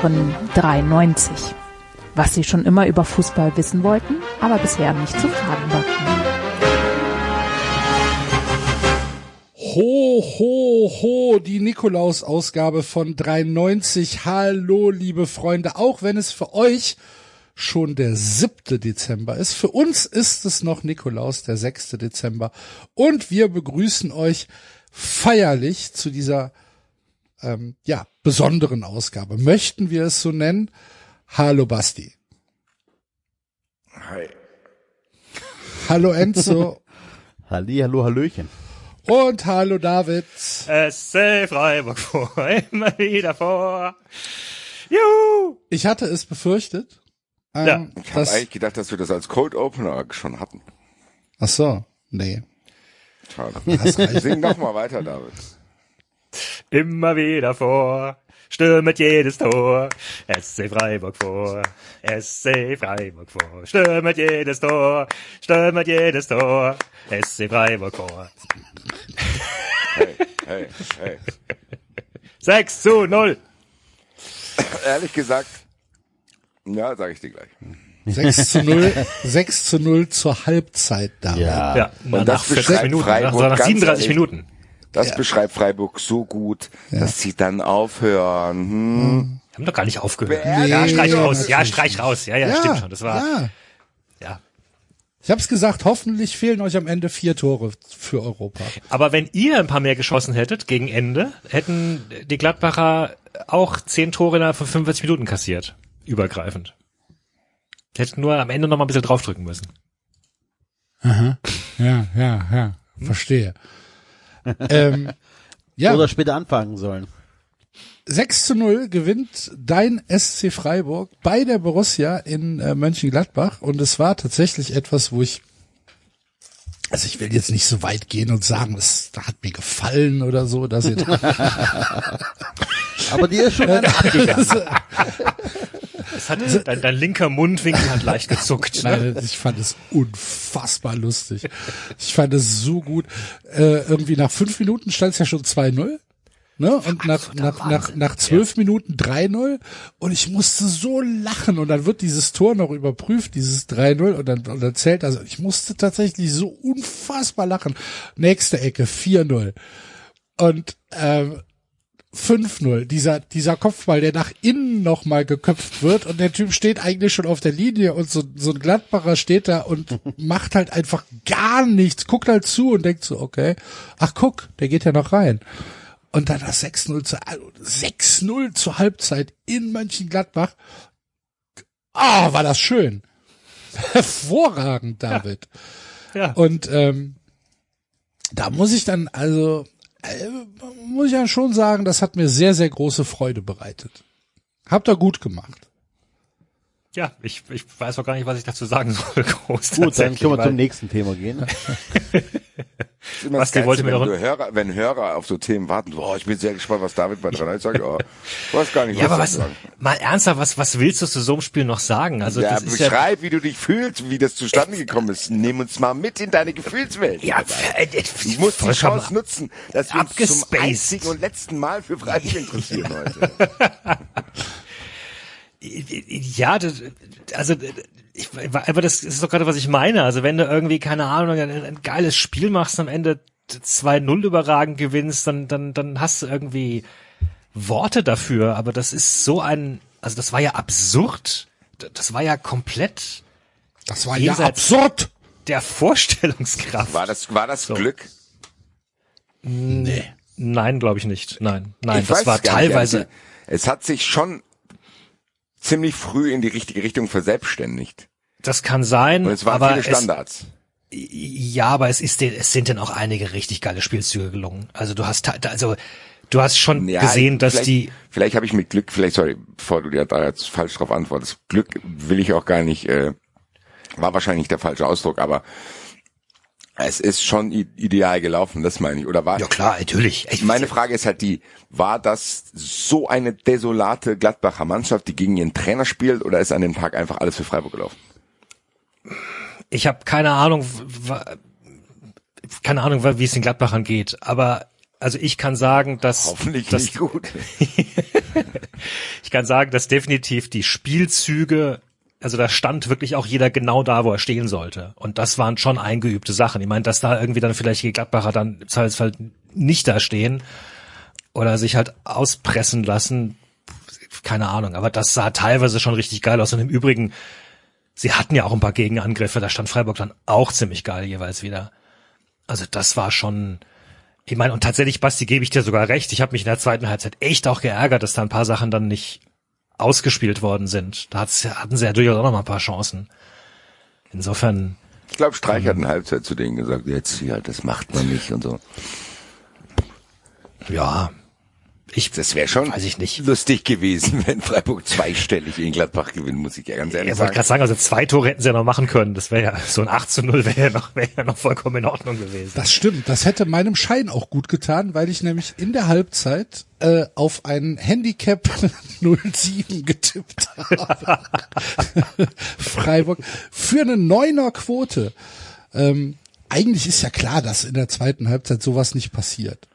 Hören 93. Was Sie schon immer über Fußball wissen wollten, aber bisher nicht zu fragen war. Ho, ho, ho, die Nikolaus-Ausgabe von 93. Hallo, liebe Freunde, auch wenn es für euch schon der 7. Dezember ist. Für uns ist es noch Nikolaus, der 6. Dezember. Und wir begrüßen euch feierlich zu dieser ähm, ja, besonderen Ausgabe. Möchten wir es so nennen? Hallo Basti. Hi. Hallo Enzo. Halli, hallo, hallöchen. Und hallo David. SC Freiburg vor, immer wieder vor. Juhu! Ich hatte es befürchtet. Ähm, Ja. Ich habe eigentlich gedacht, dass wir das als Cold Opener schon hatten. ach so, nee. Schade. Das reicht. Sing noch mal weiter, David. Immer wieder vor, stürmet jedes Tor. SC Freiburg vor, SC Freiburg vor, stürmet jedes Tor, stürmet jedes Tor. SC Freiburg vor. Hey, hey, hey. 6 zu 0. Ehrlich gesagt, ja, sage ich dir gleich. 6 zu 0, 6 zu 0 zur Halbzeit David. Ja. Ja, na, das nach 40 beschreibt Minuten, Freiburg nach, nach ganz 37 ehrlich. Minuten. Das beschreibt Freiburg so gut, dass sie dann aufhören. Hm. Wir haben doch gar nicht aufgehört. Nee, ja, streich raus. Ja, streich raus. Ja, ja, stimmt schon. Das war, ja. ja. Ich hab's gesagt, hoffentlich fehlen euch am Ende vier Tore für Europa. Aber wenn ihr ein paar mehr geschossen hättet gegen Ende, hätten die Gladbacher auch zehn Tore innerhalb von 45 Minuten kassiert. Übergreifend. Hätten nur am Ende noch mal ein bisschen draufdrücken müssen. Ja, ja, ja, verstehe. ähm, ja, Oder später anfangen sollen. 6 zu 0 gewinnt dein SC Freiburg bei der Borussia in äh, Mönchengladbach. Und es war tatsächlich etwas, wo ich also ich will jetzt nicht so weit gehen und sagen, es hat mir gefallen oder so, dass ihr Aber dir ist schon eine Es hat, dein, dein linker Mundwinkel hat leicht gezuckt. Ne? Nein, ich fand es unfassbar lustig. Ich fand es so gut. Äh, irgendwie nach fünf Minuten stand es ja schon 2-0. Ne? Und nach, nach, nach, nach zwölf Minuten 3-0 und ich musste so lachen und dann wird dieses Tor noch überprüft, dieses 3-0 und dann, und dann zählt, also ich musste tatsächlich so unfassbar lachen. Nächste Ecke 4-0 und ähm, 5-0, dieser, dieser Kopfball, der nach innen nochmal geköpft wird und der Typ steht eigentlich schon auf der Linie und so, so ein Gladbacher steht da und macht halt einfach gar nichts, guckt halt zu und denkt so, okay, ach guck, der geht ja noch rein. Und dann das 6-0 zu, 6-0 zur Halbzeit in Mönchengladbach. Ah, war das schön. Hervorragend, David. Ja. Und ähm, da muss ich dann, also, äh, muss ich ja schon sagen, das hat mir sehr, sehr große Freude bereitet. Habt ihr gut gemacht. Ja, ich, ich weiß auch gar nicht, was ich dazu sagen soll. Groß Gut, dann können wir weil- zum nächsten Thema gehen. Basti das wollte mir wenn, Hörer, wenn Hörer auf so Themen warten, so, oh, ich bin sehr gespannt, was David bei 3 sagt, oh, ich weiß gar nicht, Ja, aber was was, zu sagen. mal ernsthaft, was, was willst du zu so einem Spiel noch sagen? Also, Ja, das ist ja, beschreib, wie du dich fühlst, wie das zustande gekommen ist. Nimm uns mal mit in deine Gefühlswelt. ja, äh, äh, Du musst die Chance nutzen, dass wir uns zum einzigen und letzten Mal für Freiburg interessieren heute. Ja, das, also ich, aber das ist doch gerade, was ich meine. Also wenn du irgendwie, keine Ahnung, ein, ein geiles Spiel machst, am Ende 2-0 überragend gewinnst, dann, dann, dann hast du irgendwie Worte dafür. Aber das ist so ein, also das war ja absurd. Das war ja komplett Das war ja absurd. der Vorstellungskraft. War das, war das Glück? Nee. Nein, glaube ich nicht. Nein, nein, ich das war teilweise. Nicht. Es hat sich schon ziemlich früh in die richtige Richtung verselbstständigt. Das kann sein, Und es waren aber viele es, Standards. Ja, aber es ist, es sind dann auch einige richtig geile Spielzüge gelungen. Also du hast, also du hast schon Ja, gesehen, dass die, Vielleicht habe ich mit Glück, vielleicht, sorry, bevor du dir da jetzt falsch drauf antwortest, Glück will ich auch gar nicht, äh, war wahrscheinlich der falsche Ausdruck, aber es ist schon ideal gelaufen, das meine ich. Oder war, ja klar, natürlich. Ich, meine Frage ist halt die, war das so eine desolate Gladbacher Mannschaft, die gegen ihren Trainer spielt, oder ist an dem Tag einfach alles für Freiburg gelaufen? ich habe keine Ahnung, keine Ahnung, wie es den Gladbachern geht, aber also ich kann sagen, dass Hoffentlich dass, nicht gut. ich kann sagen, dass definitiv die Spielzüge, also da stand wirklich auch jeder genau da, wo er stehen sollte. Und das waren schon eingeübte Sachen. Ich meine, dass da irgendwie dann vielleicht die Gladbacher dann im Zweifelsfall nicht da stehen oder sich halt auspressen lassen, keine Ahnung. Aber das sah teilweise schon richtig geil aus. Und im Übrigen, sie hatten ja auch ein paar Gegenangriffe, da stand Freiburg dann auch ziemlich geil jeweils wieder. Also das war schon, ich meine, und tatsächlich, Basti, gebe ich dir sogar recht. Ich habe mich in der zweiten Halbzeit echt auch geärgert, dass da ein paar Sachen dann nicht ausgespielt worden sind. Da hatten sie ja durchaus auch noch mal ein paar Chancen. Insofern, Ich glaube, Streich hat in der Halbzeit zu denen gesagt, jetzt ja, das macht man nicht und so. ja, ich, Das wäre schon Weiß ich nicht. lustig gewesen, wenn Freiburg zweistellig in Gladbach gewinnt, muss ich ja ganz ehrlich ich wollte sagen. gerade sagen, also zwei Tore hätten sie ja noch machen können. Das wäre ja, so ein 8 zu 0 wäre ja noch, wäre ja noch vollkommen in Ordnung gewesen. Das stimmt. Das hätte meinem Schein auch gut getan, weil ich nämlich in der Halbzeit äh, auf ein Handicap 07 getippt habe. Freiburg für eine Neuner Quote. Ähm, eigentlich ist ja klar, dass in der zweiten Halbzeit sowas nicht passiert.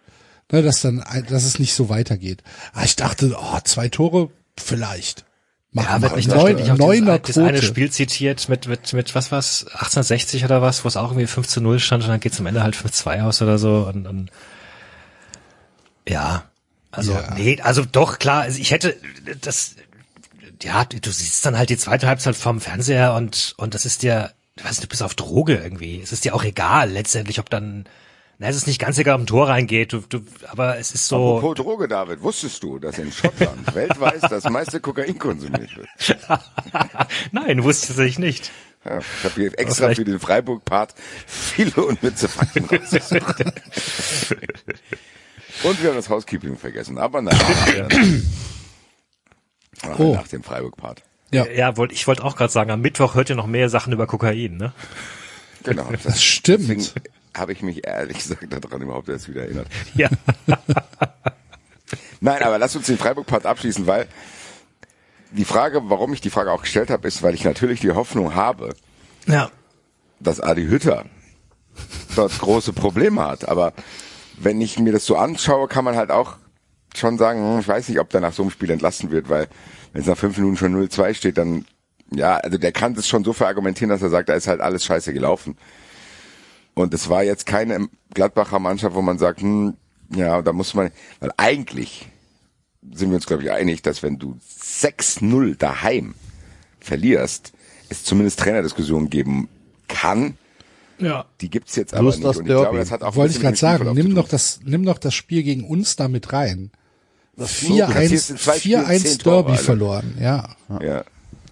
Ne, dass dann, dass es nicht so weitergeht. Aber ich dachte, oh, zwei Tore vielleicht. Machen Ja, nicht da Neun, auf Neuner das eine. Spiel zitiert mit, mit, mit, was war's, 1860 oder was, wo es auch irgendwie 5 zu 0 stand und dann geht's am Ende halt 5 zu 2 aus oder so und, und ja, also, Ja. nee, also doch, klar, also ich hätte, das, ja, du siehst dann halt die zweite Halbzeit vom Fernseher und, und das ist dir, du weißt, du bist auf Droge irgendwie. Es ist dir auch egal, letztendlich, ob dann, na, es ist nicht ganz egal, ob ein Tor reingeht, du, du, aber es ist so, Apropos Droge, David, wusstest du, dass in Schottland weltweit das meiste Kokain konsumiert wird? nein, wusste ich nicht. Ja, ich habe hier extra vielleicht- für den Freiburg-Part viele unnütze Fakten rausgesucht. Und wir haben das Housekeeping vergessen, aber nach, Ach, Oh. nach dem Freiburg-Part. Ja, Ja, wollt, ich wollte auch gerade sagen, am Mittwoch hört ihr noch mehr Sachen über Kokain, ne? Genau. das stimmt. Deswegen habe ich mich ehrlich gesagt daran überhaupt erst wieder erinnert. Ja. Nein, aber lass uns den Freiburg-Part abschließen, weil die Frage, warum ich die Frage auch gestellt habe, ist, weil ich natürlich die Hoffnung habe, Ja. dass Adi Hütter dort große Probleme hat. Aber wenn ich mir das so anschaue, kann man halt auch schon sagen, hm, ich weiß nicht, ob der nach so einem Spiel entlassen wird, weil wenn es nach fünf Minuten schon 0-2 steht, dann ja, also der kann das schon so verargumentieren, dass er sagt, da ist halt alles scheiße gelaufen. Und es war jetzt keine Gladbacher Mannschaft, wo man sagt, hm, ja, da muss man, weil eigentlich sind wir uns, glaube ich, einig, dass wenn du 6-0 daheim verlierst, es zumindest Trainerdiskussionen geben kann. Ja. Die gibt's jetzt aber nicht. das Und ich glaube, Derby. das hat auch Wollte ich gerade sagen, nimm doch das, nimm doch das Spiel gegen uns da mit rein. Du kassierst in zwei Spielen 4-1 zehn Tore, Derby Alter. verloren, ja. Ja.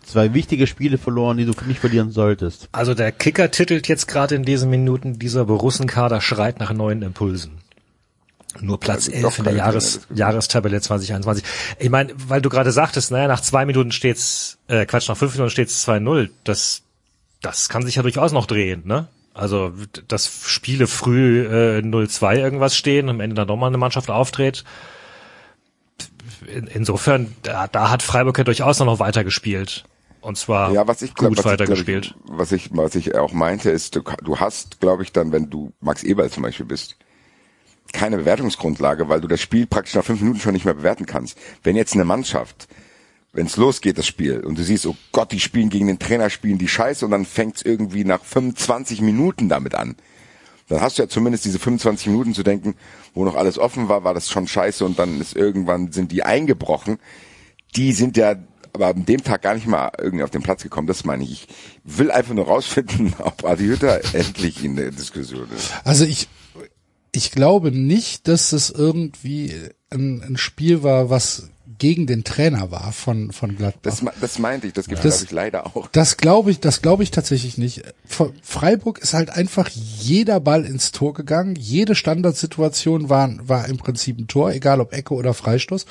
Zwei wichtige Spiele verloren, die du nicht verlieren solltest. Also der Kicker titelt jetzt gerade in diesen Minuten, dieser Borussenkader schreit nach neuen Impulsen. Nur Platz Also 11 doch in der Jahres. Jahrestabelle 2021. Ich meine, weil du gerade sagtest, naja, nach zwei Minuten steht's, äh, Quatsch, nach fünf Minuten steht's 2-0. Das, das kann sich ja durchaus noch drehen, ne? Also, dass Spiele früh äh, 0-2 irgendwas stehen und am Ende dann nochmal eine Mannschaft auftritt. In, insofern, da, da hat Freiburg ja durchaus noch weitergespielt. Und zwar Ja, was ich gut was, weitergespielt. ich, was ich, was ich auch meinte, ist, du, du hast, glaube ich, dann, wenn du Max Eberl zum Beispiel bist, keine Bewertungsgrundlage, weil du das Spiel praktisch nach fünf Minuten schon nicht mehr bewerten kannst. Wenn jetzt eine Mannschaft, wenn es losgeht, das Spiel, und du siehst, oh Gott, die spielen gegen den Trainer, spielen die Scheiße, und dann fängt's irgendwie nach 25 Minuten damit an. Dann hast du ja zumindest diese 25 Minuten zu denken, wo noch alles offen war, war das schon scheiße, und dann ist irgendwann sind die eingebrochen. Die sind ja aber an dem Tag gar nicht mal irgendwie auf den Platz gekommen, das meine ich. Ich will einfach nur rausfinden, ob Adi Hütter endlich in der Diskussion ist. Also ich, ich glaube nicht, dass es irgendwie ein, ein Spiel war, was gegen den Trainer war von, von Gladbach. Das, das meinte ich, das gibt es, glaube ich, leider auch. Das glaube ich, das glaube ich tatsächlich nicht. Freiburg ist halt einfach jeder Ball ins Tor gegangen. Jede Standardsituation war, war im Prinzip ein Tor, egal ob Ecke oder Freistoß.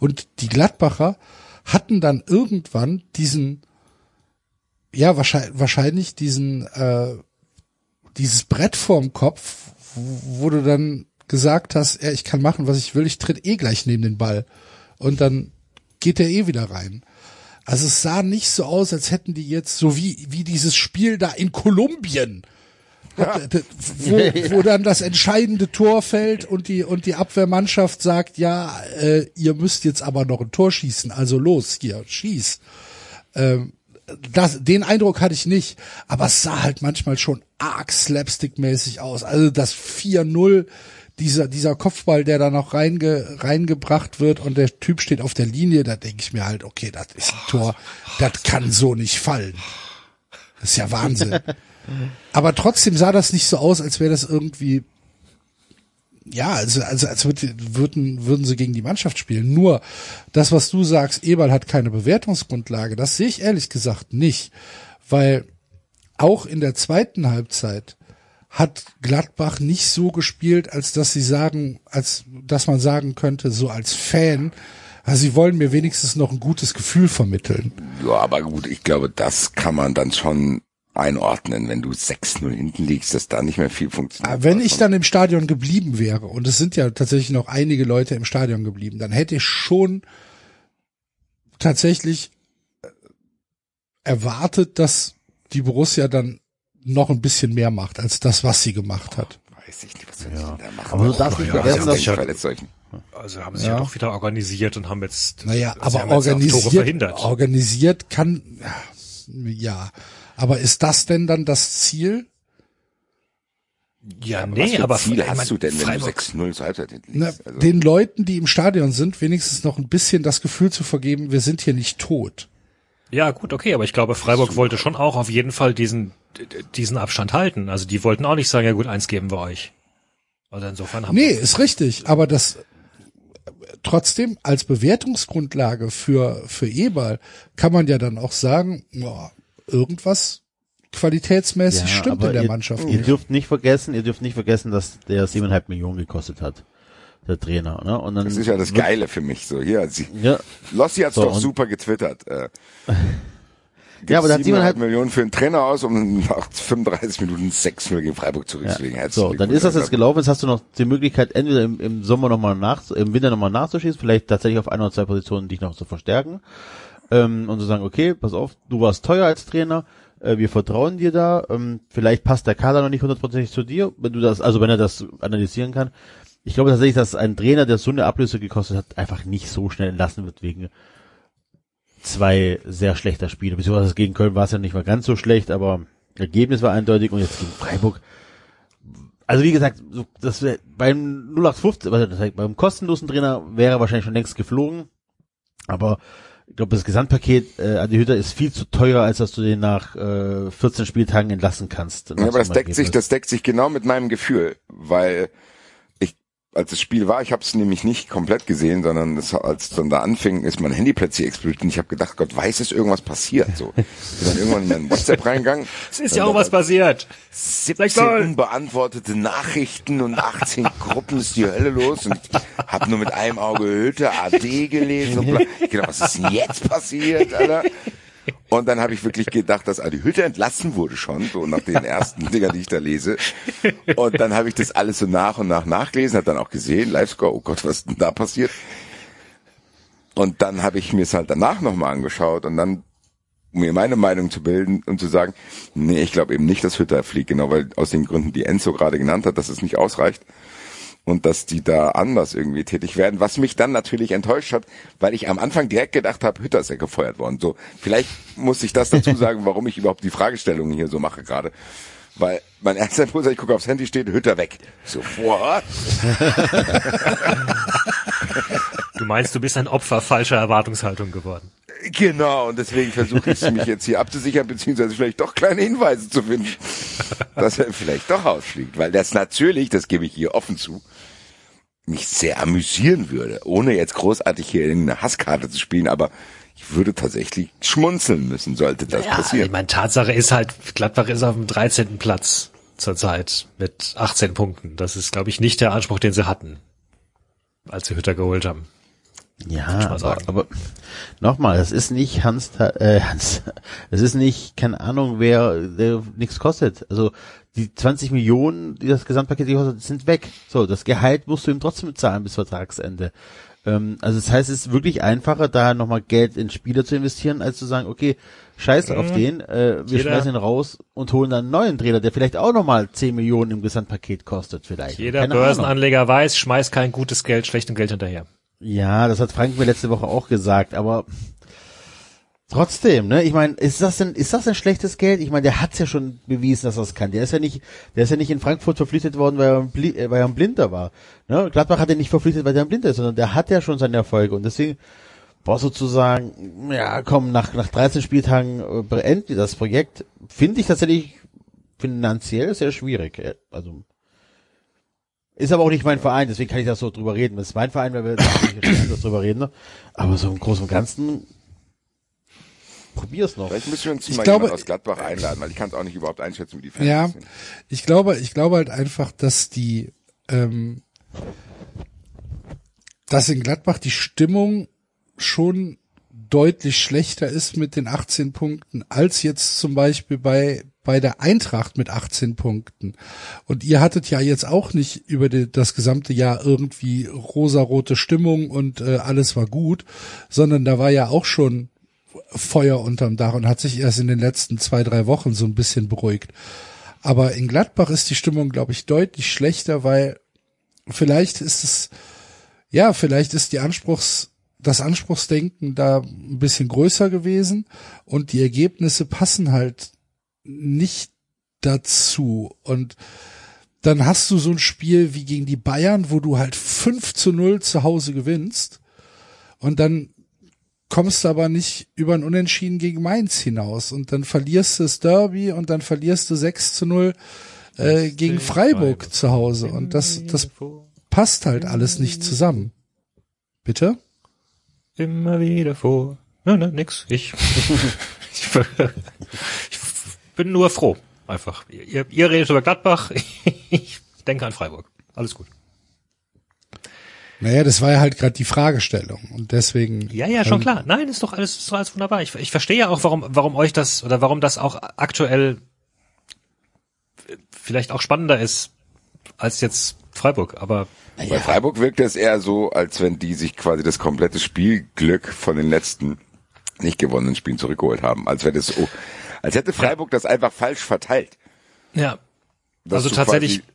Und die Gladbacher hatten dann irgendwann diesen, ja, wahrscheinlich, wahrscheinlich diesen, äh, dieses Brett vorm Kopf, wo, wo du dann gesagt hast, ja, ich kann machen, was ich will, ich tritt eh gleich neben den Ball. Und dann geht der eh wieder rein. Also es sah nicht so aus, als hätten die jetzt so wie, wie dieses Spiel da in Kolumbien, wo, wo dann das entscheidende Tor fällt und die und die Abwehrmannschaft sagt, ja, äh, ihr müsst jetzt aber noch ein Tor schießen, also los hier, schieß. Ähm, das, den Eindruck hatte ich nicht, aber es sah halt manchmal schon arg slapstick-mäßig aus. Also das 4-0, dieser, dieser Kopfball, der da noch reinge, reingebracht wird und der Typ steht auf der Linie, da denke ich mir halt, okay, das ist ein Tor, das kann so nicht fallen. Das ist ja Wahnsinn. Aber trotzdem sah das nicht so aus, als wäre das irgendwie ja, also, also als würd, würden, würden sie gegen die Mannschaft spielen. Nur das, was du sagst, Eberl hat keine Bewertungsgrundlage, das sehe ich ehrlich gesagt nicht. Weil auch in der zweiten Halbzeit hat Gladbach nicht so gespielt, als dass sie sagen, als dass man sagen könnte, so als Fan, also sie wollen mir wenigstens noch ein gutes Gefühl vermitteln. Ja, aber gut, ich glaube, das kann man dann schon einordnen, wenn du 6-0 hinten liegst, dass da nicht mehr viel funktioniert. Aber wenn ich dann im Stadion geblieben wäre, und es sind ja tatsächlich noch einige Leute im Stadion geblieben, dann hätte ich schon tatsächlich äh, erwartet, dass die Borussia dann noch ein bisschen mehr macht, als das, was sie gemacht hat. Weiß ich nicht, was ich denn da machen? Aber du darfst nicht Ja, vergessen, ja, dass nicht. Also haben sich Ja. ja, doch wieder organisiert und haben jetzt, Naja, sie aber haben jetzt auch Tore organisiert, verhindert. organisiert kann, ja. Aber ist das denn dann das Ziel? Ja, Aber nee, was für aber Ziele ich hast mein, du denn, wenn Freiburg- du 6-0 zur Halbzeit Na? Also, den Leuten, die im Stadion sind, wenigstens noch ein bisschen das Gefühl zu vergeben, wir sind hier nicht tot. Ja, gut, okay, aber ich glaube, Freiburg wollte schon auch auf jeden Fall diesen, diesen Abstand halten. Also die wollten auch nicht sagen, ja gut, eins geben wir euch. Also insofern haben Nee, ist richtig, aber das trotzdem als Bewertungsgrundlage für für Eberl kann man ja dann auch sagen, ja, irgendwas qualitätsmäßig stimmt aber in der ihr, Mannschaft Ihr dürft nicht vergessen, ihr dürft nicht vergessen, dass der siebeneinhalb Millionen gekostet hat. Der Trainer, ne? Und dann das ist ja das Geile für mich, so hier. Sie, Ja, Lossi hat's So, doch super getwittert. Äh, Ja, aber da hat siebeneinhalb 7,5 Millionen für einen Trainer aus, um nach 35 Minuten 6-0 gegen Freiburg zurückzulegen. Ja. So, dann ist das jetzt gelaufen. Jetzt hast du noch die Möglichkeit, entweder im, im Sommer nochmal nach, im Winter nochmal nachzuschießen, vielleicht tatsächlich auf ein oder zwei Positionen dich noch zu verstärken. Ähm, und zu sagen, okay, pass auf, du warst teuer als Trainer, äh, wir vertrauen dir da, ähm, vielleicht passt der Kader noch nicht hundertprozentig zu dir, wenn du das, also wenn er das analysieren kann. Ich glaube tatsächlich, dass ein Trainer, der so eine Ablöse gekostet hat, einfach nicht so schnell entlassen wird wegen zwei sehr schlechter Spiele. Beziehungsweise gegen Köln war es ja nicht mal ganz so schlecht, aber Ergebnis war eindeutig und jetzt gegen Freiburg. Also wie gesagt, das wär, beim 0815, also beim kostenlosen Trainer wäre er wahrscheinlich schon längst geflogen. Aber ich glaube, das Gesamtpaket äh, Adi Hütter ist viel zu teuer, als dass du den nach äh, 14 Spieltagen entlassen kannst. Ja, aber das deckt sich, Ergebnis. das deckt sich genau mit meinem Gefühl, weil als das Spiel war, ich habe es nämlich nicht komplett gesehen, sondern es, als dann da anfing, ist mein Handy plötzlich explodiert und ich habe gedacht, Gott weiß, ist irgendwas passiert. So, bin dann irgendwann in mein WhatsApp reingegangen. Es ist ja auch was passiert. 17 unbeantwortete Nachrichten und 18 Gruppen ist die Hölle los und ich habe nur mit einem Auge Hütte AD gelesen und bla. Ich was ist denn jetzt passiert, Alter? Und dann habe ich wirklich gedacht, dass Adi Hütte entlassen wurde schon, so nach den ersten Dinger, die ich da lese. Und dann habe ich das alles so nach und nach nachgelesen, habe dann auch gesehen, Livescore, oh Gott, was ist denn da passiert? Und dann habe ich mir es halt danach nochmal angeschaut und dann um mir meine Meinung zu bilden und zu sagen, nee, ich glaube eben nicht, dass Hütter fliegt, genau, weil aus den Gründen, die Enzo gerade genannt hat, dass es nicht ausreicht und dass die da anders irgendwie tätig werden, was mich dann natürlich enttäuscht hat, weil ich am Anfang direkt gedacht habe, Hütter ist ja gefeuert worden. So, vielleicht muss ich das dazu sagen, warum ich überhaupt die Fragestellungen hier so mache gerade. Weil mein erster Impuls, ich gucke aufs Handy, steht Hütter weg. So, what? Du meinst, du bist ein Opfer falscher Erwartungshaltung geworden. Genau, und deswegen versuche ich mich jetzt hier abzusichern, beziehungsweise vielleicht doch kleine Hinweise zu finden, dass er vielleicht doch ausfliegt. Weil das natürlich, das gebe ich hier offen zu, mich sehr amüsieren würde, ohne jetzt großartig hier irgendeine Hasskarte zu spielen, aber ich würde tatsächlich schmunzeln müssen, sollte das Ja, ich passieren. meine, Tatsache ist halt, Gladbach ist auf dem 13. Platz zurzeit mit 18 Punkten. Das ist, glaube ich, nicht der Anspruch, den sie hatten, als sie Hütter geholt haben. Ja, aber, aber nochmal, das ist nicht Hans, äh, Hans, das ist nicht, keine Ahnung, wer, der nichts kostet. Also die 20 Millionen, die das Gesamtpaket gekostet, sind weg. So, das Gehalt musst du ihm trotzdem zahlen bis Vertragsende. Ähm, also das heißt, es ist wirklich einfacher, da nochmal Geld in Spieler zu investieren, als zu sagen, okay, scheiß auf den, äh, wir Jeder- schmeißen ihn raus und holen dann einen neuen Trainer, der vielleicht auch nochmal 10 Millionen im Gesamtpaket kostet vielleicht. Jeder Keine Ahnung. Börsenanleger weiß, schmeiß kein gutes Geld schlechtem Geld hinterher. Ja, das hat Frank mir letzte Woche auch gesagt, aber trotzdem, ne? Ich meine, ist das denn, ist das denn schlechtes Geld? Ich meine, der hat's ja schon bewiesen, dass er es kann. Der ist ja nicht, der ist ja nicht in Frankfurt verpflichtet worden, weil er, ein Bli- äh, weil er ein Blinder war. Ne? Gladbach hat er nicht verpflichtet, weil er ein Blinder ist, sondern der hat ja schon seine Erfolge und deswegen boah, sozusagen, ja, komm, nach, nach 13 Spieltagen äh, beendet das Projekt, finde ich tatsächlich finanziell sehr schwierig. Äh, Also, ist aber auch nicht mein Verein, deswegen kann ich das so drüber reden. Wenn es mein Verein wäre, würde ich anders drüber reden. Ne? Aber so im Großen und Ganzen, probier's noch. Vielleicht müssen wir uns Ich mal glaube- aus Gladbach einladen, weil ich kann es auch nicht überhaupt einschätzen, wie die Fans Ja, sind. ich glaube, ich glaube halt einfach, dass die, ähm, dass in Gladbach die Stimmung schon deutlich schlechter ist mit den 18 Punkten als jetzt zum Beispiel bei bei der Eintracht mit 18 Punkten. Und ihr hattet ja jetzt auch nicht über die, das gesamte Jahr irgendwie rosarote Stimmung und äh, alles war gut, sondern da war ja auch schon Feuer unterm Dach und hat sich erst in den letzten zwei, drei Wochen so ein bisschen beruhigt. Aber in Gladbach ist die Stimmung, glaube ich, deutlich schlechter, weil vielleicht ist es, ja, vielleicht ist die Anspruchs, das Anspruchsdenken da ein bisschen größer gewesen und die Ergebnisse passen halt nicht dazu. Und dann hast du so ein Spiel wie gegen die Bayern, wo du halt 5 zu 0 zu Hause gewinnst und dann kommst du aber nicht über ein Unentschieden gegen Mainz hinaus und dann verlierst du das Derby und dann verlierst du 6 zu 0 äh, gegen Freiburg zu Hause und das, das passt halt alles nicht zusammen. Bitte? Immer wieder vor. Na, na, nix. Ich, ich, ich bin nur froh. Einfach. Ihr, ihr redet über Gladbach, ich denke an Freiburg. Alles gut. Naja, das war ja halt gerade die Fragestellung und deswegen. Ja, ja, schon ähm, klar. Nein, ist doch alles, ist doch alles wunderbar. Ich, ich verstehe ja auch, warum, warum euch das oder warum das auch aktuell vielleicht auch spannender ist als jetzt Freiburg. Aber Bei Freiburg wirkt es eher so, als wenn die sich quasi das komplette Spielglück von den letzten nicht gewonnenen Spielen zurückgeholt haben. Als wäre das so, als hätte Freiburg das einfach falsch verteilt. ja, Dass also tatsächlich, quasi-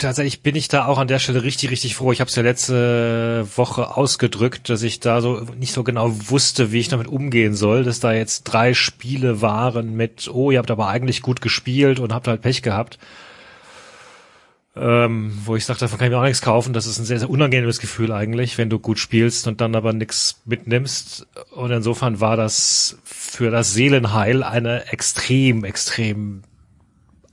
tatsächlich bin ich da auch an der Stelle richtig, richtig froh. Ich habe es ja letzte Woche ausgedrückt, dass ich da so nicht so genau wusste, wie ich damit umgehen soll, dass da jetzt drei Spiele waren mit, oh, ihr habt aber eigentlich gut gespielt und habt halt Pech gehabt. Ähm, wo ich sage, davon kann ich mir auch nichts kaufen. Das ist ein sehr, sehr unangenehmes Gefühl eigentlich, wenn du gut spielst und dann aber nichts mitnimmst. Und insofern war das für das Seelenheil eine extrem, extrem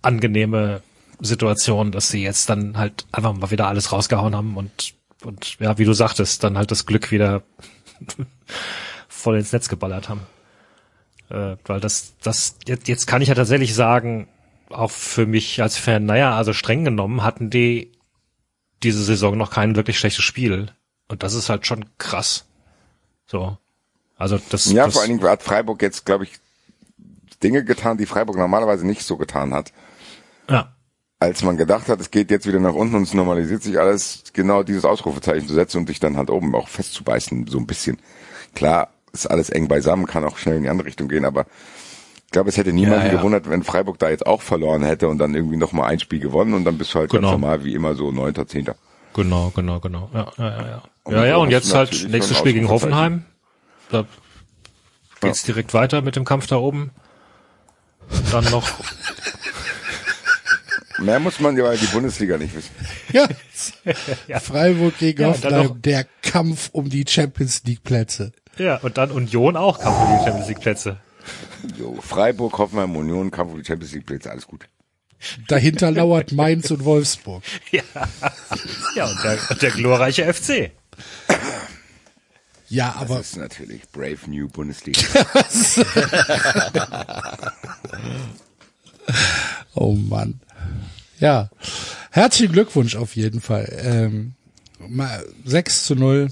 angenehme Situation, dass sie jetzt dann halt einfach mal wieder alles rausgehauen haben und, und ja, wie du sagtest, dann halt das Glück wieder voll ins Netz geballert haben. Äh, weil das, das, jetzt, jetzt kann ich ja tatsächlich sagen, auch für mich als Fan, naja, also streng genommen hatten die diese Saison noch kein wirklich schlechtes Spiel. Und das ist halt schon krass. So. Also das, Ja, das vor allen Dingen hat Freiburg jetzt, glaube ich, Dinge getan, die Freiburg normalerweise nicht so getan hat. ja. Als man gedacht hat, es geht jetzt wieder nach unten und es normalisiert sich alles, genau dieses Ausrufezeichen zu setzen und dich dann halt oben auch festzubeißen, so ein bisschen. Klar, ist alles eng beisammen, kann auch schnell in die andere Richtung gehen, aber ich glaube, es hätte niemanden Ja, ja. gewundert, wenn Freiburg da jetzt auch verloren hätte und dann irgendwie nochmal ein Spiel gewonnen und dann bist du halt Genau. ganz normal wie immer so neunter, zehnter. Genau, genau, genau. Ja, ja, ja. Ja, Und ja, ja und jetzt halt nächstes Spiel gegen. Hoffenheim. Da geht's direkt weiter mit dem Kampf da oben. Dann noch, Mehr muss man ja die Bundesliga nicht wissen. Ja. Freiburg gegen Ja, Hoffenheim, noch- der Kampf um die Champions League Plätze. ja, und dann Union auch Kampf um die Champions League Plätze. So, Freiburg, Hoffenheim, Union, Kampf um die Champions League Plätze, alles gut. Dahinter lauert Mainz und Wolfsburg. Ja, ja und, der, und der glorreiche FC. Ja, Das aber ist natürlich Brave New Bundesliga. oh Mann. Ja. Herzlichen Glückwunsch auf jeden Fall. Ähm, mal 6 zu 0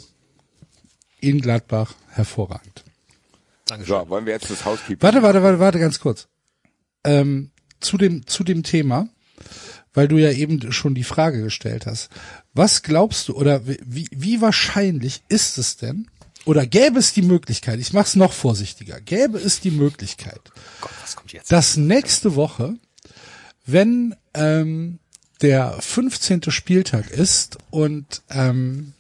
in Gladbach. Hervorragend. so, wollen wir jetzt das Housekeeping? Warte, warte, warte, warte, ganz kurz. Ähm, zu dem, zu dem Thema, weil du ja eben schon die Frage gestellt hast. Was glaubst du oder wie, wie wahrscheinlich ist es denn, oder gäbe es die Möglichkeit, ich mache es noch vorsichtiger, gäbe es die Möglichkeit, Gott, was kommt jetzt? dass nächste Woche, wenn ähm, der 15. Spieltag ist und ähm,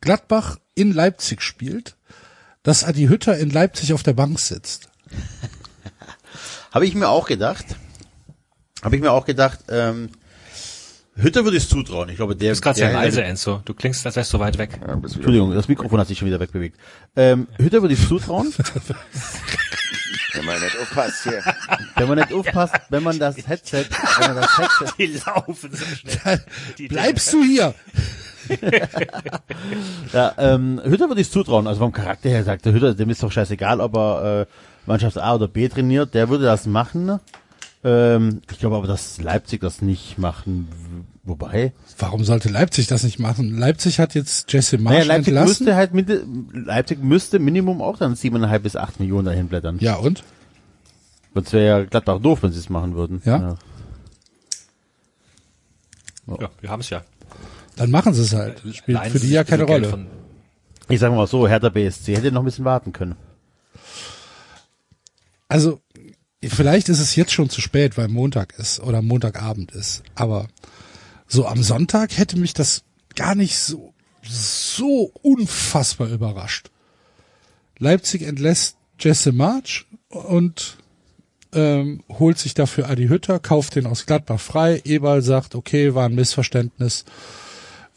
Gladbach in Leipzig spielt, dass Adi Hütter in Leipzig auf der Bank sitzt. Habe ich mir auch gedacht. Habe ich mir auch gedacht, ähm, Hütter würde ich es zutrauen. Ich glaube, der, Du bist gerade der sehr leise, Enzo. Du klingst, als wärst du weit weg. Ja, Entschuldigung, das Mikrofon hat sich schon wieder wegbewegt. Ähm, Hütter würde ich es zutrauen, Wenn man nicht aufpasst hier. wenn man nicht aufpasst, wenn man das Headset, wenn man das Headset, Die laufen so schnell. Die- Bleibst du hier? ja, ähm, Hütter würde ich es zutrauen. Also vom Charakter her sagt der Hütter, dem ist doch scheißegal, ob er äh, Mannschaft A oder B trainiert, der würde das machen. Ähm, ich glaube aber, dass Leipzig das nicht machen, wobei. Warum sollte Leipzig das nicht machen? Leipzig hat jetzt Jesse Marsch Naja, Leipzig entlassen. müsste halt mit, Leipzig müsste Minimum auch dann siebeneinhalb bis acht Millionen dahin blättern. ja, und? Sonst wäre ja Gladbach doof, wenn sie es machen würden. Ja. Ja, wir haben es ja. Dann machen sie es halt. Spielt Leihen für die ja keine Rolle. Ich sage mal so, Hertha BSC hätte noch ein bisschen warten können. Also, vielleicht ist es jetzt schon zu spät, weil Montag ist oder Montagabend ist. Aber so am Sonntag hätte mich das gar nicht so, so unfassbar überrascht. Leipzig entlässt Jesse March und ähm, holt sich dafür Adi Hütter, kauft den aus Gladbach frei. Eberl sagt, okay, war ein Missverständnis.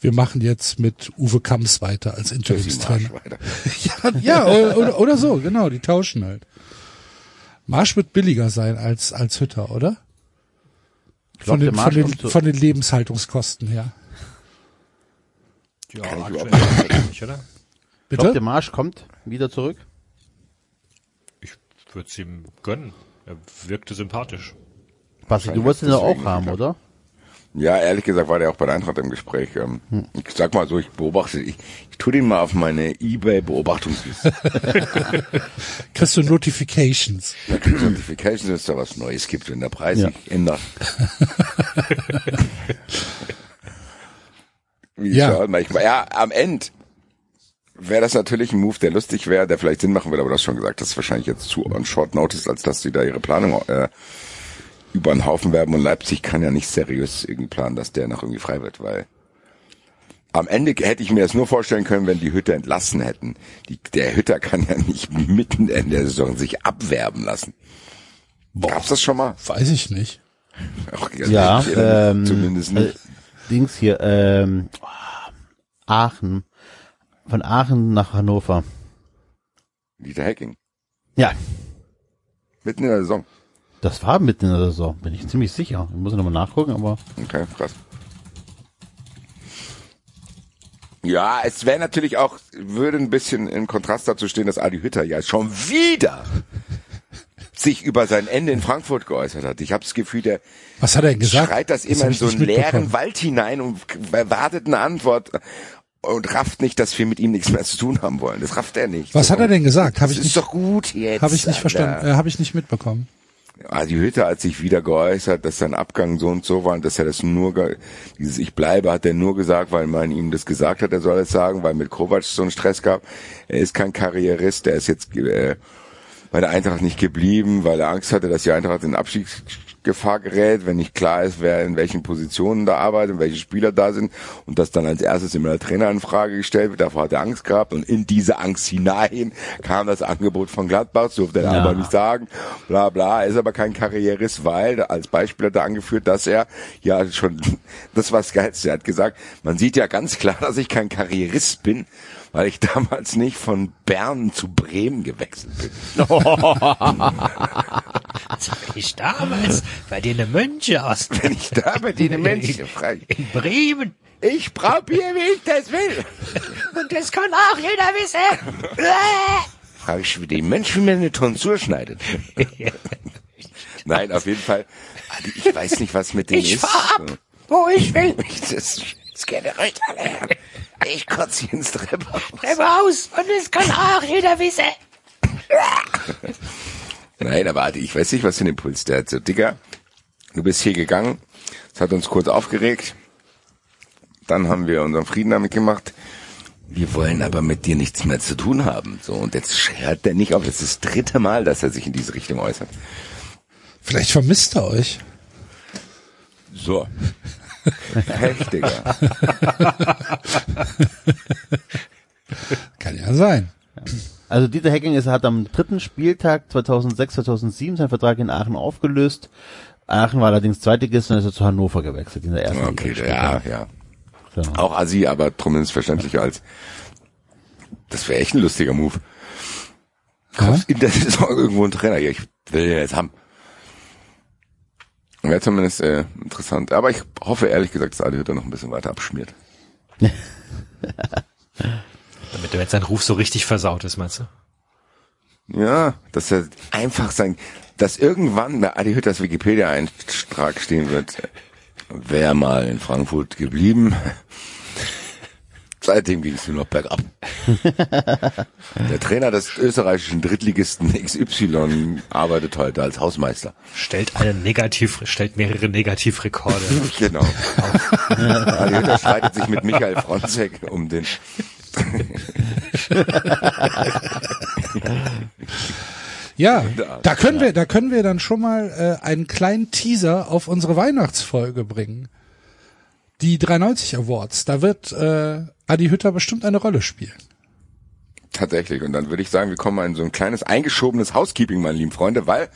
Wir machen jetzt mit Uwe Kamps weiter als Interimstrainer. Ja, ja oder, oder, oder so, genau, die tauschen halt. Marsch wird billiger sein als, als Hütter, oder? Von den, von, den, zu- von den Lebenshaltungskosten her. Ja, Kann ich nicht, oder? Ich glaube, der Bitte? Marsch kommt wieder zurück. Ich würde es ihm gönnen. Er wirkte sympathisch. Basti, du wolltest ihn doch auch haben, oder? Ja, ehrlich gesagt war der auch bei der Eintracht im Gespräch. Ähm, Ich sag mal so, ich beobachte, ich, ich tue den mal auf meine Ebay-Beobachtungsliste. Kriegst du Notifications. Notifications, wenn es da was Neues gibt, wenn der Preis Ja. sich ändert. Ja. ja. manchmal. Ja, am Ende wäre das natürlich ein Move, der lustig wäre, der vielleicht Sinn machen würde, aber du hast schon gesagt, das ist wahrscheinlich jetzt zu on short notice, als dass die da ihre Planung äh, über den Haufen werben und Leipzig kann ja nicht seriös irgendwie planen, dass der noch irgendwie frei wird, weil am Ende hätte ich mir das nur vorstellen können, wenn die Hütter entlassen hätten. Die, der Hütter kann ja nicht mitten in der Saison sich abwerben lassen. Gab's das schon mal? Weiß ich nicht. Ach, Ja, ähm, zumindest nicht. Äh, Dings hier, ähm, Aachen. Von Aachen nach Hannover. Dieter Hacking. Ja, Mitten in der Saison. Das war mitten in der Saison, bin ich ziemlich sicher. Ich muss nochmal nachgucken, aber Okay, krass. Ja, es wäre natürlich auch, würde ein bisschen in Kontrast dazu stehen, dass Adi Hütter ja schon wieder sich über sein Ende in Frankfurt geäußert hat. Ich habe das Gefühl, der Was hat er gesagt? schreit das immer in so einen leeren. Wald hinein und wartet eine Antwort und rafft nicht, dass wir mit ihm nichts mehr zu tun haben wollen. Das rafft er nicht. Was hat er denn gesagt? Hab Das ich ist nicht, doch gut jetzt. habe ich nicht Alter. verstanden, äh, habe ich nicht mitbekommen. Adi Hütter hat sich wieder geäußert, dass sein Abgang so und so war und dass er das nur, dieses Ich bleibe hat er nur gesagt, weil man ihm das gesagt hat, er soll es sagen, weil mit Kovac so einen Stress gab. Er ist kein Karrierist, er ist jetzt äh, bei der Eintracht nicht geblieben, weil er Angst hatte, dass die Eintracht in Abstiegsgefahr gerät, wenn nicht klar ist, wer in welchen Positionen da arbeitet, welche Spieler da sind und das dann als erstes immer der Trainer in Frage gestellt wird. Davor hat er Angst gehabt und in diese Angst hinein kam das Angebot von Gladbach, das durfte er Ja. aber nicht sagen, bla bla. Er ist aber kein Karrierist, weil als Beispiel hat er angeführt, dass er ja schon, das war das Geilste, er hat gesagt, man sieht ja ganz klar, dass ich kein Karrierist bin, weil ich damals nicht von Bern zu Bremen gewechselt bin. Ich damals bei den Mönchen aus Wenn ich da bei denen Menschen frage, in Bremen. ich probiere, wie ich das will. Und das kann auch jeder wissen. Frage ich wie die Menschen, wie man eine Tonsur schneidet. Nein, auf jeden Fall. Adi, Ich weiß nicht, was mit denen Ich ist. fahr ab, wo ich will. Das, ja recht alle. Ich kotze hier ins Treppenhaus. Treppe aus. Und das kann auch jeder wissen. Nein, aber ich weiß nicht, was für ein Impuls der hat. So, Digga, du bist hier gegangen, das hat uns kurz aufgeregt. Dann haben wir unseren Frieden damit gemacht. Wir wollen aber mit dir nichts mehr zu tun haben. So, und jetzt hört der nicht auf. Das ist das dritte Mal, dass er sich in diese Richtung äußert. Vielleicht vermisst er euch. So. Heftiger. Kann ja sein. Also Dieter Hecking ist, hat am dritten Spieltag 2006, 2007 seinen Vertrag in Aachen aufgelöst. Aachen war allerdings Zweitligist und ist er zu Hannover gewechselt in der ersten Okay, Liga. ja, ja. So. Auch Assi, aber zumindest verständlicher als. Das wäre echt ein lustiger Move. Ja? In der Saison irgendwo ein Trainer. Ja, ich will den jetzt haben. Wäre zumindest äh, interessant. Aber ich hoffe ehrlich gesagt, dass Adi Hütter noch ein bisschen weiter abschmiert. Damit der jetzt sein Ruf so richtig versaut ist, meinst du? Ja, dass er einfach sein, dass irgendwann bei Adi Hütters Wikipedia-Eintrag stehen wird, wer mal in Frankfurt geblieben. Seitdem ging es nur noch bergab. Der Trainer des österreichischen Drittligisten XY arbeitet heute als Hausmeister. Stellt einen Negativ, stellt mehrere Negativrekorde. Genau. Adi Hütter streitet sich mit Michael Fronzek um den Ja, da können wir, da können wir dann schon mal äh, einen kleinen Teaser auf unsere Weihnachtsfolge bringen. Die 390 Awards, da wird äh, Adi Hütter bestimmt eine Rolle spielen. Tatsächlich. Und dann würde ich sagen, wir kommen in so ein kleines eingeschobenes Housekeeping, meine lieben Freunde, weil,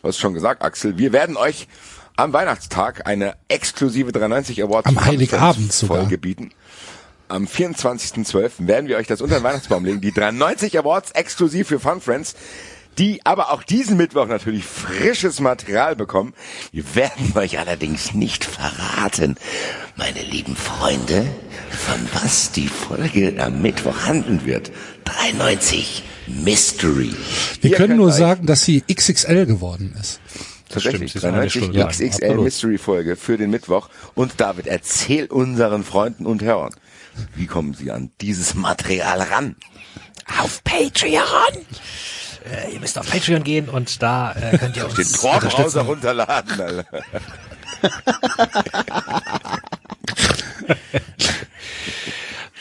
du hast schon gesagt, Axel, wir werden euch am Weihnachtstag eine exklusive 390 Awards Am Heiligabend. Folge bieten. Am 24.12. werden wir euch das unter den Weihnachtsbaum legen. Die 390 Awards exklusiv für Fun Friends, die aber auch diesen Mittwoch natürlich frisches Material bekommen. Wir werden euch allerdings nicht verraten, meine lieben Freunde, von was die Folge am Mittwoch handeln wird. 390 Mystery. Wir Ihr können nur sagen, dass sie XXL geworden ist. Tatsächlich, stimmt, ist eine 93 Stunde lang. XXL. Mystery Folge für den Mittwoch. Und David, erzähl unseren Freunden und Hörern, wie kommen sie an dieses Material ran? Auf Patreon! Äh, ihr müsst auf Patreon gehen und da äh, könnt ihr uns Den unterstützen. runterladen, Alter.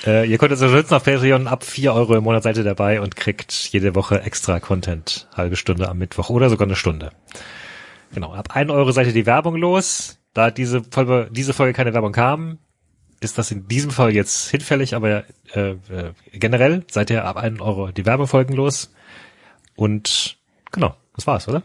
Äh, ihr könnt uns unterstützen auf Patreon. Ab 4 Euro im Monat seid ihr dabei und kriegt jede Woche extra Content. Halbe Stunde am Mittwoch oder sogar eine Stunde. Genau, ab 1 Euro seid ihr die Werbung los. Da diese Folge, diese Folge keine Werbung kam, ist das in diesem Fall jetzt hinfällig, aber äh, äh, generell seid ihr ab 1 Euro die Werbefolgen los. Und genau, das war's, oder?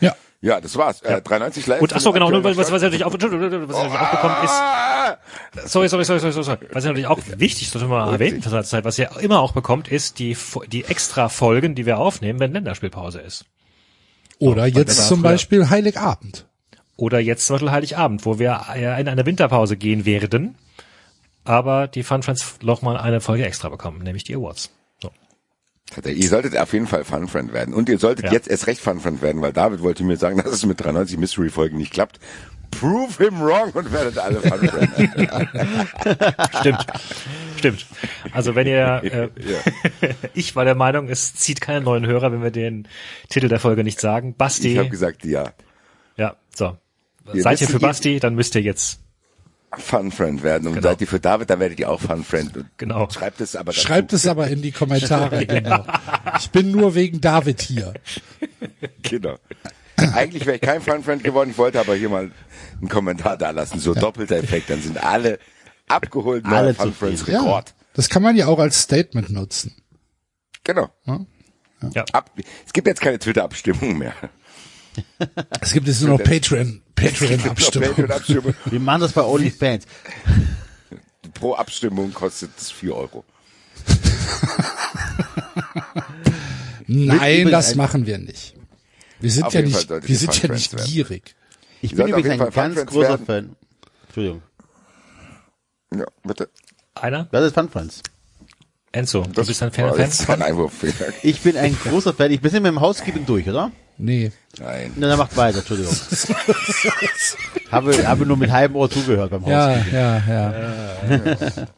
Ja. Ja, das war's. Äh, 93 live. Und ach so, genau, nur was, was natürlich auch, was natürlich auch bekommt, ist, sorry, sorry, sorry, sorry, sorry. Was natürlich auch wichtig ist, das mal erwähnen, Zeit, was ihr immer auch bekommt, ist die, die extra Folgen, die wir aufnehmen, wenn Länderspielpause ist. Oder jetzt wir zum früher- Beispiel Heiligabend. Oder jetzt zum Beispiel Heiligabend, wo wir äh, in eine Winterpause gehen werden, aber die Fun Friends noch mal eine Folge extra bekommen, nämlich die Awards. Ihr solltet auf jeden Fall Fun Friend werden. Und ihr solltet Ja. jetzt erst recht Fun Friend werden, weil David wollte mir sagen, dass es mit 93 Mystery Folgen nicht klappt. Prove him wrong und werdet alle Fun Friend. Stimmt. Stimmt. Also wenn ihr, äh, ich war der Meinung, es zieht keinen neuen Hörer, wenn wir den Titel der Folge nicht sagen. Basti, Ich habe gesagt, ja. ja, so. Ihr Seid ihr für ihr- Basti, dann müsst ihr jetzt, Fun Friend werden. Und Genau. seid ihr für David, dann werdet ihr auch Fun Friend. Und Genau. Schreibt es aber dazu. Schreibt es aber in die Kommentare, genau. Ich bin nur wegen David hier. Genau. Eigentlich wäre ich kein Fun Friend geworden, ich wollte aber hier mal einen Kommentar da lassen. So doppelter Effekt, dann sind alle abgeholt. Alle Fun Friends zufrieden. Ja, Rekord. das kann man ja auch als Statement nutzen. Genau. Ja. Ab, es gibt jetzt keine Twitter-Abstimmung mehr. Es gibt jetzt nur noch Patreon, Patreon-Abstimmung. Patreon-Abstimmung. Wir machen das bei OnlyFans. Pro Abstimmung kostet es 4 Euro. Nein, das machen wir nicht. Wir sind Auf ja nicht, wir sind Fun ja Friends nicht gierig. Ich bin übrigens ein Fall ganz Fun Friends großer werden. Fan. Entschuldigung. Ja, bitte. Einer? Das ist Fun Friends. Enzo, du bist ein Fan, war Fan ein Einwurf. Vielen Dank. Ich bin ein großer Fan. Ich bin mit dem Housekeeping durch, oder? Nee. Nein. Na, dann macht weiter, Entschuldigung. habe, habe nur mit halbem Ohr zugehört beim Ja, Housekeeping. ja, ja.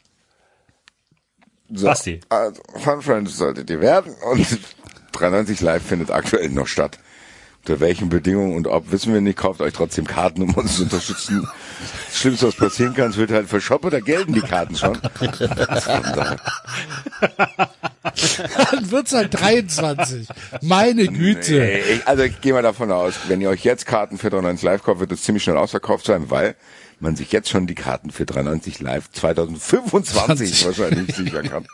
So, Basti. Also, Fun Friends solltet ihr werden und 93 Live findet aktuell noch statt. Unter welchen Bedingungen und ob, wissen wir nicht, kauft euch trotzdem Karten, um uns zu unterstützen. Das Schlimmste, was passieren kann, es wird halt verschoppen, da gelten die Karten schon. Dann wird's halt 23. Meine Güte. Nee, also ich gehe mal davon aus, wenn ihr euch jetzt Karten für 93 Live kauft, wird es ziemlich schnell ausverkauft sein, weil man sich jetzt schon die Karten für 93 Live 2025 20. wahrscheinlich sichern kann.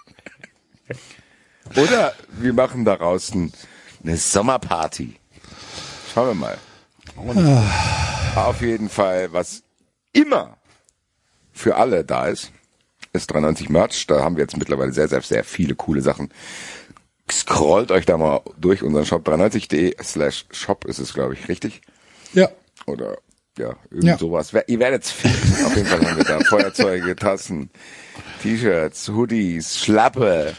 Oder wir machen daraus ein, eine Sommerparty. Schauen wir mal. Und auf jeden Fall, was immer für alle da ist, ist 93 Merch. Da haben wir jetzt mittlerweile sehr, sehr, sehr viele coole Sachen. Scrollt euch da mal durch unseren Shop 93.de slash shop ist es, glaube ich, richtig? Ja. Oder ja, irgend Ja. sowas. Ihr werdet's finden. Auf jeden Fall haben wir da Feuerzeuge, Tassen, T-Shirts, Hoodies, Schlappe,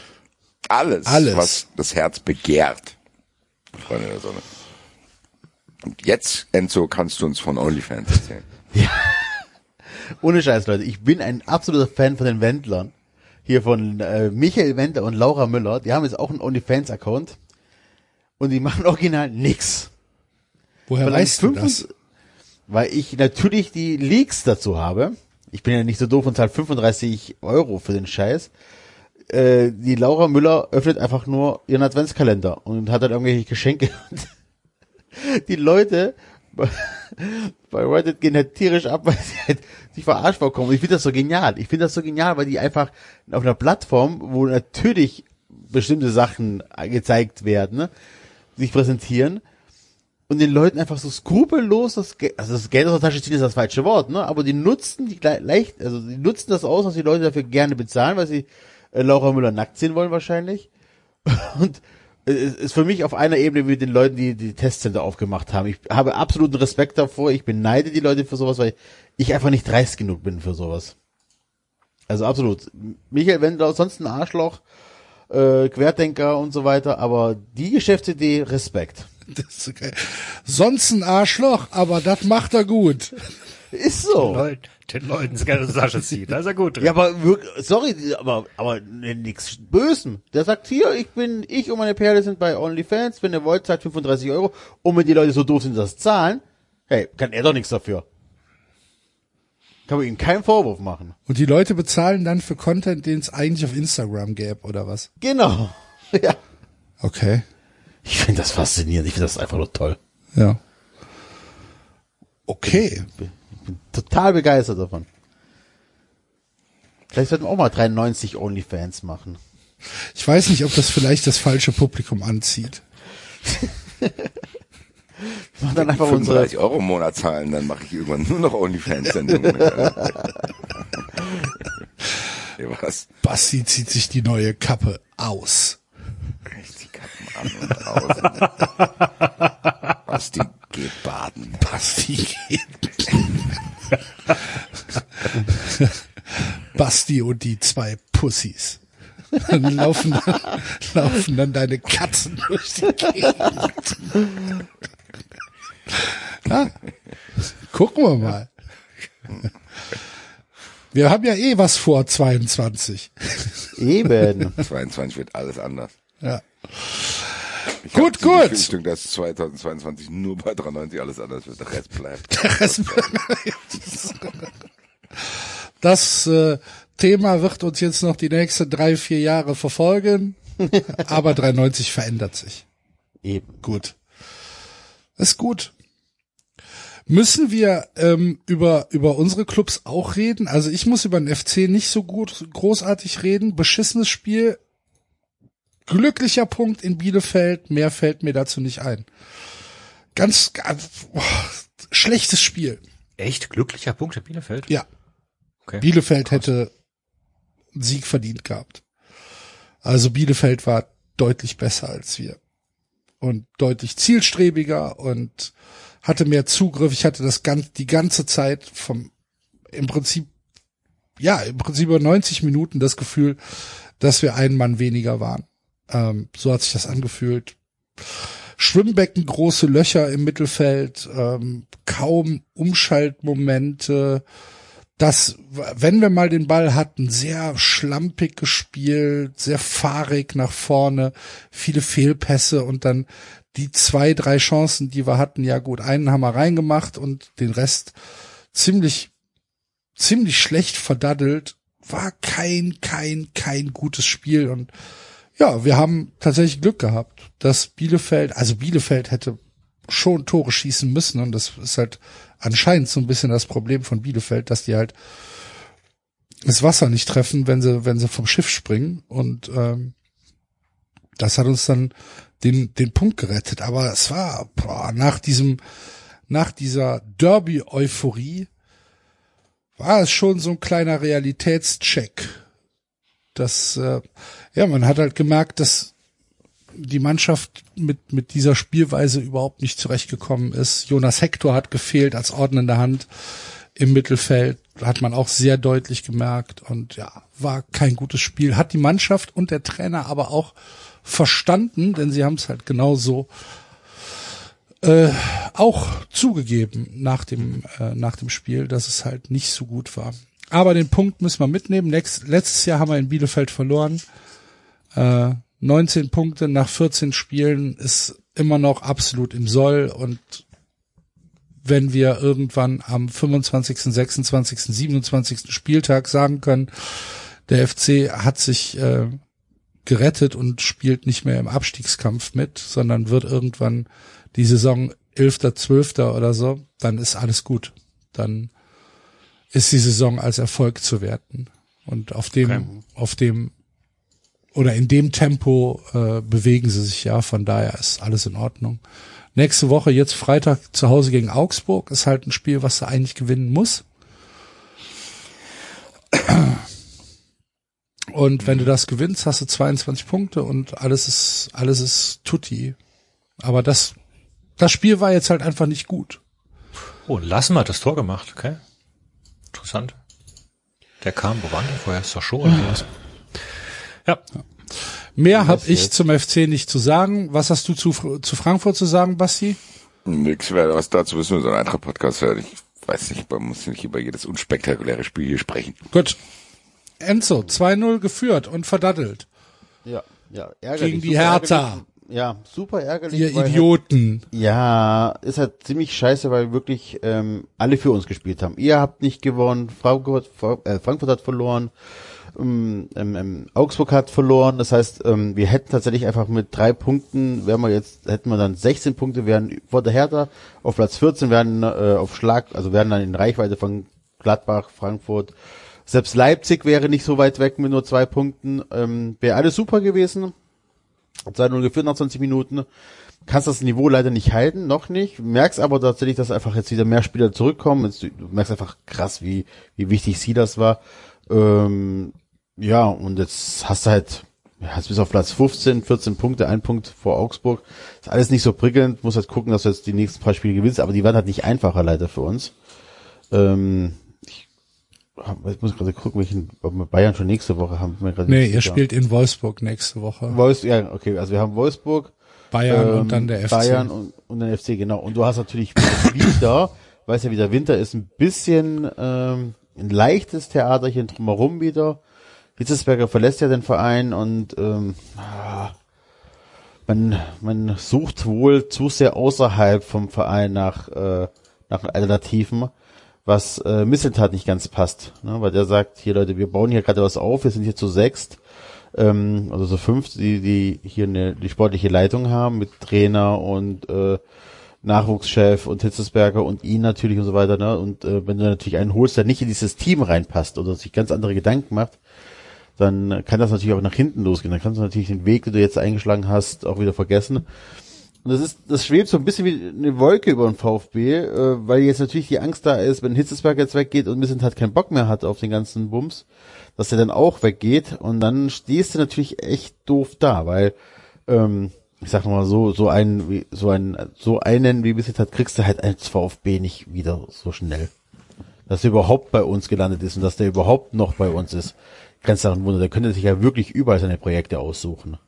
alles, Alles. was das Herz begehrt. Freunde der Sonne. Und jetzt, Enzo, kannst du uns von OnlyFans erzählen. Ohne Scheiß, Leute. Ich bin ein absoluter Fan von den Wendlern. Hier von äh, Michael Wendler und Laura Müller. Die haben jetzt auch einen OnlyFans-Account. Und die machen original nix. Woher Weil weißt du das? 25 Weil ich natürlich die Leaks dazu habe. Ich bin ja nicht so doof und zahle 35 Euro für den Scheiß. Äh, die Laura Müller öffnet einfach nur ihren Adventskalender und hat dann irgendwelche Geschenke. die Leute bei- Reddit gehen halt tierisch ab, weil sie halt sich verarscht vorkommen. Ich finde das so genial. Ich finde das so genial, weil die einfach auf einer Plattform, wo natürlich bestimmte Sachen gezeigt werden, ne, sich präsentieren und den Leuten einfach so skrupellos das Geld, also das Geld aus der Tasche ziehen ist das falsche Wort, ne, aber die nutzen die leicht, also die nutzen das aus, was die Leute dafür gerne bezahlen, weil sie äh, Laura Müller nackt sehen wollen wahrscheinlich. Und ist für mich auf einer Ebene wie mit den Leuten, die die Testcenter aufgemacht haben. Ich habe absoluten Respekt davor. Ich beneide die Leute für sowas, weil ich einfach nicht dreist genug bin für sowas. Also absolut. Michael Wendler, sonst ein Arschloch, äh, Querdenker und so weiter, aber die Geschäftsidee, Respekt. Das geil. Sonst ein Arschloch, aber das macht er gut. Ist so. Den Leuten Tasche zieht. Da ist er gut drin. Ja, aber wirk- sorry, aber aber nix Bösen. Der sagt hier, ich bin, ich und meine Perle sind bei OnlyFans, wenn ihr wollt, zahlt 35 Euro. Und wenn die Leute so doof sind, das zahlen, hey, kann er doch nichts dafür. Kann man ihm keinen Vorwurf machen. Und die Leute bezahlen dann für Content, den es eigentlich auf Instagram gäbe, oder was? Genau. Ja. Okay. Ich finde das faszinierend. Ich finde das einfach nur toll. Ja. Okay. Ich bin total begeistert davon. Vielleicht sollten wir auch mal 93 OnlyFans machen. Ich weiß nicht, ob das vielleicht das falsche Publikum anzieht. Wir machen dann einfach unsere, 35 Euro im Monat zahlen, dann mache ich irgendwann nur noch OnlyFans-Sendungen. was? Basti zieht sich die neue Kappe aus. Reißt die Kappen an und aus. Was die geht baden. Basti geht. Basti und die zwei Pussys. Dann laufen, laufen dann deine Katzen durch die Gegend. Ja, gucken wir mal. Wir haben ja eh was vor 22. eben. 22 wird alles anders. Ja. Ich Gut, die gut. Befürchtung, dass 2022 nur bei 93 alles anders wird, der Rest bleibt. Das äh, Thema wird uns jetzt noch die nächsten drei, vier Jahre verfolgen. Aber 93 verändert sich. Eben. Gut. Ist gut. Müssen wir ähm, über über unsere Clubs auch reden? Also ich muss über den FC nicht so gut großartig reden. Beschissenes Spiel, glücklicher Punkt in Bielefeld. Mehr fällt mir dazu nicht ein. Ganz, ganz boah, schlechtes Spiel. Echt glücklicher Punkt der Bielefeld? Ja, Okay. Bielefeld hätte einen Sieg verdient gehabt. Also Bielefeld war deutlich besser als wir und deutlich zielstrebiger und hatte mehr Zugriff. Ich hatte das ganz, die ganze Zeit vom, im Prinzip, ja, im Prinzip über 90 Minuten das Gefühl, dass wir einen Mann weniger waren. Ähm, so hat sich das angefühlt. Schwimmbecken, große Löcher im Mittelfeld, ähm, kaum Umschaltmomente. Das, wenn wir mal den Ball hatten, sehr schlampig gespielt, sehr fahrig nach vorne, viele Fehlpässe und dann die zwei, drei Chancen, die wir hatten, ja gut, einen haben wir reingemacht und den Rest ziemlich, ziemlich schlecht verdaddelt. War kein, kein, kein gutes Spiel und ja, wir haben tatsächlich Glück gehabt, dass Bielefeld, also Bielefeld hätte schon Tore schießen müssen und das ist halt anscheinend so ein bisschen das Problem von Bielefeld, dass die halt das Wasser nicht treffen, wenn sie, wenn sie vom Schiff springen und ähm, das hat uns dann den, den Punkt gerettet. Aber es war boah, nach diesem, nach dieser Derby-Euphorie war es schon so ein kleiner Realitätscheck. Das, äh, ja, man hat halt gemerkt, dass die Mannschaft mit, mit dieser Spielweise überhaupt nicht zurechtgekommen ist. Jonas Hector hat gefehlt als ordnende Hand im Mittelfeld, hat man auch sehr deutlich gemerkt und ja, war kein gutes Spiel. Hat die Mannschaft und der Trainer aber auch verstanden, denn sie haben es halt genauso äh, auch zugegeben nach dem äh, nach dem Spiel, dass es halt nicht so gut war. Aber den Punkt müssen wir mitnehmen. Letztes Jahr haben wir in Bielefeld verloren. Äh, 19 Punkte nach 14 Spielen ist immer noch absolut im Soll und wenn wir irgendwann am 25., 26., 27. Spieltag sagen können, der FC hat sich äh, gerettet und spielt nicht mehr im Abstiegskampf mit, sondern wird irgendwann die Saison 11., 12. oder so, dann ist alles gut. Dann ist die Saison als Erfolg zu werten. Und auf dem, okay. auf dem oder in dem Tempo äh, bewegen sie sich ja, von daher ist alles in Ordnung. Nächste Woche, jetzt Freitag zu Hause gegen Augsburg, ist halt ein Spiel, was sie eigentlich gewinnen muss. Und wenn du das gewinnst, hast du 22 Punkte und alles ist, alles ist tutti. Aber das, das Spiel war jetzt halt einfach nicht gut. Oh, Lassen hat das Tor gemacht, okay. Interessant. Der kam, wo war der vorher? Ist doch schon oder was? Ja. ja. Mehr habe ich zum FC nicht zu sagen. Was hast du zu, zu Frankfurt zu sagen, Basti? Nix, was dazu wissen wir so ein anderer Podcast hören. Ich weiß nicht, man muss nicht über jedes unspektakuläre Spiel hier sprechen. Gut. Enzo, 2-0 geführt und verdattelt. Ja, ja, ärgerlich. Gegen die Hertha. Ärgerlich. Ja, super ärgerlich. Ihr Idioten. Halt, ja, ist halt ziemlich scheiße, weil wirklich ähm, alle für uns gespielt haben. Ihr habt nicht gewonnen, Frankfurt, äh, Frankfurt hat verloren, ähm, ähm, Augsburg hat verloren. Das heißt, ähm, wir hätten tatsächlich einfach mit drei Punkten, wären wir jetzt, hätten wir dann 16 Punkte, wären vor der Hertha auf Platz 14, wären äh, auf Schlag, also wären dann in Reichweite von Gladbach, Frankfurt. Selbst Leipzig wäre nicht so weit weg mit nur zwei Punkten. Ähm, wäre alles super gewesen. 2-0 geführt nach 20 Minuten. Kannst das Niveau leider nicht halten, noch nicht. Merkst aber tatsächlich, dass einfach jetzt wieder mehr Spieler zurückkommen. Du merkst einfach krass, wie, wie wichtig sie das war. Ähm, ja, und jetzt hast du halt, hast bis auf Platz 15, 14 Punkte, ein Punkt vor Augsburg. Ist alles nicht so prickelnd, muss halt gucken, dass du jetzt die nächsten paar Spiele gewinnst, aber die werden halt nicht einfacher leider für uns. Ähm, ich, ich muss gerade gucken, welchen ob wir Bayern schon nächste Woche haben. Wir nee, ihr spielt in Wolfsburg nächste Woche. Wolfs, ja, okay, also wir haben Wolfsburg, Bayern ähm, und dann der FC. Bayern und, und dann FC, genau. Und du hast natürlich wieder, weil es ja wieder Winter ist, ein bisschen ähm, ein leichtes Theaterchen drumherum wieder Hitzesberger verlässt ja den Verein und ähm, man, man sucht wohl zu sehr außerhalb vom Verein nach, äh, nach Alternativen, was äh, Misseltat nicht ganz passt. Ne? Weil der sagt, hier Leute, wir bauen hier gerade was auf, wir sind hier zu sechst, ähm, also so fünf, die, die hier eine, die sportliche Leitung haben mit Trainer und äh, Nachwuchschef und Hitzesberger und ihn natürlich und so weiter. Ne? Und äh, wenn du natürlich einen holst, der nicht in dieses Team reinpasst oder sich ganz andere Gedanken macht, dann kann das natürlich auch nach hinten losgehen. Dann kannst du natürlich den Weg, den du jetzt eingeschlagen hast, auch wieder vergessen. Und das ist, das schwebt so ein bisschen wie eine Wolke über den VfB, äh, weil jetzt natürlich die Angst da ist, wenn Hitzesberg jetzt weggeht und Missent halt keinen Bock mehr hat auf den ganzen Bums, dass er dann auch weggeht und dann stehst du natürlich echt doof da, weil ähm, ich sag mal so, so einen, so einen, so einen wie Missent hat, kriegst du halt als VfB nicht wieder so schnell. Dass er überhaupt bei uns gelandet ist und dass der überhaupt noch bei uns ist ganz daran wundern. Der könnte sich ja wirklich überall seine Projekte aussuchen.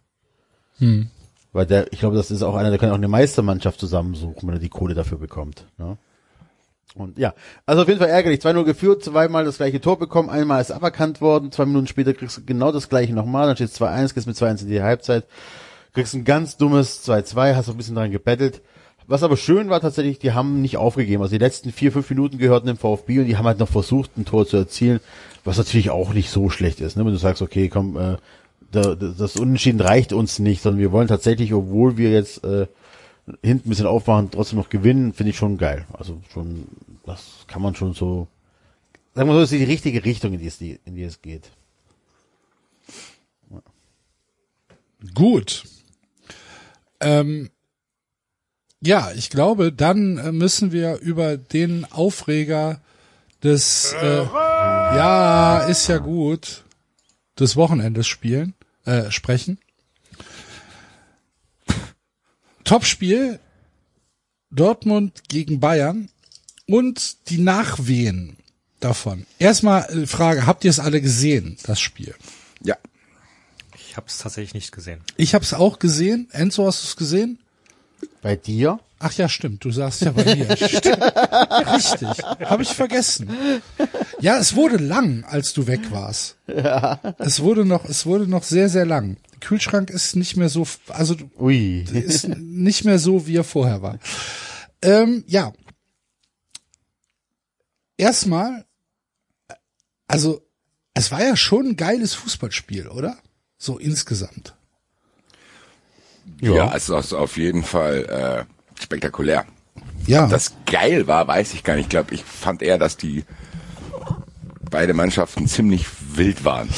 Hm. Weil der, ich glaube, das ist auch einer, der kann auch eine Meistermannschaft zusammensuchen, wenn er die Kohle dafür bekommt. Ne? Und ja, also auf jeden Fall ärgerlich. 2-0 geführt, zweimal das gleiche Tor bekommen, einmal ist aberkannt worden, zwei Minuten später kriegst du genau das gleiche nochmal, dann steht 2-1, gehst mit 2-1 in die Halbzeit. kriegst ein ganz dummes 2-2, hast ein bisschen dran gebettelt. Was aber schön war tatsächlich, die haben nicht aufgegeben. Also die letzten vier, fünf Minuten gehörten dem VfB und die haben halt noch versucht, ein Tor zu erzielen, was natürlich auch nicht so schlecht ist. Ne? Wenn du sagst, okay, komm, äh, da, das Unentschieden reicht uns nicht, sondern wir wollen tatsächlich, obwohl wir jetzt äh, hinten ein bisschen aufmachen, trotzdem noch gewinnen, finde ich schon geil. Also schon, das kann man schon so, sagen wir so, das ist die richtige Richtung, in die es, in die es geht. Gut. Ähm, ja, ich glaube, dann äh, müssen wir über den Aufreger des, äh, ja, ist ja gut, des Wochenendes spielen, äh, sprechen. Topspiel Dortmund gegen Bayern und die Nachwehen davon. Erstmal äh, Frage, habt ihr es alle gesehen, das Spiel? Ja. Ich habe es tatsächlich nicht gesehen. Ich habe es auch gesehen. Enzo, hast du es gesehen? Bei dir? Ach ja, stimmt. Du saßt ja bei mir. Richtig. Habe ich vergessen. Ja, es wurde lang, als du weg warst. Ja. Es wurde noch, es wurde noch sehr, sehr lang. Der Kühlschrank ist nicht mehr so, also Ui. ist nicht mehr so, wie er vorher war. Ähm, ja. Erstmal, also es war ja schon ein geiles Fußballspiel, oder? So insgesamt. Ja, ja es ist auf jeden Fall äh, spektakulär. Ja. Das geil war, weiß ich gar nicht. Ich glaube, ich fand eher, dass die beide Mannschaften ziemlich wild waren.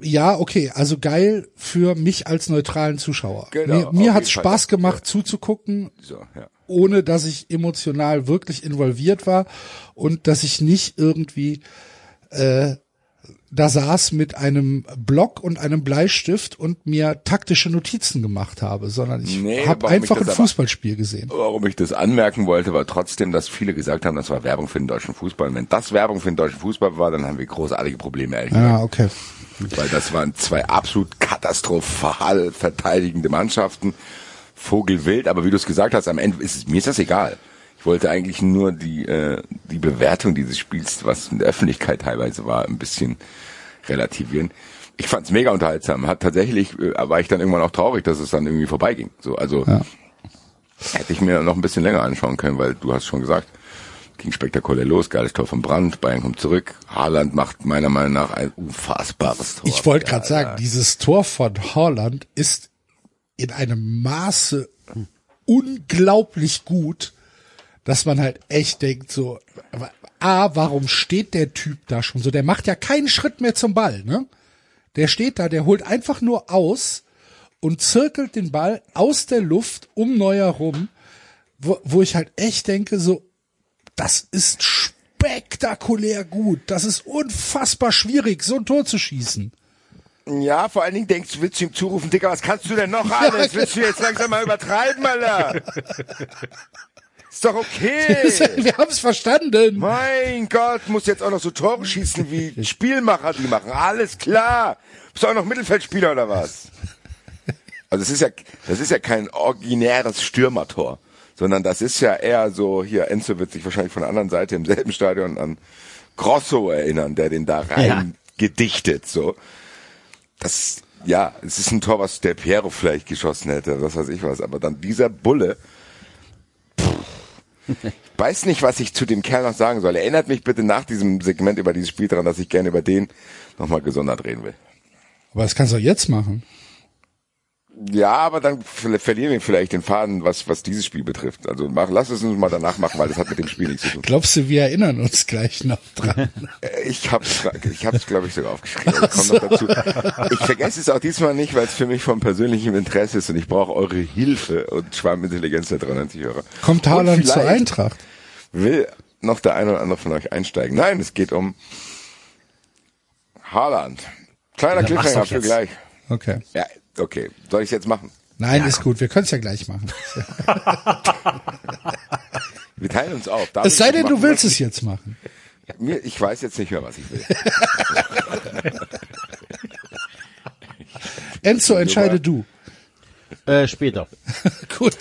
Ja, okay, also geil für mich als neutralen Zuschauer. Genau, mir mir hat's Fall. Spaß gemacht zuzugucken, So, ja. ohne dass ich emotional wirklich involviert war und dass ich nicht irgendwie äh, da saß mit einem Block und einem Bleistift und mir taktische Notizen gemacht habe, sondern ich Nee, habe einfach ein aber- Fußballspiel gesehen. Warum ich das anmerken wollte, war trotzdem, dass viele gesagt haben, das war Werbung für den deutschen Fußball. Und wenn das Werbung für den deutschen Fußball war, dann haben wir großartige Probleme, ehrlich. Ja, okay. Weil das waren zwei absolut katastrophal verteidigende Mannschaften. Vogelwild, aber wie du es gesagt hast, am Ende ist es, mir ist das egal. Ich wollte eigentlich nur die, äh, die Bewertung dieses Spiels, was in der Öffentlichkeit teilweise war, ein bisschen relativieren. Ich fand es mega unterhaltsam. Hat tatsächlich äh, war ich dann irgendwann auch traurig, dass es dann irgendwie vorbeiging. So, also Ja. hätte ich mir noch ein bisschen länger anschauen können, weil du hast schon gesagt, ging spektakulär los, geiles Tor von Brandt, Bayern kommt zurück, Haaland macht meiner Meinung nach ein unfassbares Tor. Ich wollte gerade Ja, sagen, dieses Tor von Holland ist in einem Maße unglaublich gut, dass man halt echt denkt so, A, warum steht der Typ da schon so? Der macht ja keinen Schritt mehr zum Ball, ne? Der steht da, der holt einfach nur aus und zirkelt den Ball aus der Luft um Neuer rum, wo, wo ich halt echt denke so, das ist spektakulär gut. Das ist unfassbar schwierig, so ein Tor zu schießen. Ja, vor allen Dingen denkst du, willst du ihm zurufen, Dicker, was kannst du denn noch alles? Willst du jetzt langsam mal übertreiben, Alter? Ist doch okay. Wir haben es verstanden. Mein Gott, muss jetzt auch noch so Tore schießen wie Spielmacher, die machen. Alles klar. Bist du auch noch Mittelfeldspieler oder was? Also es ist ja, das ist ja kein originäres Stürmertor, sondern das ist ja eher so, hier, Enzo wird sich wahrscheinlich von der anderen Seite im selben Stadion an Grosso erinnern, der den da rein Ja. gedichtet, so. Das, ja, es ist ein Tor, was der Piero vielleicht geschossen hätte, was weiß ich was, aber dann dieser Bulle, weiß nicht, was ich zu dem Kerl noch sagen soll. Erinnert mich bitte nach diesem Segment über dieses Spiel daran, dass ich gerne über den nochmal gesondert reden will. Aber das kannst du auch jetzt machen. Ja, aber dann ver verlieren wir vielleicht den Faden, was, was dieses Spiel betrifft. Also mach, lass es uns mal danach machen, weil das hat mit dem Spiel nichts zu tun. Glaubst du, wir erinnern uns gleich noch dran? Äh, Ich hab's, ich hab's, glaube ich, sogar aufgeschrieben. Ich, komm noch dazu. ich vergesse es auch diesmal nicht, weil es für mich von persönlichem Interesse ist und ich brauche eure Hilfe und Schwarmintelligenz der 93 Hörer. Kommt Haaland zur Eintracht? Will noch der eine oder andere von euch einsteigen? Nein, es geht um Haaland. Kleiner Cliffhanger für gleich. Okay. Ja, okay. Soll ich jetzt machen? Nein, ist gut. Wir können es ja gleich machen. Wir teilen uns auf. Darf Es sei denn, du machen, willst was es jetzt machen. ich- Mir, ich weiß jetzt nicht mehr, was ich will. Enzo, entscheide du. Äh, später. Gut.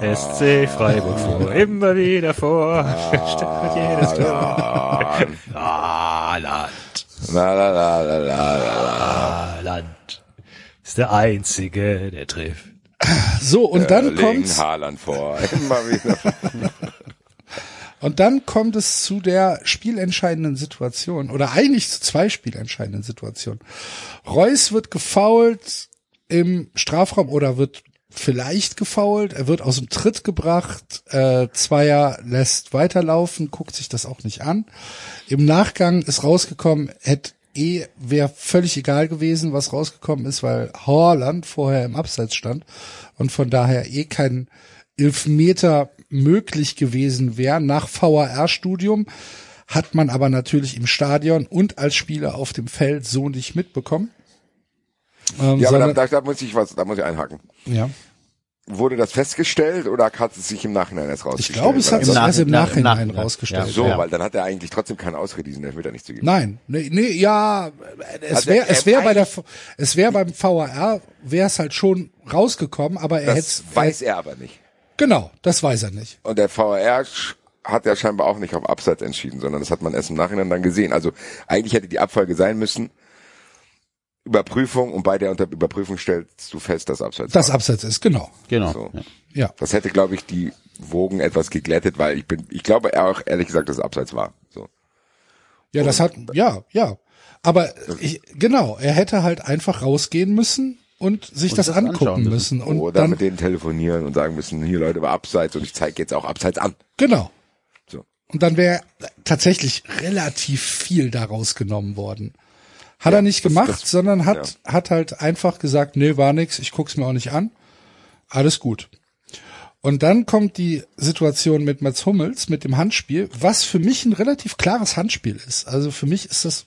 SC Freiburg vor, immer wieder vor, stört jedes Tor. Ah, Land, La, la, la, la, la, la, la. Land. ist der Einzige, der trifft. So, und dann Erling kommt's, Haaland vor. Immer wieder. und dann kommt es zu der spielentscheidenden Situation, oder eigentlich zu zwei spielentscheidenden Situationen. Reus wird gefoult im Strafraum oder wird vielleicht gefoult, er wird aus dem Tritt gebracht, äh, Zweier lässt weiterlaufen, guckt sich das auch nicht an. Im Nachgang ist rausgekommen, hätte eh, wäre völlig egal gewesen, was rausgekommen ist, weil Horland vorher im Abseits stand und von daher eh kein Elfmeter möglich gewesen wäre. Nach VAR-Studium hat man aber natürlich im Stadion und als Spieler auf dem Feld so nicht mitbekommen. Ähm, Ja, aber da, da, da muss ich was, da muss ich einhaken. ja. Wurde das festgestellt oder hat es sich im Nachhinein erst Ich rausgestellt? glaube, es hat sich das- erst im Nach- Nachhinein Nachhinein, rausgestellt. ja. so, Ja. weil dann hat er eigentlich trotzdem keine Ausrede, diesen Elfmeter nicht zu geben. Nein, nee, nee, ja, es Also wäre, es wäre bei der, es wäre beim VAR, wäre es halt schon rausgekommen, aber er hätte, Das weiß er aber nicht. genau, das weiß er nicht. Und der VR sch- hat ja scheinbar auch nicht auf Abseits entschieden, sondern das hat man erst im Nachhinein dann gesehen. Also eigentlich hätte die Abfolge sein müssen, Überprüfung und bei der Unter Überprüfung stellst du fest, dass Abseits Das war. Abseits ist, genau, Genau. So. Ja. Das hätte, glaube ich, die Wogen etwas geglättet, weil ich bin, ich glaube auch ehrlich gesagt, dass es Abseits war. So. Ja, das hat, ja, ja. Aber ich, genau, er hätte halt einfach rausgehen müssen und sich Und das, das angucken anschauen müssen. Und Oder dann, mit denen telefonieren und sagen müssen, hier Leute, war Abseits und ich zeige jetzt auch Abseits an. genau. So. Und dann wäre tatsächlich relativ viel daraus genommen worden. Hat er nicht das- gemacht, das- sondern hat, hat halt einfach gesagt, nee, war nix, ich guck's mir auch nicht an. Alles gut. Und dann kommt die Situation mit Mats Hummels, mit dem Handspiel, was für mich ein relativ klares Handspiel ist. Also für mich ist das,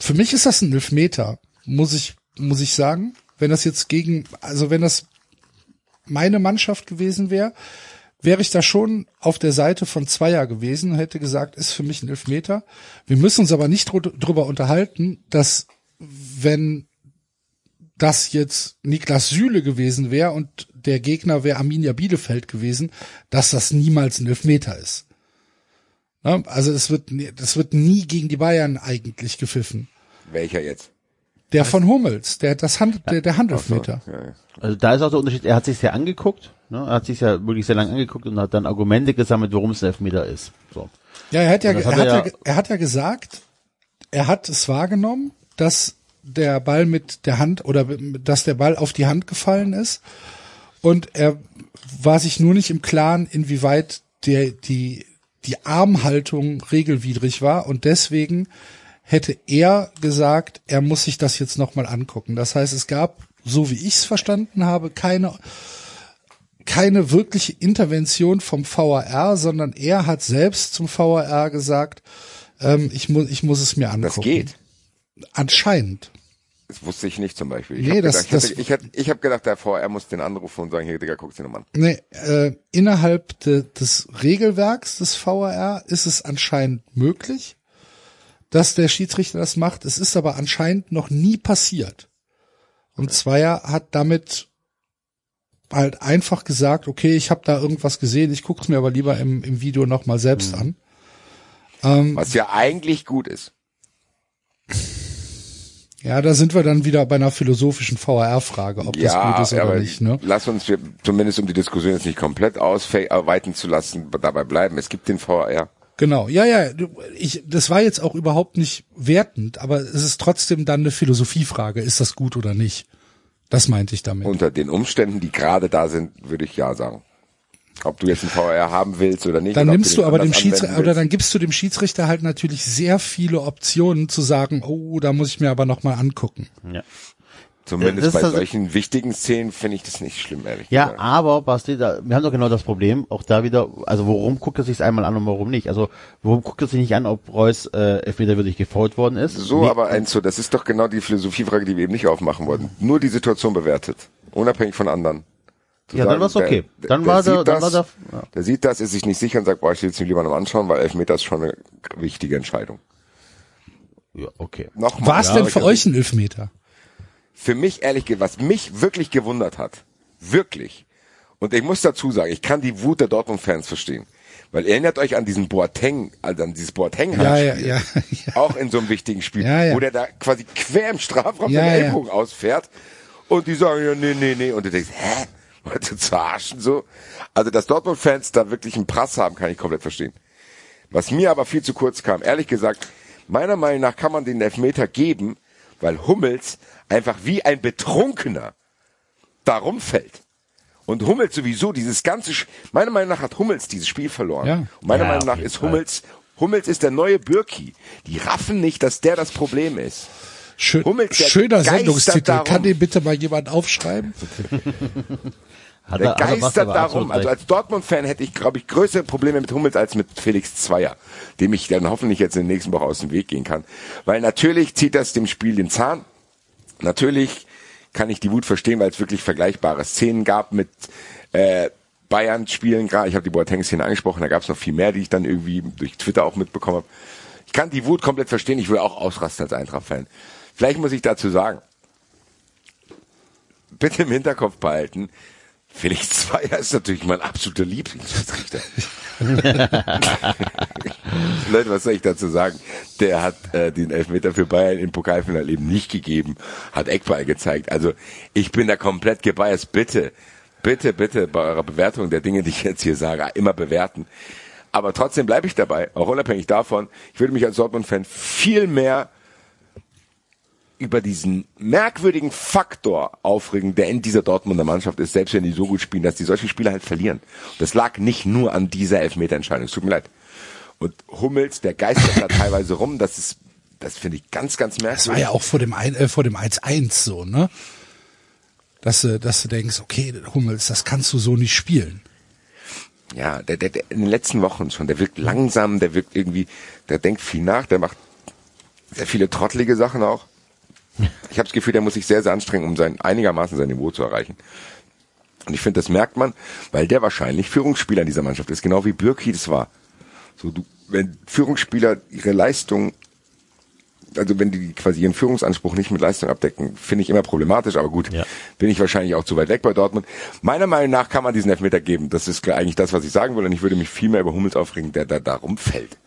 für mich ist das ein Elfmeter, muss ich, muss ich sagen. Wenn das jetzt gegen, also wenn das meine Mannschaft gewesen wäre, wäre ich da schon auf der Seite von Zweier gewesen und hätte gesagt, ist für mich ein Elfmeter. Wir müssen uns aber nicht drü- drüber unterhalten, dass wenn das jetzt Niklas Süle gewesen wäre und der Gegner wäre Arminia Bielefeld gewesen, dass das niemals ein Elfmeter ist. Ne? Also es wird, das wird nie gegen die Bayern eigentlich gepfiffen. Welcher jetzt? Der von Hummels, der das Hand, der, der Handelfmeter. Ja, ja. Also da ist auch der Unterschied, er hat sich ja angeguckt, ne? er hat sich ja wirklich sehr lange angeguckt und hat dann Argumente gesammelt, warum es ein Elfmeter ist. So. Ja, er hat ja, er hat hat er ja, er hat ja gesagt, er hat es wahrgenommen, dass der Ball mit der Hand oder dass der Ball auf die Hand gefallen ist und er war sich nur nicht im Klaren, inwieweit der die die Armhaltung regelwidrig war und deswegen hätte er gesagt, er muss sich das jetzt nochmal angucken. Das heißt, es gab, so wie ich es verstanden habe, keine keine wirkliche Intervention vom VAR, sondern er hat selbst zum VAR gesagt, ähm, ich muss ich muss es mir angucken. Das geht. Anscheinend. Das wusste ich nicht zum Beispiel. Ich Nee, habe das- gedacht, ich, das- ich, hätte- ich hab gedacht, der VR muss den anrufen und sagen, hier, Digga, guck's dir nochmal an. Nee, äh, innerhalb de, des Regelwerks des VAR ist es anscheinend möglich, dass der Schiedsrichter das macht. Es ist aber anscheinend noch nie passiert. Und Zweier hat damit halt einfach gesagt, okay, ich habe da irgendwas gesehen, ich guck's mir aber lieber im, im Video nochmal selbst an. Ähm, Was ja eigentlich gut ist. ja, da sind wir dann wieder bei einer philosophischen VAR-Frage, ob das gut ist oder nicht. Ne? lass uns wir, zumindest um die Diskussion jetzt nicht komplett ausweiten zu lassen, dabei bleiben. Es gibt den VR. Genau, ja, ja, du- ich, das war jetzt auch überhaupt nicht wertend, aber es ist trotzdem dann eine Philosophiefrage, ist das gut oder nicht? Das meinte ich damit. Unter den Umständen, die gerade da sind, würde ich ja sagen. Ob du jetzt einen VR haben willst oder nicht. dann oder nimmst du aber dem Schiedsrichter oder dann gibst du dem Schiedsrichter halt natürlich sehr viele Optionen zu sagen, oh, da muss ich mir aber noch mal angucken. Ja. Zumindest bei solchen wichtigen Szenen finde ich das nicht schlimm, ehrlich Ja, gesagt. aber Basti, da, wir haben doch genau das Problem, auch da wieder, also warum guckt er sich's einmal an und warum nicht? Also warum guckt er sich nicht an, ob Reus äh, Elfmeter wirklich gefault worden ist? So, Nee, aber Enzo, das ist doch genau die Philosophiefrage, die wir eben nicht aufmachen wollten. Nur die Situation bewertet, unabhängig von anderen. Zu Ja, dann war's okay. der- Dann der war der- sieht dann das, war der- ja. der sieht das, ist sich nicht sicher und sagt, boah, ich will jetzt lieber noch anschauen, weil Elfmeter ist schon eine wichtige Entscheidung. Ja, okay. Nochmal. War es Ja, denn für euch ein Elfmeter? Für mich ehrlich gesagt, was mich wirklich gewundert hat, wirklich, und ich muss dazu sagen, ich kann die Wut der Dortmund-Fans verstehen. Weil erinnert euch an diesen Boateng, also an dieses boateng Ja, ja, ja, ja. auch in so einem wichtigen Spiel, Ja, ja. wo der da quasi quer im Strafraum Ja, den. Ellbogen ausfährt und die sagen, ja, nee, nee, nee, und du denkst, hä? Wollt ihr zu arschen so? Also, dass Dortmund-Fans da wirklich einen Prass haben, kann ich komplett verstehen. Was mir aber viel zu kurz kam, ehrlich gesagt, meiner Meinung nach kann man den Elfmeter geben, weil Hummels einfach wie ein Betrunkener da rumfällt. Und Hummels sowieso dieses ganze, Sch- meiner Meinung nach hat Hummels dieses Spiel verloren. Ja. Und meiner Ja, Meinung nach ist. Hummels, Hummels ist der neue Birki. Die raffen nicht, dass der das Problem ist. Schön, Hummels, der schöner geistert Sendungstitel. darum. Kann den bitte mal jemand aufschreiben? Hat Der er- er geistert darum. Also als Dortmund-Fan hätte ich, glaube ich, größere Probleme mit Hummels als mit Felix Zweier, dem ich dann hoffentlich jetzt in der nächsten Woche aus dem Weg gehen kann. Weil natürlich zieht das dem Spiel den Zahn. Natürlich kann ich die Wut verstehen, weil es wirklich vergleichbare Szenen gab mit äh, Bayern-Spielen. Gerade ich habe die Boateng-Szene angesprochen, da gab es noch viel mehr, die ich dann irgendwie durch Twitter auch mitbekommen habe. Ich kann die Wut komplett verstehen. Ich würde auch ausrasten als Eintracht-Fan. Vielleicht muss ich dazu sagen, bitte im Hinterkopf behalten, Felix Zweier ist natürlich mein absoluter Lieblingsschiedsrichter. Leute, was soll ich dazu sagen? Der hat äh, den Elfmeter für Bayern im Pokalfinale eben nicht gegeben, hat Eckball gezeigt. Also ich bin da komplett gebiased. Bitte, bitte, bitte bei eurer Bewertung der Dinge, die ich jetzt hier sage, immer bewerten. Aber trotzdem bleibe ich dabei, auch unabhängig davon. Ich würde mich als Dortmund-Fan viel mehr über diesen merkwürdigen Faktor aufregen, der in dieser Dortmunder Mannschaft ist, selbst wenn die so gut spielen, dass die solche Spiele halt verlieren. Das lag nicht nur an dieser Elfmeterentscheidung. Es tut mir leid. Und Hummels, der geistert da teilweise rum, das ist, das finde ich ganz, ganz merkwürdig. Das war ja auch vor dem ein, äh, vor dem 1-1 so, ne? Dass du, dass du denkst, okay, Hummels, das kannst du so nicht spielen. Ja, der, der, der in den letzten Wochen schon, der wirkt langsam, der wirkt irgendwie, der denkt viel nach, der macht sehr viele trottelige Sachen auch. Ich habe das Gefühl, der muss sich sehr, sehr anstrengen, um sein einigermaßen sein Niveau zu erreichen. Und ich finde, das merkt man, weil der wahrscheinlich Führungsspieler in dieser Mannschaft ist, genau wie Birki das war. So, du, wenn Führungsspieler ihre Leistung, also wenn die quasi ihren Führungsanspruch nicht mit Leistung abdecken, finde ich immer problematisch, aber gut, Ja. bin ich wahrscheinlich auch zu weit weg bei Dortmund. Meiner Meinung nach kann man diesen Elfmeter geben. Das ist eigentlich das, was ich sagen will, und ich würde mich viel mehr über Hummels aufregen, der da, da rumfällt.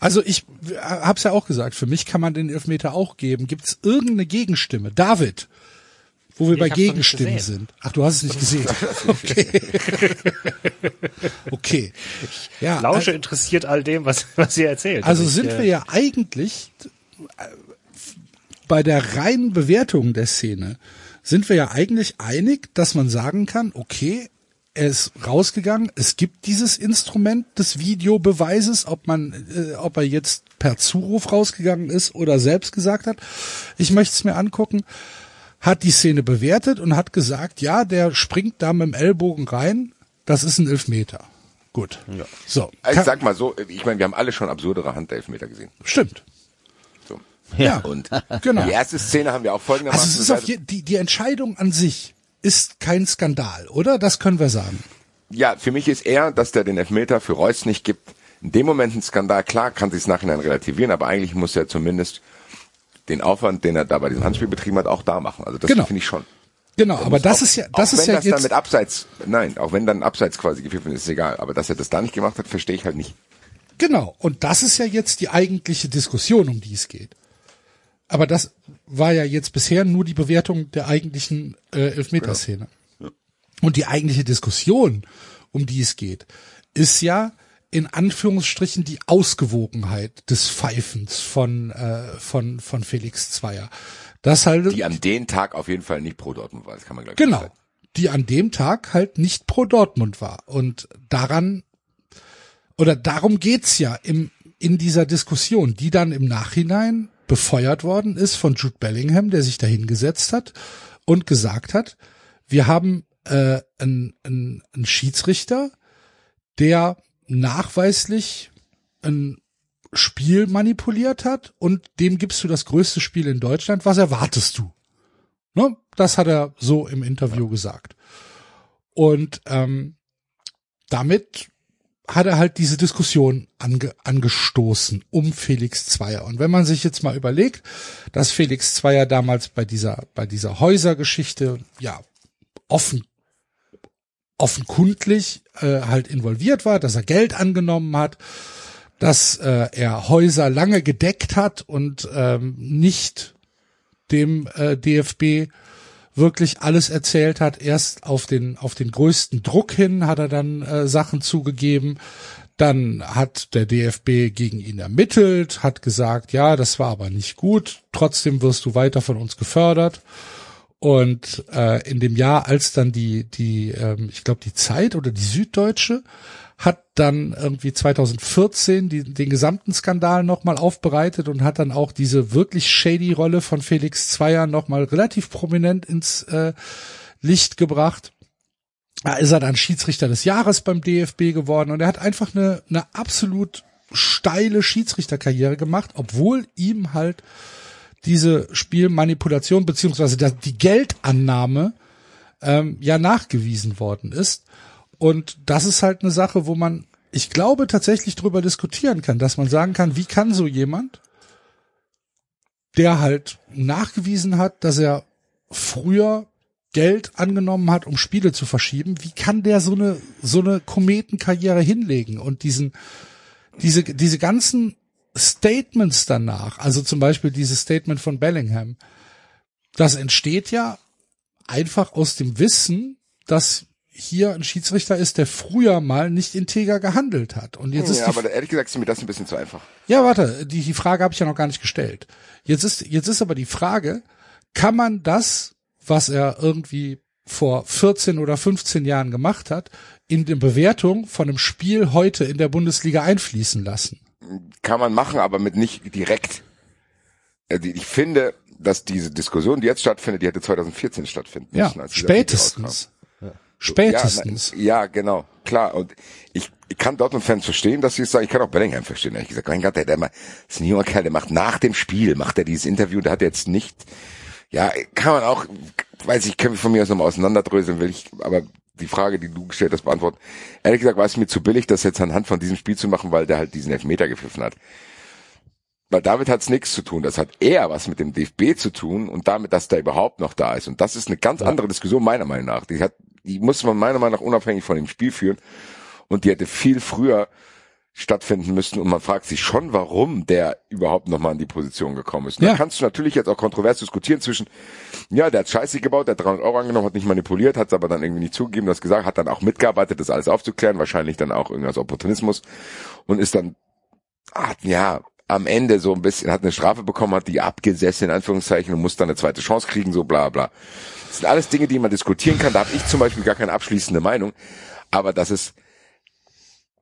Also ich hab's ja auch gesagt, für mich kann man den Elfmeter auch geben. Gibt's irgendeine Gegenstimme? David, wo wir bei ich nicht Gegenstimmen sind. Ach, du hast es nicht gesehen. Okay. okay. Ja, Lausche interessiert all dem, was, was ihr erzählt. Also ich, sind äh, wir ja eigentlich äh, bei der reinen Bewertung der Szene sind wir ja eigentlich einig, dass man sagen kann, okay, er ist rausgegangen, es gibt dieses Instrument des Videobeweises, ob man, äh, ob er jetzt per Zuruf rausgegangen ist oder selbst gesagt hat, ich möchte es mir angucken, hat die Szene bewertet und hat gesagt, ja, der springt da mit dem Ellbogen rein, das ist ein Elfmeter. Gut. So. Ich sag mal so, ich meine, wir haben alle schon absurdere Handelfmeter gesehen. Stimmt. So. Ja. Und Genau. die erste Szene haben wir auch folgendermaßen Also es ist auf je, die, die Entscheidung an sich ist kein Skandal, oder? Das können wir sagen. Ja, für mich ist eher, dass der den Elfmeter für Reus nicht gibt. In dem Moment ein Skandal, klar, kann sich es nachhinein relativieren, aber eigentlich muss er zumindest den Aufwand, den er da bei diesem Handspiel betrieben hat, auch da machen. Also das Genau. finde ich schon. Genau, aber das auch, ist ja, das ist wenn ja das dann jetzt, mit Abseits, nein, auch wenn dann Abseits quasi gepfiffen ist, ist egal. Aber dass er das da nicht gemacht hat, verstehe ich halt nicht. genau. Und das ist ja jetzt die eigentliche Diskussion, um die es geht. Aber das war ja jetzt bisher nur die Bewertung der eigentlichen äh, Elfmeterszene. Und die eigentliche Diskussion, um die es geht, ist ja in Anführungsstrichen die Ausgewogenheit des Pfeifens von äh, von von Felix Zweier. Das halt Die an den Tag auf jeden Fall nicht pro Dortmund war, das kann man gleich Genau. Die an dem Tag halt nicht pro Dortmund war. Und daran, oder darum geht's ja im, in dieser Diskussion, die dann im Nachhinein befeuert worden ist von Jude Bellingham, der sich da hingesetzt hat und gesagt hat, wir haben äh, einen, einen, einen Schiedsrichter, der nachweislich ein Spiel manipuliert hat und dem gibst du das größte Spiel in Deutschland. Was erwartest du? Ne? Das hat er so im Interview gesagt. Und ähm, damit hat er halt diese Diskussion ange angestoßen um Felix Zweier. Und wenn man sich jetzt mal überlegt, dass Felix Zweier damals bei dieser, bei dieser Häusergeschichte, ja, offen, offenkundlich äh, halt involviert war, dass er Geld angenommen hat, dass äh, er Häuser lange gedeckt hat und ähm, nicht dem äh, DFB wirklich alles erzählt hat. Erst auf den auf den größten Druck hin hat er dann äh, Sachen zugegeben. Dann hat der DFB gegen ihn ermittelt, hat gesagt, ja, das war aber nicht gut. Trotzdem wirst du weiter von uns gefördert. Und äh, in dem Jahr, als dann die, die, ähm, ich glaube, die Zeit oder die Süddeutsche hat dann irgendwie 2014 die, den gesamten Skandal nochmal aufbereitet und hat dann auch diese wirklich shady Rolle von Felix Zweier nochmal relativ prominent ins äh, Licht gebracht. Da ist er dann Schiedsrichter des Jahres beim DFB geworden und er hat einfach eine, eine absolut steile Schiedsrichterkarriere gemacht, obwohl ihm halt diese Spielmanipulation beziehungsweise die Geldannahme ähm, ja nachgewiesen worden ist. Und das ist halt eine Sache, wo man, ich glaube, tatsächlich drüber diskutieren kann, dass man sagen kann, wie kann so jemand, der halt nachgewiesen hat, dass er früher Geld angenommen hat, um Spiele zu verschieben, wie kann der so eine so eine Kometenkarriere hinlegen? Und diesen diese diese ganzen Statements danach, also zum Beispiel dieses Statement von Bellingham, das entsteht ja einfach aus dem Wissen, dass hier ein Schiedsrichter ist, der früher mal nicht integer gehandelt hat. Und jetzt ja, ist die, aber ehrlich gesagt ist mir das ein bisschen zu einfach. ja, warte, die, die Frage habe ich ja noch gar nicht gestellt. Jetzt ist, jetzt ist aber die Frage, kann man das, was er irgendwie vor 14 oder 15 Jahren gemacht hat, in der Bewertung von einem Spiel heute in der Bundesliga einfließen lassen? Kann man machen, aber mit nicht direkt. Also Ich finde, dass diese Diskussion, die jetzt stattfindet, die hätte 2014 stattfinden Ja, müssen. rauskam. spätestens. Spätestens. Ja, ja, genau, klar. Und ich, ich kann Dortmund-Fans verstehen, dass sie es sagen. Ich kann auch Bellingham verstehen. Ehrlich gesagt, mein Gott, der, der, der ist ein junger Kerl, der macht nach dem Spiel, macht er dieses Interview, der hat jetzt nicht, ja, kann man auch, weiß ich, können wir von mir aus nochmal auseinanderdröseln, will ich, aber die Frage, die du gestellt hast, beantworten. Ehrlich gesagt war es mir zu billig, das jetzt anhand von diesem Spiel zu machen, weil der halt diesen Elfmeter gepfiffen hat. Weil damit hat's nichts zu tun. Das hat eher was mit dem DFB zu tun und damit, dass der überhaupt noch da ist. Und das ist eine ganz andere Diskussion meiner Meinung nach. Die hat, die muss man meiner Meinung nach unabhängig von dem Spiel führen. Und die hätte viel früher stattfinden müssen. Und man fragt sich schon, warum der überhaupt nochmal in die Position gekommen ist. Ja. Da kannst du natürlich jetzt auch kontrovers diskutieren zwischen, ja, der hat Scheiße gebaut, der hat 300 Euro angenommen, hat nicht manipuliert, hat es aber dann irgendwie nicht zugegeben, das gesagt, hat dann auch mitgearbeitet, das alles aufzuklären, wahrscheinlich dann auch irgendwas Opportunismus und ist dann, hat, ja, am Ende so ein bisschen, hat eine Strafe bekommen, hat die abgesessen, in Anführungszeichen, und muss dann eine zweite Chance kriegen, so bla bla. Das sind alles Dinge, die man diskutieren kann, da habe ich zum Beispiel gar keine abschließende Meinung, aber dass es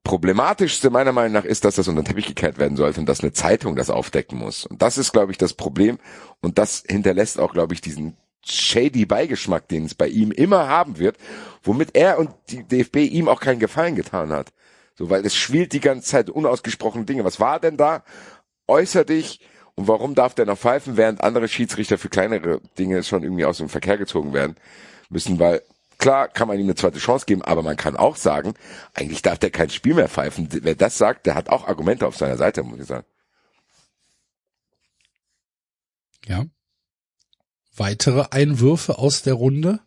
problematischste meiner Meinung nach ist, dass das unter den Teppich gekehrt werden sollte und dass eine Zeitung das aufdecken muss. Und das ist, glaube ich, das Problem. Und das hinterlässt auch, glaube ich, diesen shady Beigeschmack, den es bei ihm immer haben wird, womit er und die DFB ihm auch keinen Gefallen getan hat. So, weil es schwillt die ganze Zeit unausgesprochene Dinge. Was war denn da? Äußer dich. Und warum darf der noch pfeifen, während andere Schiedsrichter für kleinere Dinge schon irgendwie aus dem Verkehr gezogen werden müssen, weil Klar kann man ihm eine zweite Chance geben, aber man kann auch sagen, eigentlich darf der kein Spiel mehr pfeifen. Wer das sagt, der hat auch Argumente auf seiner Seite, muss ich sagen. Ja. Weitere Einwürfe aus der Runde?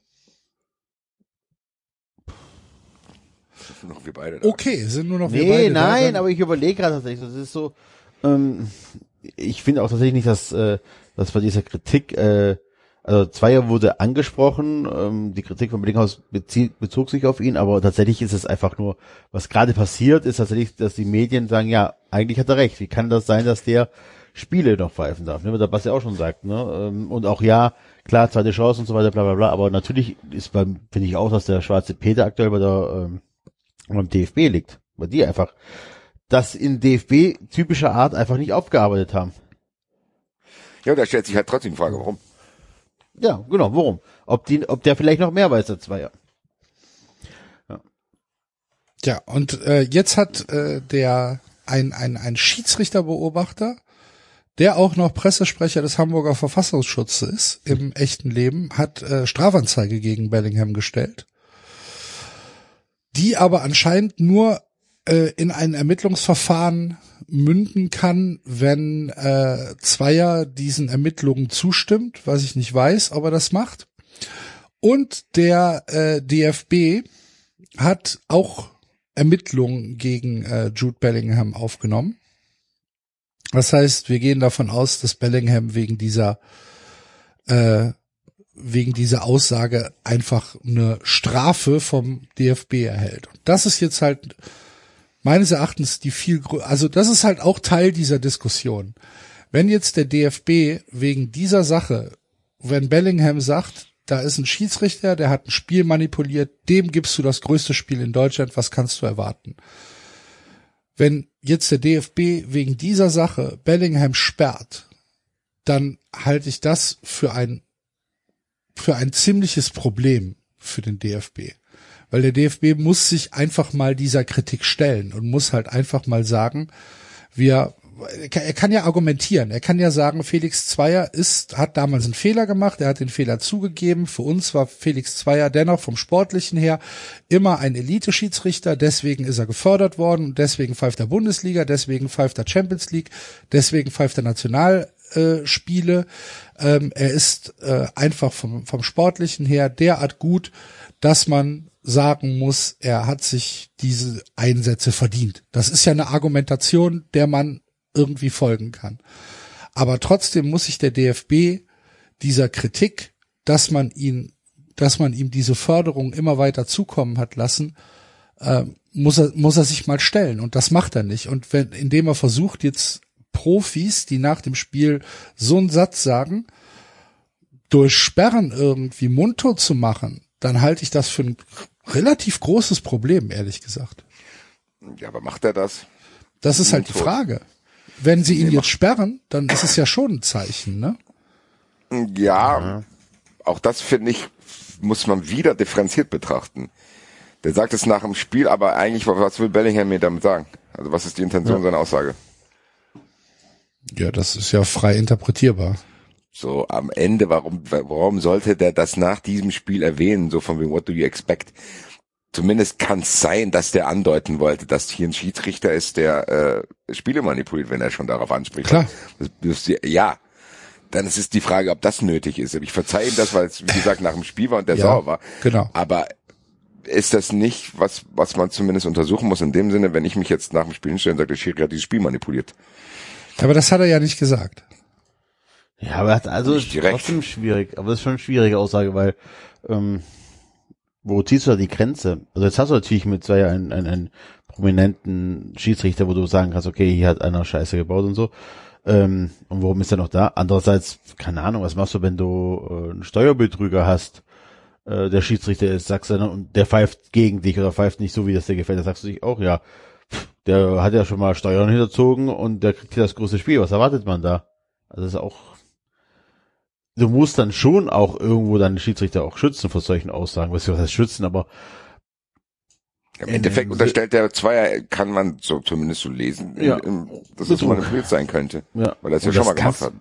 Das sind noch wir beide da. Okay, sind nur noch wir Nee, beide da, nein, aber ich überlege gerade tatsächlich, das ist so, ähm, ich finde auch tatsächlich nicht, dass, äh, dass bei dieser Kritik, äh, also Zweier wurde angesprochen, ähm, die Kritik von Billinghaus bezie- bezog sich auf ihn, aber tatsächlich ist es einfach nur, was gerade passiert, ist tatsächlich, dass die Medien sagen, ja, eigentlich hat er recht, wie kann das sein, dass der Spiele noch pfeifen darf, ne, was Basti auch schon sagt, ne, ähm, und auch ja, klar, zweite Chance und so weiter, bla, bla, bla, aber natürlich ist beim, finde ich auch, dass der schwarze Peter aktuell bei der, ähm, beim DFB liegt, weil die einfach das in DFB typischer Art einfach nicht aufgearbeitet haben. Ja, da stellt sich halt trotzdem die Frage, warum? Ja, genau, warum? Ob die, ob der vielleicht noch mehr weiß als Zweier. Ja, und äh, jetzt hat äh, der ein, ein, ein Schiedsrichterbeobachter, der auch noch Pressesprecher des Hamburger Verfassungsschutzes ist im echten Leben, hat äh, Strafanzeige gegen Bellingham gestellt, die aber anscheinend nur äh, in ein Ermittlungsverfahren münden kann, wenn äh, Zweier diesen Ermittlungen zustimmt, was ich nicht weiß, ob er das macht. Und der äh, DFB hat auch Ermittlungen gegen äh, Jude Bellingham aufgenommen. Das heißt, wir gehen davon aus, dass Bellingham wegen dieser äh, wegen dieser Aussage einfach eine Strafe vom DFB erhält. Das ist jetzt halt meines Erachtens die viel, also das ist halt auch Teil dieser Diskussion. Wenn jetzt der DFB wegen dieser Sache, wenn Bellingham sagt, da ist ein Schiedsrichter, der hat ein Spiel manipuliert, dem gibst du das größte Spiel in Deutschland, was kannst du erwarten? Wenn jetzt der DFB wegen dieser Sache Bellingham sperrt, dann halte ich das für ein, für ein ziemliches Problem für den DFB. Weil der DFB muss sich einfach mal dieser Kritik stellen und muss halt einfach mal sagen, wir er kann ja argumentieren. Er kann ja sagen, Felix Zweier ist, hat damals einen Fehler gemacht, er hat den Fehler zugegeben. Für uns war Felix Zweier dennoch vom Sportlichen her immer ein Elite-Schiedsrichter, deswegen ist er gefördert worden, deswegen pfeift er Bundesliga, deswegen pfeift er Champions League, deswegen pfeift er Nationalspiele. Ähm, er ist äh, einfach vom, vom Sportlichen her derart gut, dass man sagen muss, er hat sich diese Einsätze verdient. Das ist ja eine Argumentation, der man irgendwie folgen kann. Aber trotzdem muss sich der DFB dieser Kritik, dass man ihn, dass man ihm diese Förderung immer weiter zukommen hat lassen, äh, muss er, muss er sich mal stellen. Und das macht er nicht. Und wenn, indem er versucht, jetzt Profis, die nach dem Spiel so einen Satz sagen, durch Sperren irgendwie mundtot zu machen, dann halte ich das für ein relativ großes Problem, ehrlich gesagt. Ja, aber macht er das? Das ist halt die Frage. Wenn sie ihn jetzt sperren, dann ist es ja schon ein Zeichen, ne? Ja, auch das finde ich, muss man wieder differenziert betrachten. Der sagt es nach dem Spiel, aber eigentlich, was will Bellingham mir damit sagen? Also was ist die Intention ja. seiner Aussage? Ja, das ist ja frei interpretierbar. So am Ende, warum, warum sollte der das nach diesem Spiel erwähnen? So von wegen, what do you expect? Zumindest kann es sein, dass der andeuten wollte, dass hier ein Schiedsrichter ist, der äh, Spiele manipuliert, wenn er schon darauf anspricht. Klar. Das, das, ja, dann ist es die Frage, ob das nötig ist. Ich verzeihe ihm das, weil es, wie gesagt, nach dem Spiel war und der ja, sauer war. Genau. Aber ist das nicht, was, was man zumindest untersuchen muss in dem Sinne, wenn ich mich jetzt nach dem Spiel hinstelle und sage, der Schiri hat dieses Spiel manipuliert? Aber das hat er ja nicht gesagt. Ja, aber also ist trotzdem schwierig. Aber das ist schon eine schwierige Aussage, weil ähm, wo ziehst du da die Grenze? Also jetzt hast du natürlich mit zwei einen, einen, einen prominenten Schiedsrichter, wo du sagen kannst, okay, hier hat einer Scheiße gebaut und so. Ähm, und warum ist er noch da? Andererseits, keine Ahnung, was machst du, wenn du äh, einen Steuerbetrüger hast, äh, der Schiedsrichter ist, sagst du dann, und der pfeift gegen dich oder pfeift nicht so, wie das dir gefällt, da sagst du dich auch, ja, der hat ja schon mal Steuern hinterzogen und der kriegt hier das große Spiel. Was erwartet man da? Also das ist auch du musst dann schon auch irgendwo deine Schiedsrichter auch schützen vor solchen Aussagen. Was heißt schützen, aber im Endeffekt äh, unterstellt der Zweier, kann man so zumindest so lesen, ja, im, dass es manipuliert sein könnte. Ja. Weil er es ja schon mal gemacht hat.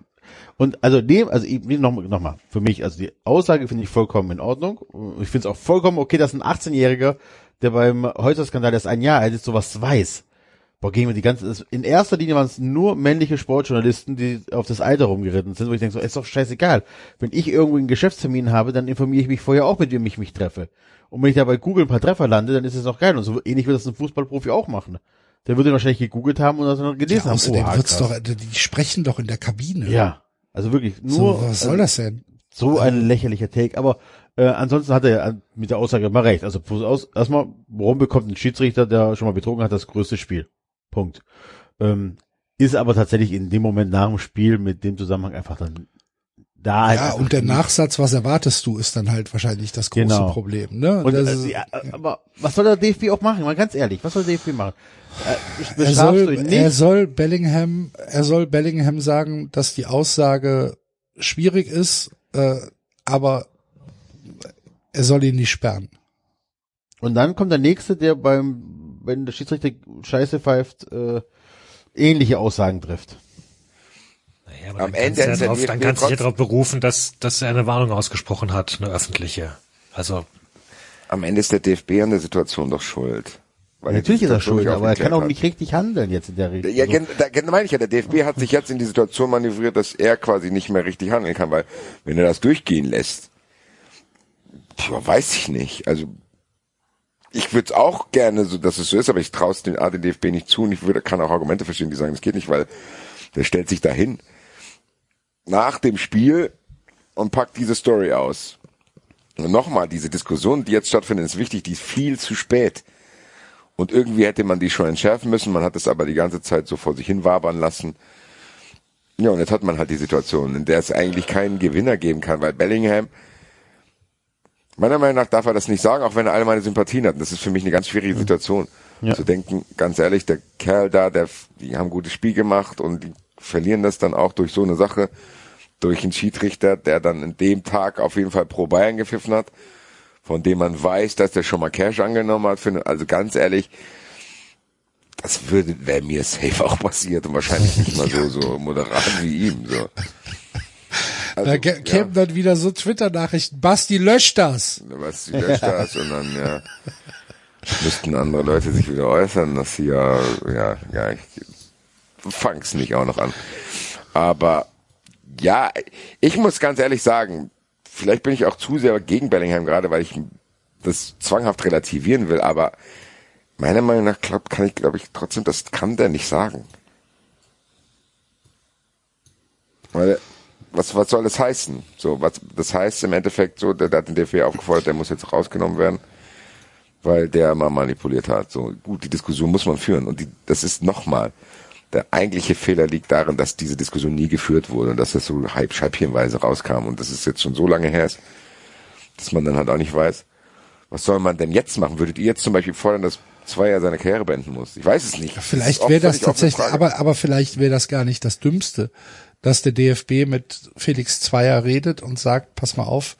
Und also dem, also noch, noch mal, für mich, also die Aussage finde ich vollkommen in Ordnung. Ich finde es auch vollkommen okay, dass ein 18-Jähriger, der beim Häuser-Skandal erst ein Jahr alt ist, sowas weiß. Boah, gehen wir die ganze, in erster Linie waren es nur männliche Sportjournalisten, die auf das Alter rumgeritten sind, wo ich denke, so, ist doch scheißegal. Wenn ich irgendwo einen Geschäftstermin habe, dann informiere ich mich vorher auch, mit wem ich mich treffe. Und wenn ich da bei Google ein paar Treffer lande, dann ist es auch geil. Und so ähnlich wird das ein Fußballprofi auch machen. Der würde wahrscheinlich gegoogelt haben und das dann gelesen ja, außerdem haben. Außerdem wird's doch, die sprechen doch in der Kabine. Ja. Also wirklich, nur. So, was soll das denn? So ein lächerlicher Take. Aber äh, ansonsten hat er mit der Aussage immer recht. Also aus, erstmal, warum bekommt ein Schiedsrichter, der schon mal betrogen hat, das größte Spiel? Punkt. Ähm, ist aber tatsächlich in dem Moment nach dem Spiel mit dem Zusammenhang einfach dann da. Ja, und der Nachsatz, was erwartest du, ist dann halt wahrscheinlich das große genau. Problem. Ne? Und, äh, ja, aber was soll der DFB auch machen? Mal ganz ehrlich, was soll der DFB machen? Äh, er, soll, er soll Bellingham, er soll Bellingham sagen, dass die Aussage schwierig ist, äh, aber er soll ihn nicht sperren. Und dann kommt der nächste, der beim wenn der Schiedsrichter Scheiße pfeift, äh, ähnliche Aussagen trifft. Naja, aber Am dann Ende kannst, ja drauf, dann kannst du dich ja darauf berufen, dass, dass er eine Warnung ausgesprochen hat, eine öffentliche. Also. Am Ende ist der DFB an der Situation doch schuld. Weil Natürlich ist er schuld, aber er kann auch nicht richtig handeln jetzt in der Regel. Ja, also. da, da meine ich ja, der DFB hat sich jetzt in die Situation manövriert, dass er quasi nicht mehr richtig handeln kann, weil wenn er das durchgehen lässt, weiß ich nicht. Also ich würde auch gerne so, dass es so ist, aber ich traue es den ADDFB nicht zu und ich würde, kann auch Argumente verstehen, die sagen, das geht nicht, weil der stellt sich dahin nach dem Spiel und packt diese Story aus. Und nochmal, diese Diskussion, die jetzt stattfindet, ist wichtig, die ist viel zu spät. Und irgendwie hätte man die schon entschärfen müssen, man hat es aber die ganze Zeit so vor sich hin wabern lassen. Ja, und jetzt hat man halt die Situation, in der es eigentlich keinen Gewinner geben kann, weil Bellingham, meiner Meinung nach darf er das nicht sagen, auch wenn er alle meine Sympathien hat. Und das ist für mich eine ganz schwierige Situation. Ja. Zu denken, ganz ehrlich, der Kerl da, der, die haben ein gutes Spiel gemacht und die verlieren das dann auch durch so eine Sache, durch einen Schiedsrichter, der dann in dem Tag auf jeden Fall pro Bayern gepfiffen hat, von dem man weiß, dass der schon mal Cash angenommen hat. Also ganz ehrlich, das würde, wäre mir safe auch passiert und wahrscheinlich nicht mal so, so moderat wie ihm, so. Also, da kä- kämen dann wieder so Twitter-Nachrichten. Basti, löscht das. was sie löscht das und dann, ja, müssten andere Leute sich wieder äußern, dass sie ja, ja, ja, ich fang's nicht auch noch an. Aber, ja, ich muss ganz ehrlich sagen, vielleicht bin ich auch zu sehr gegen Bellingham gerade, weil ich das zwanghaft relativieren will, aber meiner Meinung nach glaub, kann ich, glaube ich, trotzdem, das kann der nicht sagen. Weil, was, was soll das heißen? So, was, das heißt im Endeffekt so, der, der hat den DFB aufgefordert, der muss jetzt rausgenommen werden, weil der mal manipuliert hat. So, gut, die Diskussion muss man führen und die, das ist nochmal, der eigentliche Fehler liegt darin, dass diese Diskussion nie geführt wurde und dass das so halb scheibchenweise rauskam und das ist jetzt schon so lange her, ist, dass man dann halt auch nicht weiß, was soll man denn jetzt machen? Würdet ihr jetzt zum Beispiel fordern, dass Zweier seine Karriere beenden muss? Ich weiß es nicht. Vielleicht wäre das tatsächlich, aber, aber vielleicht wäre das gar nicht das Dümmste, dass der DFB mit Felix Zweier redet und sagt, pass mal auf,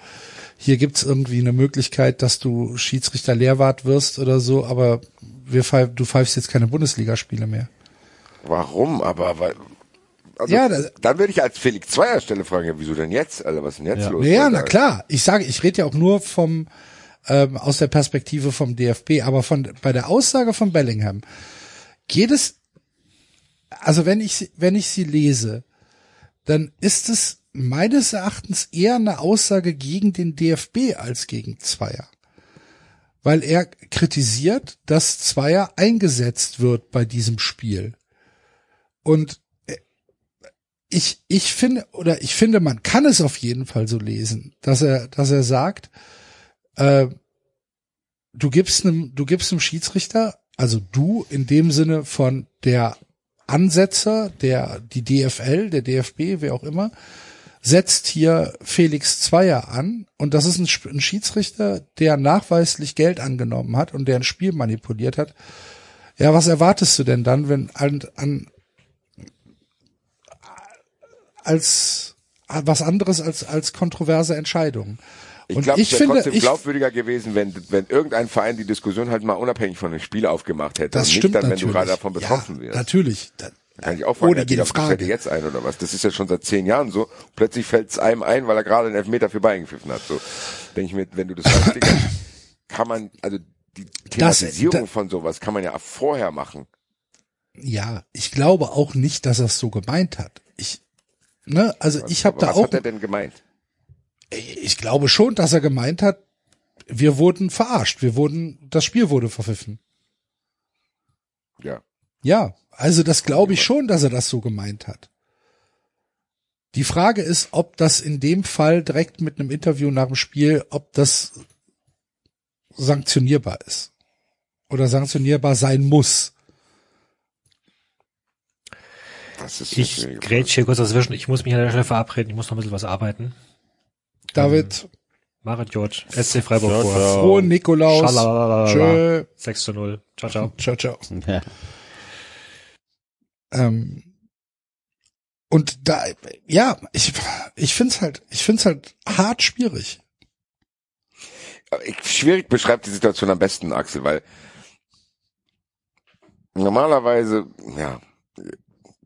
hier gibt's irgendwie eine Möglichkeit, dass du Schiedsrichter Lehrwart wirst oder so, aber wir pfeif, du pfeifst jetzt keine Bundesligaspiele mehr. Warum? Aber weil, also, Ja, das- dann würde ich als Felix Zweier Stelle fragen, ja, wieso denn jetzt? Alter, was ist denn jetzt Ja. los? Ja, na klar. Ich sage, ich rede ja auch nur vom ähm, aus der Perspektive vom DFB, aber von bei der Aussage von Bellingham geht es also wenn ich sie- wenn ich sie lese, dann ist es meines Erachtens eher eine Aussage gegen den DFB als gegen Zweier. Weil er kritisiert, dass Zweier eingesetzt wird bei diesem Spiel. Und äh, ich, ich finde, oder ich finde, man kann es auf jeden Fall so lesen, dass er, dass er sagt, äh, du gibst einem, du gibst einem Schiedsrichter, also du in dem Sinne von der Ansetzer, der, die DFL, der DFB, wer auch immer, setzt hier Felix Zweier an und das ist ein, ein Schiedsrichter, der nachweislich Geld angenommen hat und der ein Spiel manipuliert hat. Ja, was erwartest du denn dann, wenn an, an als was anderes als als kontroverse Entscheidungen? Ich glaube, es wäre trotzdem glaubwürdiger gewesen, wenn, wenn irgendein Verein die Diskussion halt mal unabhängig von dem Spiel aufgemacht hätte. das und stimmt nicht dann, wenn natürlich. du gerade davon betroffen ja, wirst. Natürlich. Da, kann ich auch fragen, ohne jede das Frage. jetzt ein oder was? Das ist ja schon seit zehn Jahren so. Plötzlich fällt es einem ein, weil er gerade einen Elfmeter für Bayern gepfiffen hat. So denke ich mir, wenn du das weißt, kann man, also die Thematisierung da- von sowas kann man ja vorher machen. Ja, ich glaube auch nicht, dass er es so gemeint hat. Ich, ne, also ich habe da was auch, hat er denn gemeint? Ich glaube schon, dass er gemeint hat, wir wurden verarscht, wir wurden, das Spiel wurde verpfiffen. Ja. Ja, also das glaube ich schon, dass er das so gemeint hat. Die Frage ist, ob das in dem Fall direkt mit einem Interview nach dem Spiel, ob das sanktionierbar ist. Oder sanktionierbar sein muss. Das ist eine Ich schwierige Frage. grätsch hier kurz dazwischen. Ich muss mich an der Stelle verabreden. Ich muss noch ein bisschen was arbeiten. David, Marit George, SC Freiburg Ciao, vor. ciao. frohen Nikolaus. Tschö. 6 zu 0. Ciao, ciao. Ciao, ciao. Ja. Ähm, und da, ja, ich, ich find's halt, ich find's halt hart schwierig. ich, schwierig beschreibt die Situation am besten, Axel, weil normalerweise, ja,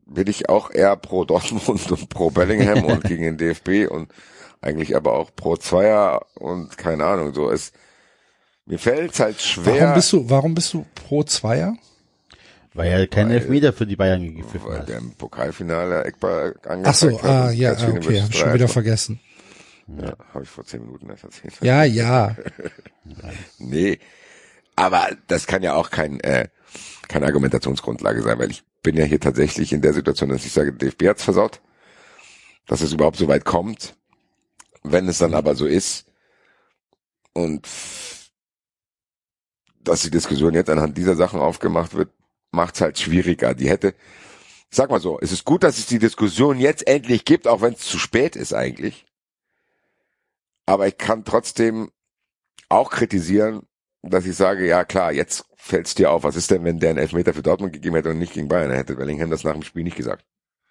bin ich auch eher pro Dortmund und pro Bellingham und gegen den DFB und eigentlich aber auch pro Zweier und keine Ahnung, so ist, mir fällt's halt schwer. Warum bist du, warum bist du pro Zweier? Weil er keinen Weil- Elfmeter für die Bayern gepfiffen weil hat. der im Pokalfinale Eckball angezeigt Ach so, hat ah, ja, okay, hab ich schon wieder vergessen. Ja, habe ich vor zehn Minuten erst erzählt. Ja, ja. Nee. Aber das kann ja auch kein, äh, keine Argumentationsgrundlage sein, weil ich bin ja hier tatsächlich in der Situation, dass ich sage, DFB hat's versaut, dass es überhaupt so weit kommt. Wenn es dann aber so ist und dass die Diskussion jetzt anhand dieser Sachen aufgemacht wird, macht's halt schwieriger. Die hätte, sag mal so, es ist gut, dass es die Diskussion jetzt endlich gibt, auch wenn es zu spät ist eigentlich. Aber ich kann trotzdem auch kritisieren, dass ich sage, ja klar, jetzt fällt's dir auf. Was ist denn, wenn der einen Elfmeter für Dortmund gegeben hätte und nicht gegen Bayern? Dann hätte Bellingham das nach dem Spiel nicht gesagt.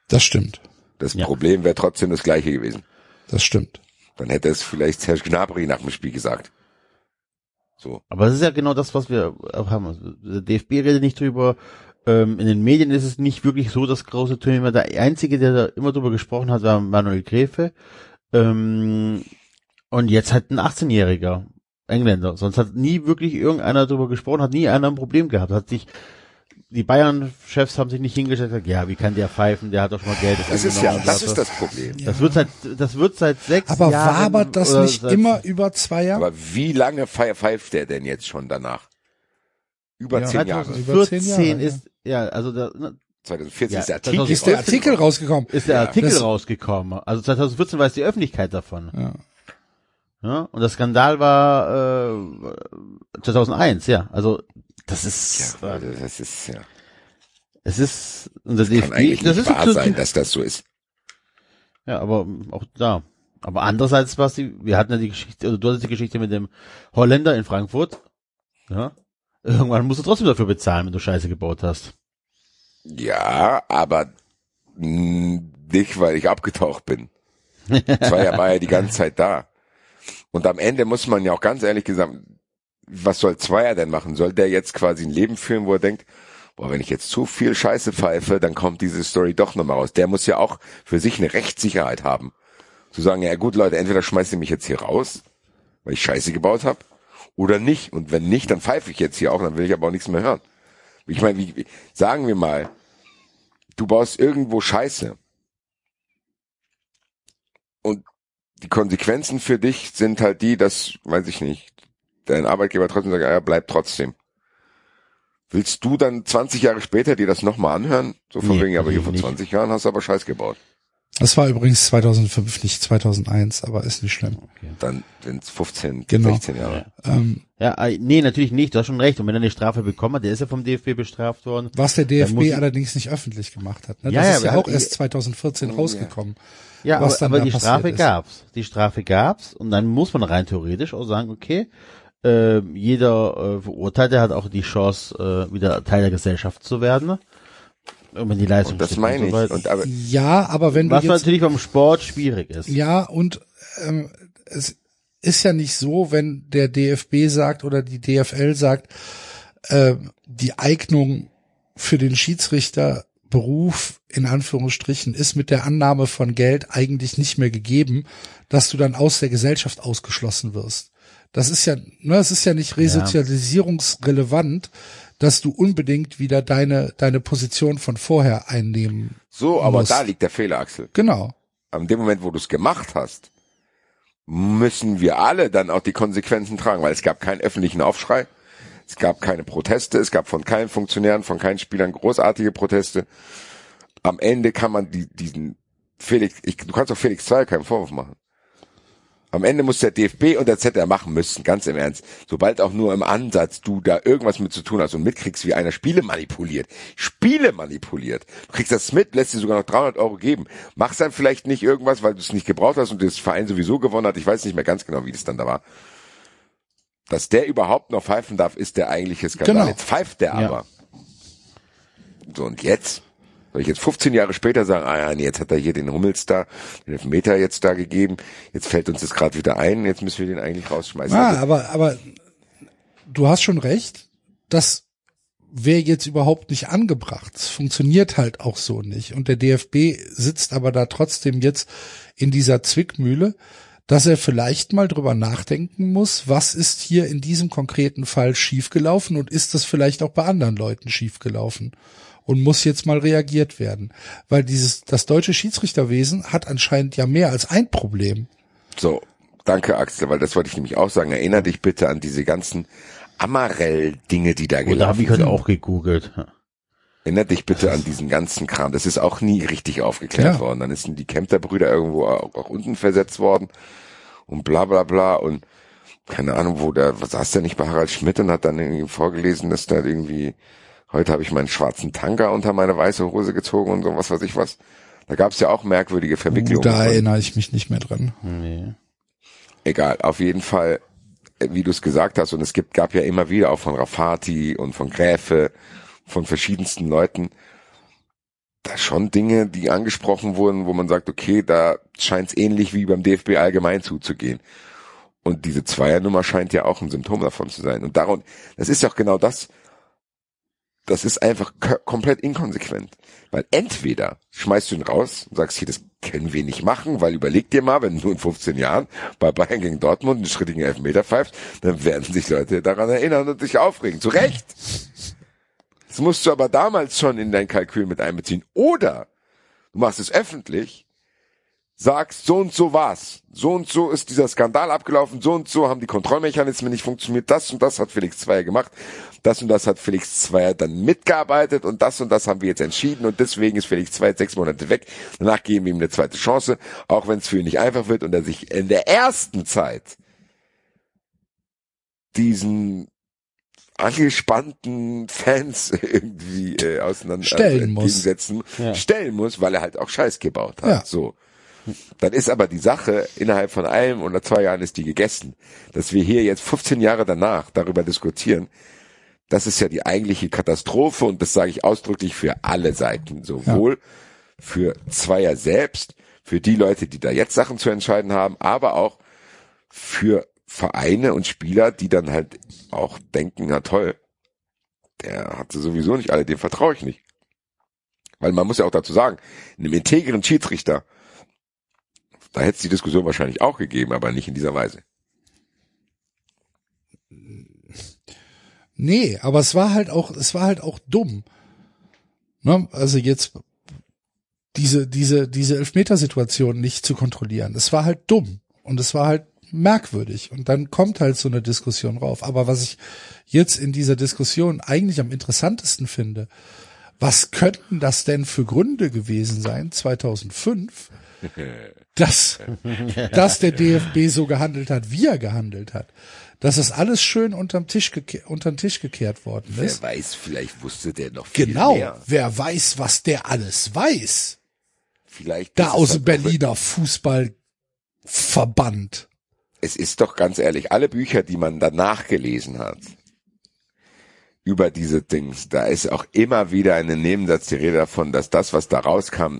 Das stimmt. Das Ja. Problem wäre trotzdem das gleiche gewesen. Das stimmt. Dann hätte es vielleicht Serge Gnabry nach dem Spiel gesagt. So. Aber es ist ja genau das, was wir haben. Also, Der DFB redet nicht drüber. Ähm, in den Medien ist es nicht wirklich so das große Thema. Der Einzige, der da immer drüber gesprochen hat, war Manuel Gräfe. Ähm, und jetzt halt ein 18-Jähriger Engländer. Sonst hat nie wirklich irgendeiner drüber gesprochen, hat nie einer ein Problem gehabt. Hat sich, die Bayern-Chefs haben sich nicht hingestellt und gesagt, ja, wie kann der pfeifen? Der hat doch schon mal Geld. Das ist ja, das ist das Problem. Das wird seit, das wird seit sechs Aber Jahren. wabert das nicht immer über zwei Jahre? Aber wie lange pfei- pfeift der denn jetzt schon danach? Über Ja, zehn Jahre. 2014 Über zehn Jahre, ist, ja, also da, 2014 Ja, ist der Artikel. 2014 Ist der Artikel rausgekommen? ist der Ja, Artikel das- rausgekommen. Also 2014 weiß die Öffentlichkeit davon. Ja. Ja, und der Skandal war äh, 2001, ja. Also das ist, ja, äh, das ist ja. es ist unser Kann DFB. eigentlich Das nicht ist wahr sein, dass das so ist. Ja, aber auch da. Aber andererseits war die, wir hatten ja die Geschichte, oder du hattest die Geschichte mit dem Holländer in Frankfurt. Ja. Irgendwann musst du trotzdem dafür bezahlen, wenn du Scheiße gebaut hast. Ja, aber nicht, weil ich abgetaucht bin. Zweier war ja die ganze Zeit da. Und am Ende muss man ja auch ganz ehrlich gesagt, was soll Zweier denn machen? Soll der jetzt quasi ein Leben führen, wo er denkt, boah, wenn ich jetzt zu viel Scheiße pfeife, dann kommt diese Story doch nochmal raus. Der muss ja auch für sich eine Rechtssicherheit haben. Zu sagen, ja gut Leute, entweder schmeißt ihr mich jetzt hier raus, weil ich Scheiße gebaut habe, oder nicht. Und wenn nicht, dann pfeife ich jetzt hier auch, dann will ich aber auch nichts mehr hören. Ich meine, wie, sagen wir mal, du baust irgendwo Scheiße. Und die Konsequenzen für dich sind halt die, dass, weiß ich nicht, dein Arbeitgeber trotzdem sagt, ja, bleib trotzdem. Willst du dann 20 Jahre später dir das nochmal anhören? So von Nee, wegen, aber hier vor nicht. 20 Jahren hast du aber Scheiß gebaut. Das war übrigens 2005, nicht 2001, aber ist nicht schlimm. Dann sind es 15, Genau. 16 Jahre. Ähm, Ja, äh, nee, natürlich nicht, du hast schon recht. Und wenn er eine Strafe bekommen hat, der ist ja vom DFB bestraft worden. was der DFB allerdings nicht öffentlich gemacht hat. Ne? Ja, Das ja, ist ja auch erst 2014 rausgekommen. Ja, was aber, dann aber da die Strafe ist. gab's. Die Strafe gab's und dann muss man rein theoretisch auch sagen, okay, äh, jeder äh, Verurteilte hat auch die Chance, äh, wieder Teil der Gesellschaft zu werden. Und wenn die Leistung Und das meine und ich. so weiter. Und aber, Ja, aber wenn du Was jetzt natürlich beim Sport schwierig ist. Ja, und ähm, es ist ja nicht so, wenn der DFB sagt oder die DFL sagt, äh, die Eignung für den Schiedsrichterberuf in Anführungsstrichen ist mit der Annahme von Geld eigentlich nicht mehr gegeben, dass du dann aus der Gesellschaft ausgeschlossen wirst. Das ist ja, ne, es ist ja nicht resozialisierungsrelevant, dass du unbedingt wieder deine deine Position von vorher einnehmen. so, aber Muss. da liegt der Fehler, Axel. Genau. An dem Moment, wo du es gemacht hast, müssen wir alle dann auch die Konsequenzen tragen, weil es gab keinen öffentlichen Aufschrei, es gab keine Proteste, es gab von keinen Funktionären, von keinen Spielern großartige Proteste. Am Ende kann man die, diesen Felix, ich, du kannst auch Felix Zweier keinen Vorwurf machen. Am Ende muss der DFB und der ZDR machen müssen, ganz im Ernst. Sobald auch nur im Ansatz du da irgendwas mit zu tun hast und mitkriegst, wie einer Spiele manipuliert. Spiele manipuliert. Du kriegst das mit, lässt dir sogar noch 300 Euro geben. Machst dann vielleicht nicht irgendwas, weil du es nicht gebraucht hast und das Verein sowieso gewonnen hat. Ich weiß nicht mehr ganz genau, wie das dann da war. Dass der überhaupt noch pfeifen darf, ist der eigentliche Skandal. Genau. Jetzt pfeift der Ja. aber. So, und jetzt? Soll ich jetzt 15 Jahre später sagen, ah ja, nee, jetzt hat er hier den Hummels da, den Elfmeter jetzt da gegeben, jetzt fällt uns das gerade wieder ein, jetzt müssen wir den eigentlich rausschmeißen. Ah, Also, aber, aber du hast schon recht. Das wäre jetzt überhaupt nicht angebracht. Es funktioniert halt auch so nicht. Und der DFB sitzt aber da trotzdem jetzt in dieser Zwickmühle, dass er vielleicht mal drüber nachdenken muss, was ist hier in diesem konkreten Fall schiefgelaufen und ist das vielleicht auch bei anderen Leuten schiefgelaufen? Und muss jetzt mal reagiert werden. Weil dieses, das deutsche Schiedsrichterwesen hat anscheinend ja mehr als ein Problem. so, danke Axel, weil das wollte ich nämlich auch sagen. Erinner dich bitte an diese ganzen Amarell-Dinge, die da Und da gelaufen habe ich heute sind. auch gegoogelt. Erinnert dich bitte an diesen ganzen Kram. Das ist auch nie richtig aufgeklärt Ja. worden. Dann sind die Kempter-Brüder irgendwo auch, auch unten versetzt worden und bla bla bla und keine Ahnung, wo der, was saß der nicht bei Harald Schmidt und hat dann irgendwie vorgelesen, dass da irgendwie, heute habe ich meinen schwarzen Tanker unter meine weiße Hose gezogen und so was weiß ich was. Da gab es ja auch merkwürdige Verwicklungen. da erinnere ich mich nicht mehr dran. Nee. egal, auf jeden Fall, äh, wie du es gesagt hast, und es gibt, gab ja immer wieder auch von Rafati und von Gräfe, von verschiedensten Leuten, da schon Dinge, die angesprochen wurden, wo man sagt, okay, da scheint es ähnlich wie beim DFB allgemein zuzugehen. Und diese Zweiernummer scheint ja auch ein Symptom davon zu sein. Und darum, das ist ja auch genau das, das ist einfach komplett inkonsequent. Weil entweder schmeißt du ihn raus und sagst, hier, das können wir nicht machen, weil überleg dir mal, wenn du in 15 Jahren bei Bayern gegen Dortmund einen schrittigen Elfmeter pfeifst, dann werden sich Leute daran erinnern und sich aufregen. Zu Recht. Das musst du aber damals schon in dein Kalkül mit einbeziehen. Oder du machst es öffentlich, sagst, so und so war's. So und so ist dieser Skandal abgelaufen, so und so haben die Kontrollmechanismen nicht funktioniert, das und das hat Felix Zweier gemacht, das und das hat Felix Zweier dann mitgearbeitet und das und das haben wir jetzt entschieden und deswegen ist Felix Zweier sechs Monate weg. Danach geben wir ihm eine zweite Chance, auch wenn es für ihn nicht einfach wird und er sich in der ersten Zeit diesen angespannten Fans irgendwie äh, auseinander Stellen muss. entgegensetzen, Ja. stellen muss, weil er halt auch Scheiß gebaut hat. Ja. So. Dann ist aber die Sache, innerhalb von einem oder zwei Jahren ist die gegessen. Dass wir hier jetzt 15 Jahre danach darüber diskutieren, das ist ja die eigentliche Katastrophe und das sage ich ausdrücklich für alle Seiten. Sowohl für Zweier selbst, für die Leute, die da jetzt Sachen zu entscheiden haben, aber auch für Vereine und Spieler, die dann halt auch denken, na toll, der hat sie sowieso nicht alle, dem vertraue ich nicht. Weil man muss ja auch dazu sagen, einem integren Schiedsrichter, da hätte es die Diskussion wahrscheinlich auch gegeben, aber nicht in dieser Weise. Nee, aber es war halt auch, es war halt auch dumm. Ne? Also jetzt diese, diese, diese Elfmetersituation nicht zu kontrollieren. Es war halt dumm und es war halt merkwürdig. Und dann kommt halt so eine Diskussion rauf. Aber was ich jetzt in dieser Diskussion eigentlich am interessantesten finde, was könnten das denn für Gründe gewesen sein, 2005, dass, dass der DFB so gehandelt hat, wie er gehandelt hat. Dass das alles schön unterm Tisch, geke unterm Tisch gekehrt worden ist. Wer weiß, vielleicht wusste der noch viel Genau. mehr. Wer weiß, was der alles weiß. Vielleicht Da aus dem halt Berliner Fußballverband. es ist doch ganz ehrlich, alle Bücher, die man danach gelesen hat, über diese Dings, da ist auch immer wieder in Nebensatz die Rede davon, dass das, was da rauskam,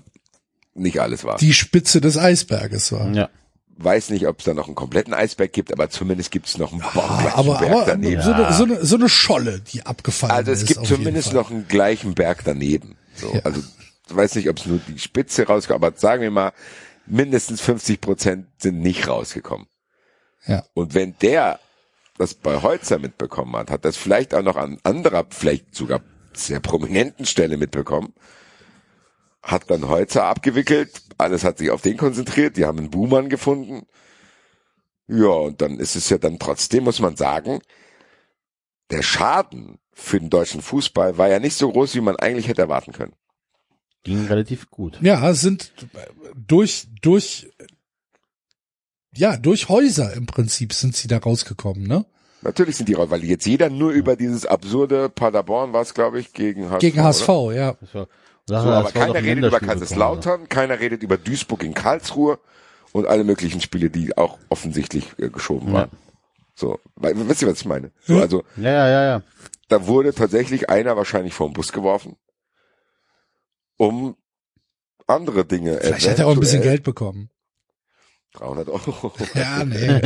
nicht alles war. Die Spitze des Eisberges war. Ja. Weiß nicht, ob es da noch einen kompletten Eisberg gibt, aber zumindest gibt es noch einen baugleichen aber, Berg aber daneben. so, eine, so, eine, so eine Scholle, die abgefallen Also es ist. gibt zumindest noch einen gleichen Berg daneben. So, Ja. Also ich weiß nicht, ob es nur die Spitze rauskommt, aber sagen wir mal, mindestens 50 Prozent sind nicht rausgekommen. Ja. Und wenn der das bei Holzer mitbekommen hat, hat das vielleicht auch noch an anderer, vielleicht sogar sehr prominenten Stelle mitbekommen, hat dann Holzer abgewickelt, alles hat sich auf den konzentriert, die haben einen Buhmann gefunden. Ja, und dann ist es ja dann trotzdem, muss man sagen, der Schaden für den deutschen Fußball war ja nicht so groß, wie man eigentlich hätte erwarten können. Ging relativ gut. Ja, es sind durch, durch, ja, durch Häuser im Prinzip sind sie da rausgekommen, ne? Natürlich sind die raus, weil jetzt jeder nur über dieses absurde Paderborn war es, glaube ich, gegen HSV. Gegen HSV, Oder? ja. War, So, aber keiner redet über Kaiserslautern. Kaiserslautern, keiner redet über Duisburg in Karlsruhe und alle möglichen Spiele, die auch offensichtlich äh, geschoben waren. So, weil, wisst ihr, was ich meine? So, also, Ja, ja, ja, ja. da wurde tatsächlich einer wahrscheinlich vom Bus geworfen, um andere Dinge Vielleicht hat er auch ein bisschen Geld bekommen. 300 Euro. Ja, nee.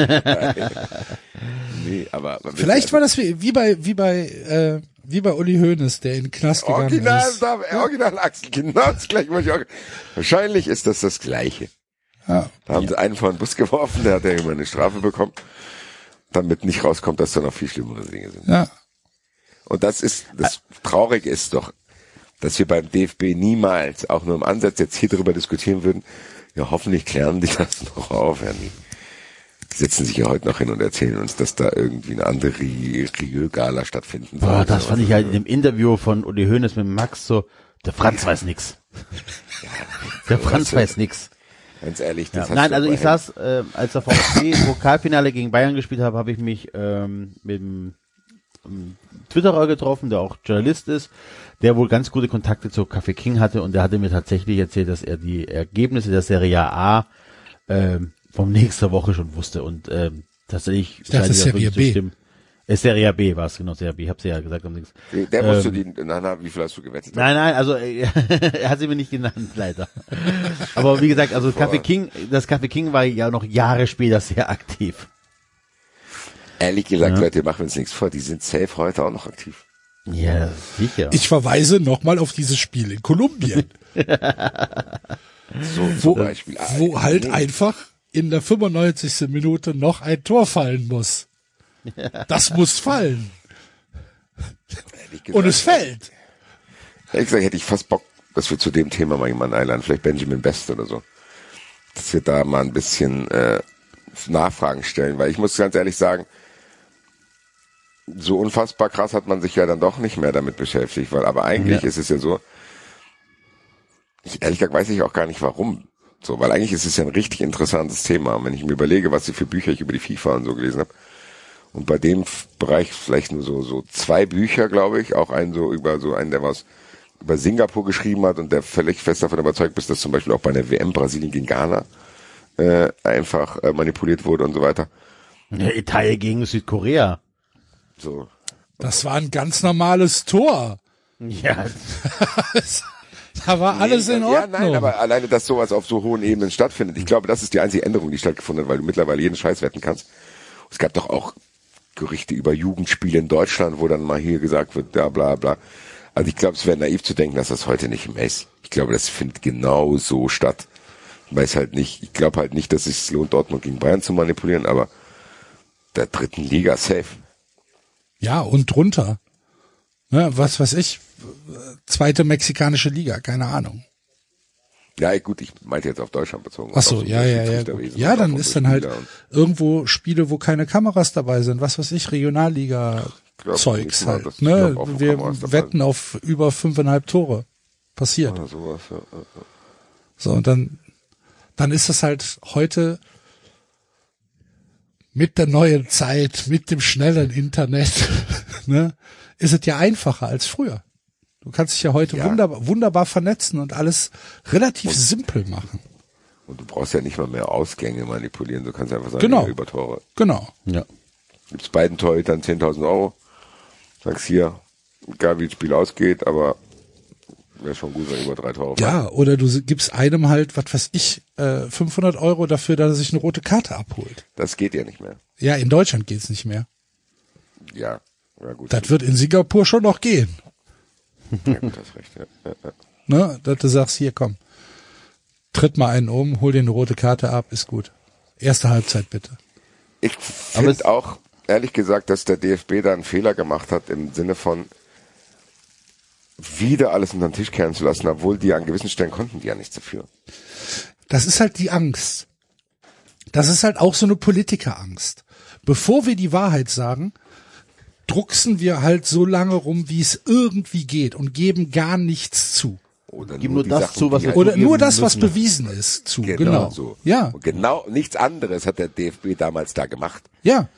nee, aber Vielleicht war das wie, wie bei, wie bei, äh, wie bei Uli Hoeneß, der in den Knast gegangen Original, ist. da, original Axel, genau das gleiche. Wahrscheinlich ist das das Gleiche. Ja. Da haben sie einen vor den Bus geworfen, der hat ja immer eine Strafe bekommen, damit nicht rauskommt, dass da noch viel schlimmere Dinge sind. Ja. Und das ist, das Traurige ist doch, dass wir beim DFB niemals, auch nur im Ansatz jetzt hier darüber diskutieren würden, ja, hoffentlich klären die das noch auf, Herr Nie. Setzen sich ja heute noch hin und erzählen uns, dass da irgendwie eine andere Rieu-Gala stattfinden soll. Boah, das fand ich halt in dem Interview von Uli Hoeneß mit Max so, der Franz weiß nix. Der Franz weiß nix. Ganz ehrlich, Ja. das hast Nein, also ich saß, äh, als der VfB Pokalfinale gegen Bayern gespielt habe, habe ich mich ähm, mit dem ähm, Twitterer getroffen, der auch Journalist ist, der wohl ganz gute Kontakte zu Café King hatte und der hatte mir tatsächlich erzählt, dass er die Ergebnisse der Serie A ähm, vom nächster Woche schon wusste und ähm, tatsächlich dachte, scheint die Serie B. stimmen. Äh, Serie B war es, genau, Serie B, ich hab's ja gesagt. Um nichts. Der musst du Ähm, die, na, na, wie viel hast du gewettet? Nein, nein, also äh, er hat sie mir nicht genannt, leider. Aber wie gesagt, also Café King, das Café King war ja noch Jahre später sehr aktiv. Ehrlich gesagt, Ja. Leute, machen wir uns nichts vor, die sind safe heute auch noch aktiv. Ja, sicher. Ich verweise nochmal auf dieses Spiel in Kolumbien, So wo, zum Beispiel. Wo halt einfach in der 95. Minute noch ein Tor fallen muss. Das muss fallen. Und es fällt. Ehrlich gesagt hätte ich fast Bock, dass wir zu dem Thema mal jemanden einladen, vielleicht Benjamin Best oder so. Dass wir da mal ein bisschen äh, Nachfragen stellen, weil ich muss ganz ehrlich sagen, so unfassbar krass hat man sich ja dann doch nicht mehr damit beschäftigt, weil aber eigentlich Ja. ist es ja so, ich, ehrlich gesagt weiß ich auch gar nicht warum. So, weil eigentlich ist es ja ein richtig interessantes Thema. Und wenn ich mir überlege, was für Bücher ich über die FIFA und so gelesen habe, und bei dem Bereich vielleicht nur so, so zwei Bücher, glaube ich, auch einen so über so einen, der was über Singapur geschrieben hat und der völlig fest davon überzeugt ist, dass zum Beispiel auch bei einer WM Brasilien gegen Ghana äh, einfach äh, manipuliert wurde und so weiter. Ja, Italien gegen Südkorea. So. Das war ein ganz normales Tor. Ja, Da war alles in Ja, Ordnung. nein, aber alleine, dass sowas auf so hohen Ebenen stattfindet. Ich glaube, das ist die einzige Änderung, die stattgefunden hat, weil du mittlerweile jeden Scheiß wetten kannst. Es gab doch auch Gerüchte über Jugendspiele in Deutschland, wo dann mal hier gesagt wird, ja, bla, bla. Also ich glaube, es wäre naiv zu denken, dass das heute nicht mehr ist. Ich glaube, das findet genau so statt. Ich weiß halt nicht, ich glaube halt nicht, dass es sich lohnt, Dortmund gegen Bayern zu manipulieren, aber der dritten Liga safe. Ja, und drunter. Ne, was weiß ich, zweite mexikanische Liga, keine Ahnung. Ja, gut, ich meinte jetzt auf Deutschland bezogen. Ach so, ja, ja, ja. Ja, dann ist dann halt irgendwo Spiele, wo keine Kameras dabei sind. Was weiß ich, Regionalliga glaub, Zeugs Mal, halt. das- ich Ne? Wir wetten auf über fünfeinhalb Tore. Passiert. Oder sowas, ja. So, und dann, dann ist es halt heute mit der neuen Zeit, mit dem schnellen Internet, ne, ist es ja einfacher als früher. Du kannst dich ja heute Ja. wunderbar, wunderbar vernetzen und alles relativ simpel machen. Und du brauchst ja nicht mal mehr Ausgänge manipulieren. Du kannst einfach sagen, Genau. über Tore. Genau. ja. Gibst beiden Torhütern 10.000 Euro. Sagst hier, egal wie das Spiel ausgeht, aber wäre schon gut, wenn über drei Tore fallen. Ja, oder du gibst einem halt, was weiß ich, äh, 500 Euro dafür, dass er sich eine rote Karte abholt. Das geht ja nicht mehr. Ja, in Deutschland geht's nicht mehr. Ja, ja gut. Das wird in Singapur schon noch gehen. Ja, gut, hast recht. Ja. Ja, ja. Ne, dass du sagst, hier komm, tritt mal einen um, hol dir eine rote Karte ab, ist gut. Erste Halbzeit bitte. Ich finde auch, ehrlich gesagt, dass der DFB da einen Fehler gemacht hat im Sinne von wieder alles unter den Tisch kehren zu lassen, obwohl die an gewissen Stellen konnten die ja nichts dafür. Das ist halt die Angst. Das ist halt auch so eine Politikerangst. Bevor wir die Wahrheit sagen, drucksen wir halt so lange rum, wie es irgendwie geht und geben gar nichts zu. Oder Gib nur das Sachen, zu, was halt Oder nur das, was müssen. bewiesen ist, zu. Genau. Genau, so. Ja, Und genau nichts anderes hat der DFB damals da gemacht. ja.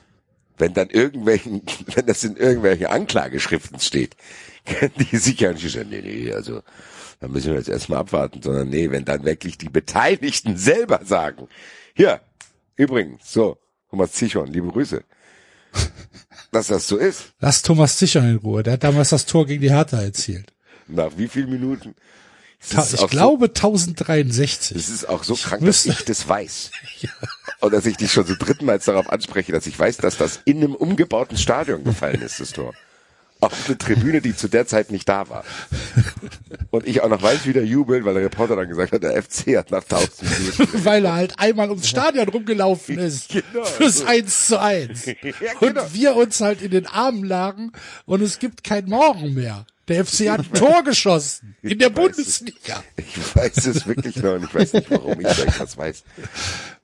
Wenn dann irgendwelchen, wenn das in irgendwelchen Anklageschriften steht, können die sicher nicht sagen, nee, nee, also da müssen wir jetzt erstmal abwarten, sondern nee, wenn dann wirklich die Beteiligten selber sagen, hier, übrigens, so, Thomas Zichon, liebe Grüße, dass das so ist. Lass Thomas Zichern in Ruhe. Der hat damals das Tor gegen die Hertha erzielt. Nach wie vielen Minuten? Ist ich glaube 1063. Es ist auch so krank, müsste- dass ich das weiß. Und dass ich dich schon so drittmals darauf anspreche, dass ich weiß, dass das in einem umgebauten Stadion gefallen ist, das Tor. Auf eine Tribüne, die zu der Zeit nicht da war. Und ich auch noch weiß, wie der jubelt, weil der Reporter dann gesagt hat, der FC hat nach 1000 Minuten. weil er halt einmal ums Stadion rumgelaufen ist. Genau, fürs so. 1 zu 1. Ja, genau. Und wir uns halt in den Armen lagen und es gibt kein Morgen mehr. Der FC hat ein Tor geschossen in der Ich weiß es. Bundesliga. Ich weiß es wirklich noch und ich weiß nicht, warum ich das weiß.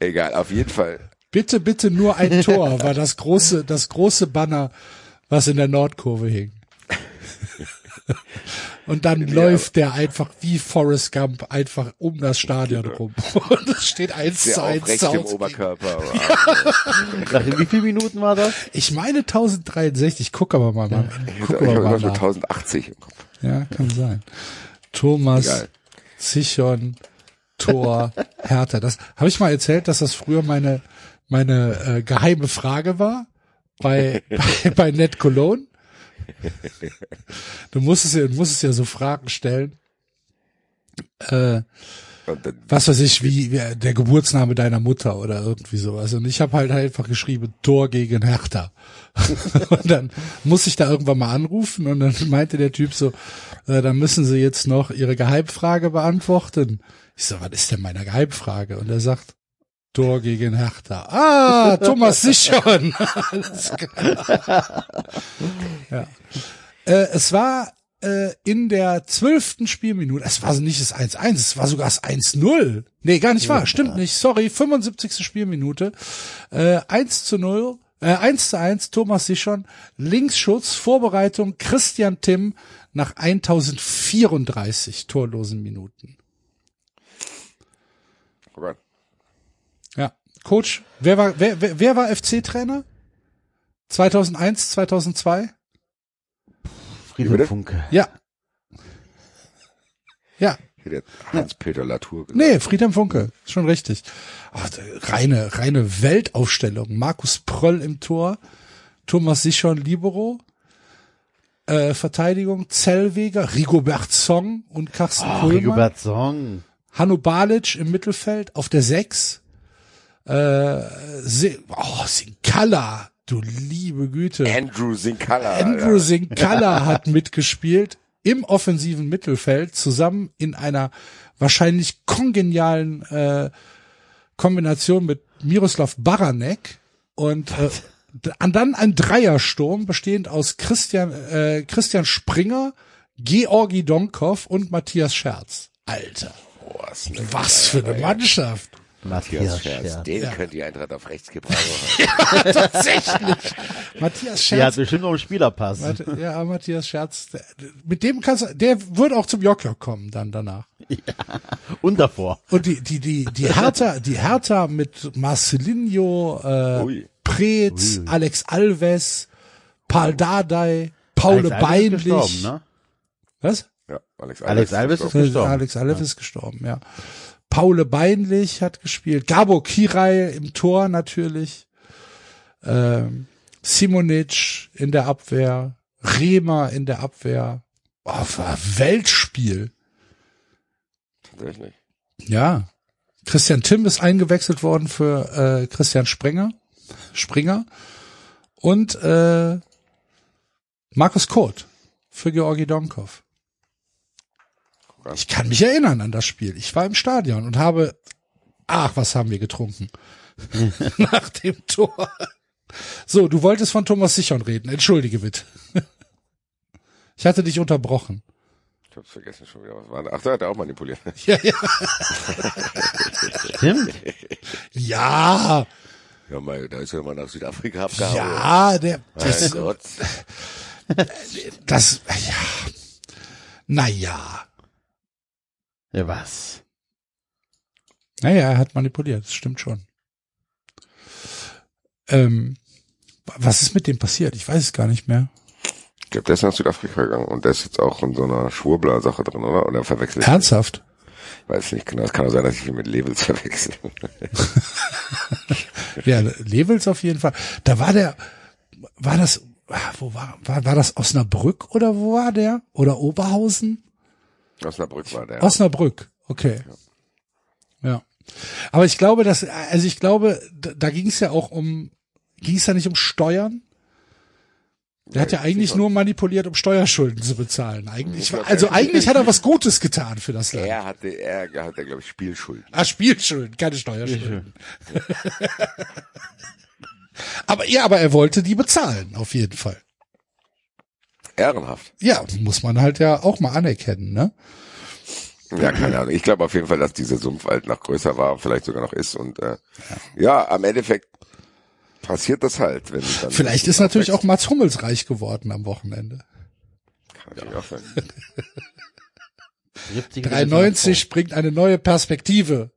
Egal, auf jeden Fall Bitte, bitte nur ein Tor war das große, das große Banner, was in der Nordkurve hing. Und dann läuft der einfach wie Forrest Gump einfach um das Stadion rum. Und es steht eins Sehr zu eins zu im. Oberkörper. Nach wie vielen Minuten war das? Ich meine 1063, guck aber mal, mal Ich guck habe aber mal nach. 1080 im Kopf. Ja, kann sein. Thomas, Egal. Sichon, Tor, Hertha. Das habe ich mal erzählt, dass das früher meine meine äh, geheime Frage war bei bei, bei Ned Cologne. Du musstest ja, du musstest ja so Fragen stellen. Äh, was weiß ich, wie, wie der Geburtsname deiner Mutter oder irgendwie sowas. Und ich habe halt einfach geschrieben, Tor gegen Hertha. und dann muss ich da irgendwann mal anrufen und dann meinte der Typ so, äh, dann müssen Sie jetzt noch Ihre Geheimfrage beantworten. Ich so, was ist denn meine Geheimfrage? Und er sagt, Tor gegen Hertha. Ah, Thomas Sichon. Alles klar. ja. Äh, es war äh, in der zwölften Spielminute, es war nicht das 1-1, es war sogar das 1-0. Nee, gar nicht wahr, stimmt nicht, sorry, 75. Spielminute, äh, 1 zu 0, äh, 1 zu 1, Thomas Sichon, Linksschutz, Vorbereitung, Christian Timm nach 1034 torlosen Minuten. oh Gott. Coach, wer war, wer, wer, wer war FC-Trainer? 2001, 2002? Friedhelm? Funke. Ja. Ja, Hans-Peter Latour gesagt. Nee, Friedhelm Funke, schon richtig. Ach, reine, reine Weltaufstellung. Markus Pröll im Tor, Thomas Sichon Libero, äh, Verteidigung Zellweger, Rigobert Song und Carsten Oh, Kuhlmann. Rigobert Song. Hanno Balic im Mittelfeld auf der Sechs. Äh, Se oh, Sinkala, du liebe Güte. Andrew Sinkala. Andrew Alter. Sinkala hat mitgespielt im offensiven Mittelfeld zusammen in einer wahrscheinlich kongenialen äh, Kombination mit Miroslav Baranek und äh, dann ein Dreiersturm bestehend aus Christian äh, Christian Springer, Georgi Donkov und Matthias Scherz. Alter, was für eine Mannschaft. Matthias Scherz. Scherz. Den Ja. könnte die Eintracht auf rechts gebrauchen. Tatsächlich. Matthias Der hat Scherz bestimmt noch einen Spielerpass. Ja, Matthias Scherz, der, mit dem kannst du, der wird auch zum Jokjok kommen dann danach. Und davor. Und die, die, die, die Hertha, die Hertha mit Marcelinho, äh, Ui. Preetz, Alex Alves, Paul Dardai, Paul Alex Alves ist Beinlich. gestorben, ne? Was? Ja, Alex Alex Alves ist gestorben. gestorben. Alex Alves ist gestorben, ja. Paul Beinlich hat gespielt. Gabo Kirai im Tor natürlich. Ähm, Simonic in der Abwehr. Rehmer in der Abwehr. Oh, war Weltspiel. Tatsächlich. Ja. Christian Timm ist eingewechselt worden für äh, Christian Springer. Springer. Und äh, Markus Kurt für Georgi Donkov. Ich kann mich erinnern an das Spiel. Ich war im Stadion und habe, ach, was haben wir getrunken? Nach dem Tor. So, du wolltest von Thomas Sichon reden. Entschuldige bitte. Ich hatte dich unterbrochen. Ich hab's vergessen schon wieder. Was war da? Ach, da hat er auch manipuliert. Ja, ja. Stimmt. Ja, Ja, mal, da ist er mal nach Südafrika abgehauen. ja, der, Mein das, Gott. das, ja, naja. Ja, was? Naja, er hat manipuliert, das stimmt schon. Ähm, was ist mit dem passiert? Ich weiß es gar nicht mehr. Ich glaube, der ist nach Südafrika gegangen und der ist jetzt auch in so einer Schwurbler-Sache drin, oder? Oder verwechselt? Ernsthaft? Ich weiß nicht genau. Es kann auch sein, dass ich ihn mit Levels verwechsel. Ja, Levels auf jeden Fall. Da war der, war das, ah, wo war, war, war das Osnabrück oder wo war der? Oder Oberhausen? Osnabrück war der. Osnabrück, okay. Ja. Aber ich glaube, dass, also ich glaube, da, da ging es ja auch um, ging es ja nicht um Steuern? Der hat ja eigentlich nur manipuliert, um Steuerschulden zu bezahlen. Eigentlich, glaub, also eigentlich hat er was Gutes getan für das Land. er hatte, er hatte, glaube ich, Spielschulden. Ah, Spielschulden, keine Steuerschulden. aber ja, aber er wollte die bezahlen, auf jeden Fall. Ehrenhaft. Ja, muss man halt ja auch mal anerkennen, ne? Ja, keine Ahnung. Ich glaube auf jeden Fall, dass dieser Sumpfwald noch größer war, vielleicht sogar noch ist. Und äh, ja, am Endeffekt passiert das halt. Wenn dann Vielleicht ist natürlich auch Mats Hummels reich geworden am Wochenende. Kann natürlich auch sein. 93 bringt eine neue Perspektive.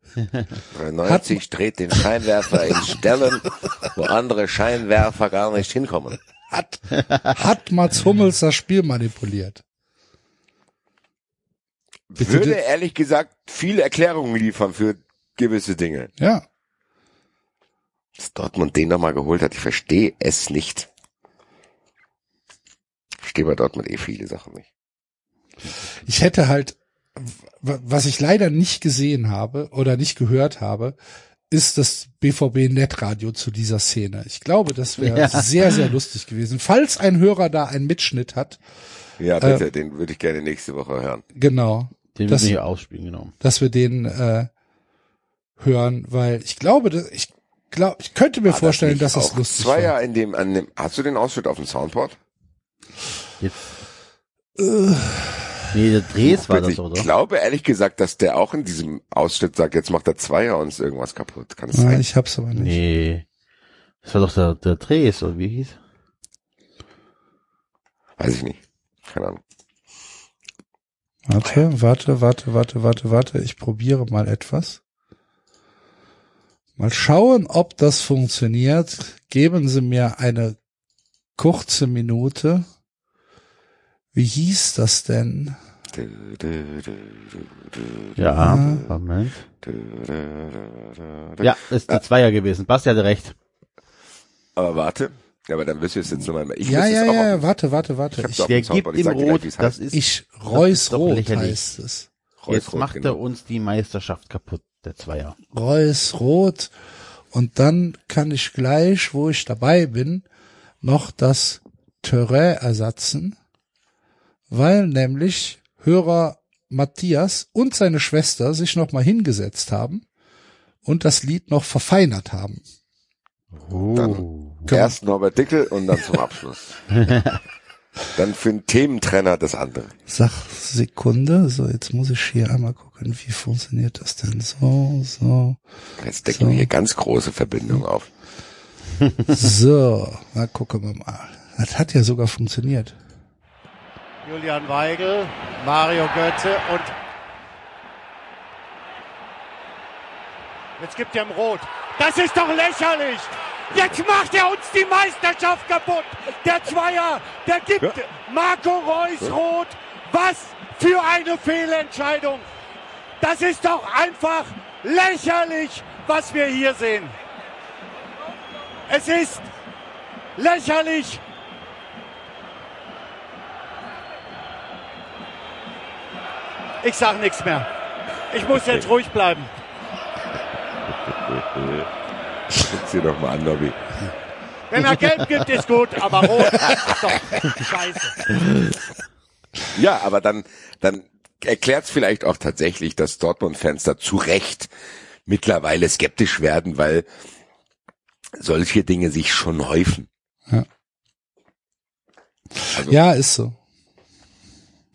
93 dreht den Scheinwerfer in Stellen, wo andere Scheinwerfer gar nicht hinkommen. Hat, hat Mats Hummels das Spiel manipuliert? Bitte Würde ehrlich gesagt viele Erklärungen liefern für gewisse Dinge. Ja. Dass Dortmund den nochmal geholt hat, ich verstehe es nicht. Ich verstehe bei Dortmund eh viele Sachen nicht. Ich hätte halt, was ich leider nicht gesehen habe oder nicht gehört habe, ist das BVB Netradio zu dieser Szene. Ich glaube, das wäre Ja. sehr, sehr lustig gewesen. Falls ein Hörer da einen Mitschnitt hat, Ja, bitte, den würde ich gerne nächste Woche hören. genau, Den Das- müssen wir hier ausspielen, genau. dass wir den äh, hören, weil ich glaube, dass- ich glaube, ich könnte mir vorstellen, nicht dass das auch lustig Zwei war. Jahre in dem, an dem, hast du den Ausschnitt auf dem Soundboard? Jetzt. Nee, der Dres war das, ich oder? glaube ehrlich gesagt, dass der auch in diesem Ausschnitt sagt, jetzt macht der Zweier uns irgendwas kaputt. Kann es Ah, sein? ich hab's aber nicht. Nee. Das war doch der, der Dres, oder wie hieß? Weiß ich nicht. Keine Ahnung. Warte, warte, warte, warte, warte, warte. Ich probiere mal etwas. Mal schauen, ob das funktioniert. Geben Sie mir eine kurze Minute. Wie hieß das denn? Ja, Moment. Ja, ist der Zweier gewesen. Basti hatte recht. Aber warte. Aber dann wirst du es jetzt nochmal. Ich ja, ja, es auch ja, auf- warte, warte, warte. Ich Der gibt ihm gleich, Rot, es das ist, ich Reus Rot heißt es. jetzt Reus-Rot, macht genau. er uns die Meisterschaft kaputt, der Zweier. Reus Rot. Und dann kann ich gleich, wo ich dabei bin, noch das Terrain ersatzen, weil nämlich Hörer Matthias und seine Schwester sich noch mal hingesetzt haben und das Lied noch verfeinert haben. Oh. Erst Norbert Dickel und dann zum Abschluss. dann für einen Thementrenner das andere. Sag Sekunde, so jetzt muss ich hier einmal gucken, wie funktioniert das denn? So, so, Jetzt decken wir So. hier ganz große Verbindungen auf. so, na gucken wir mal. Das hat ja sogar funktioniert. Julian Weigel, Mario Götze und jetzt gibt er ihm Rot. Das ist doch lächerlich! Jetzt macht er uns die Meisterschaft kaputt! Der Zweier, der gibt Marco Reus Rot. Was für eine Fehlentscheidung! Das ist doch einfach lächerlich, was wir hier sehen. Es ist lächerlich, Ich sag nichts mehr. Ich muss jetzt ruhig bleiben. Guck's dir doch mal an, Nobby. Wenn er gelb gibt, ist gut, aber rot doch scheiße. Ja, aber dann, dann erklärt's vielleicht auch tatsächlich, dass Dortmund-Fans da zu Recht mittlerweile skeptisch werden, weil solche Dinge sich schon häufen. Ja, ist so.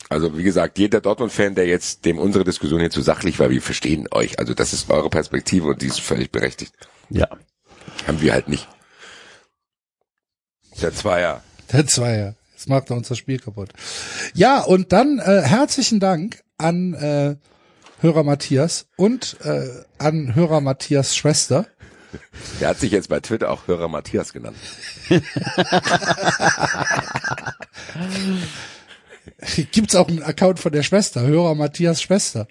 Also wie gesagt, jeder Dortmund-Fan, der jetzt dem unsere Diskussion hier zu sachlich war, wir verstehen euch. Also das ist eure Perspektive und die ist völlig berechtigt. Ja. Haben wir halt nicht. Der Zweier. Der Zweier. Jetzt macht er uns das Spiel kaputt. Ja, und dann äh, herzlichen Dank an äh, Hörer Matthias und äh, an Hörer Matthias Schwester. Der hat sich jetzt bei Twitter auch Hörer Matthias genannt. Gibt's auch einen Account von der Schwester, Hörer Matthias Schwester.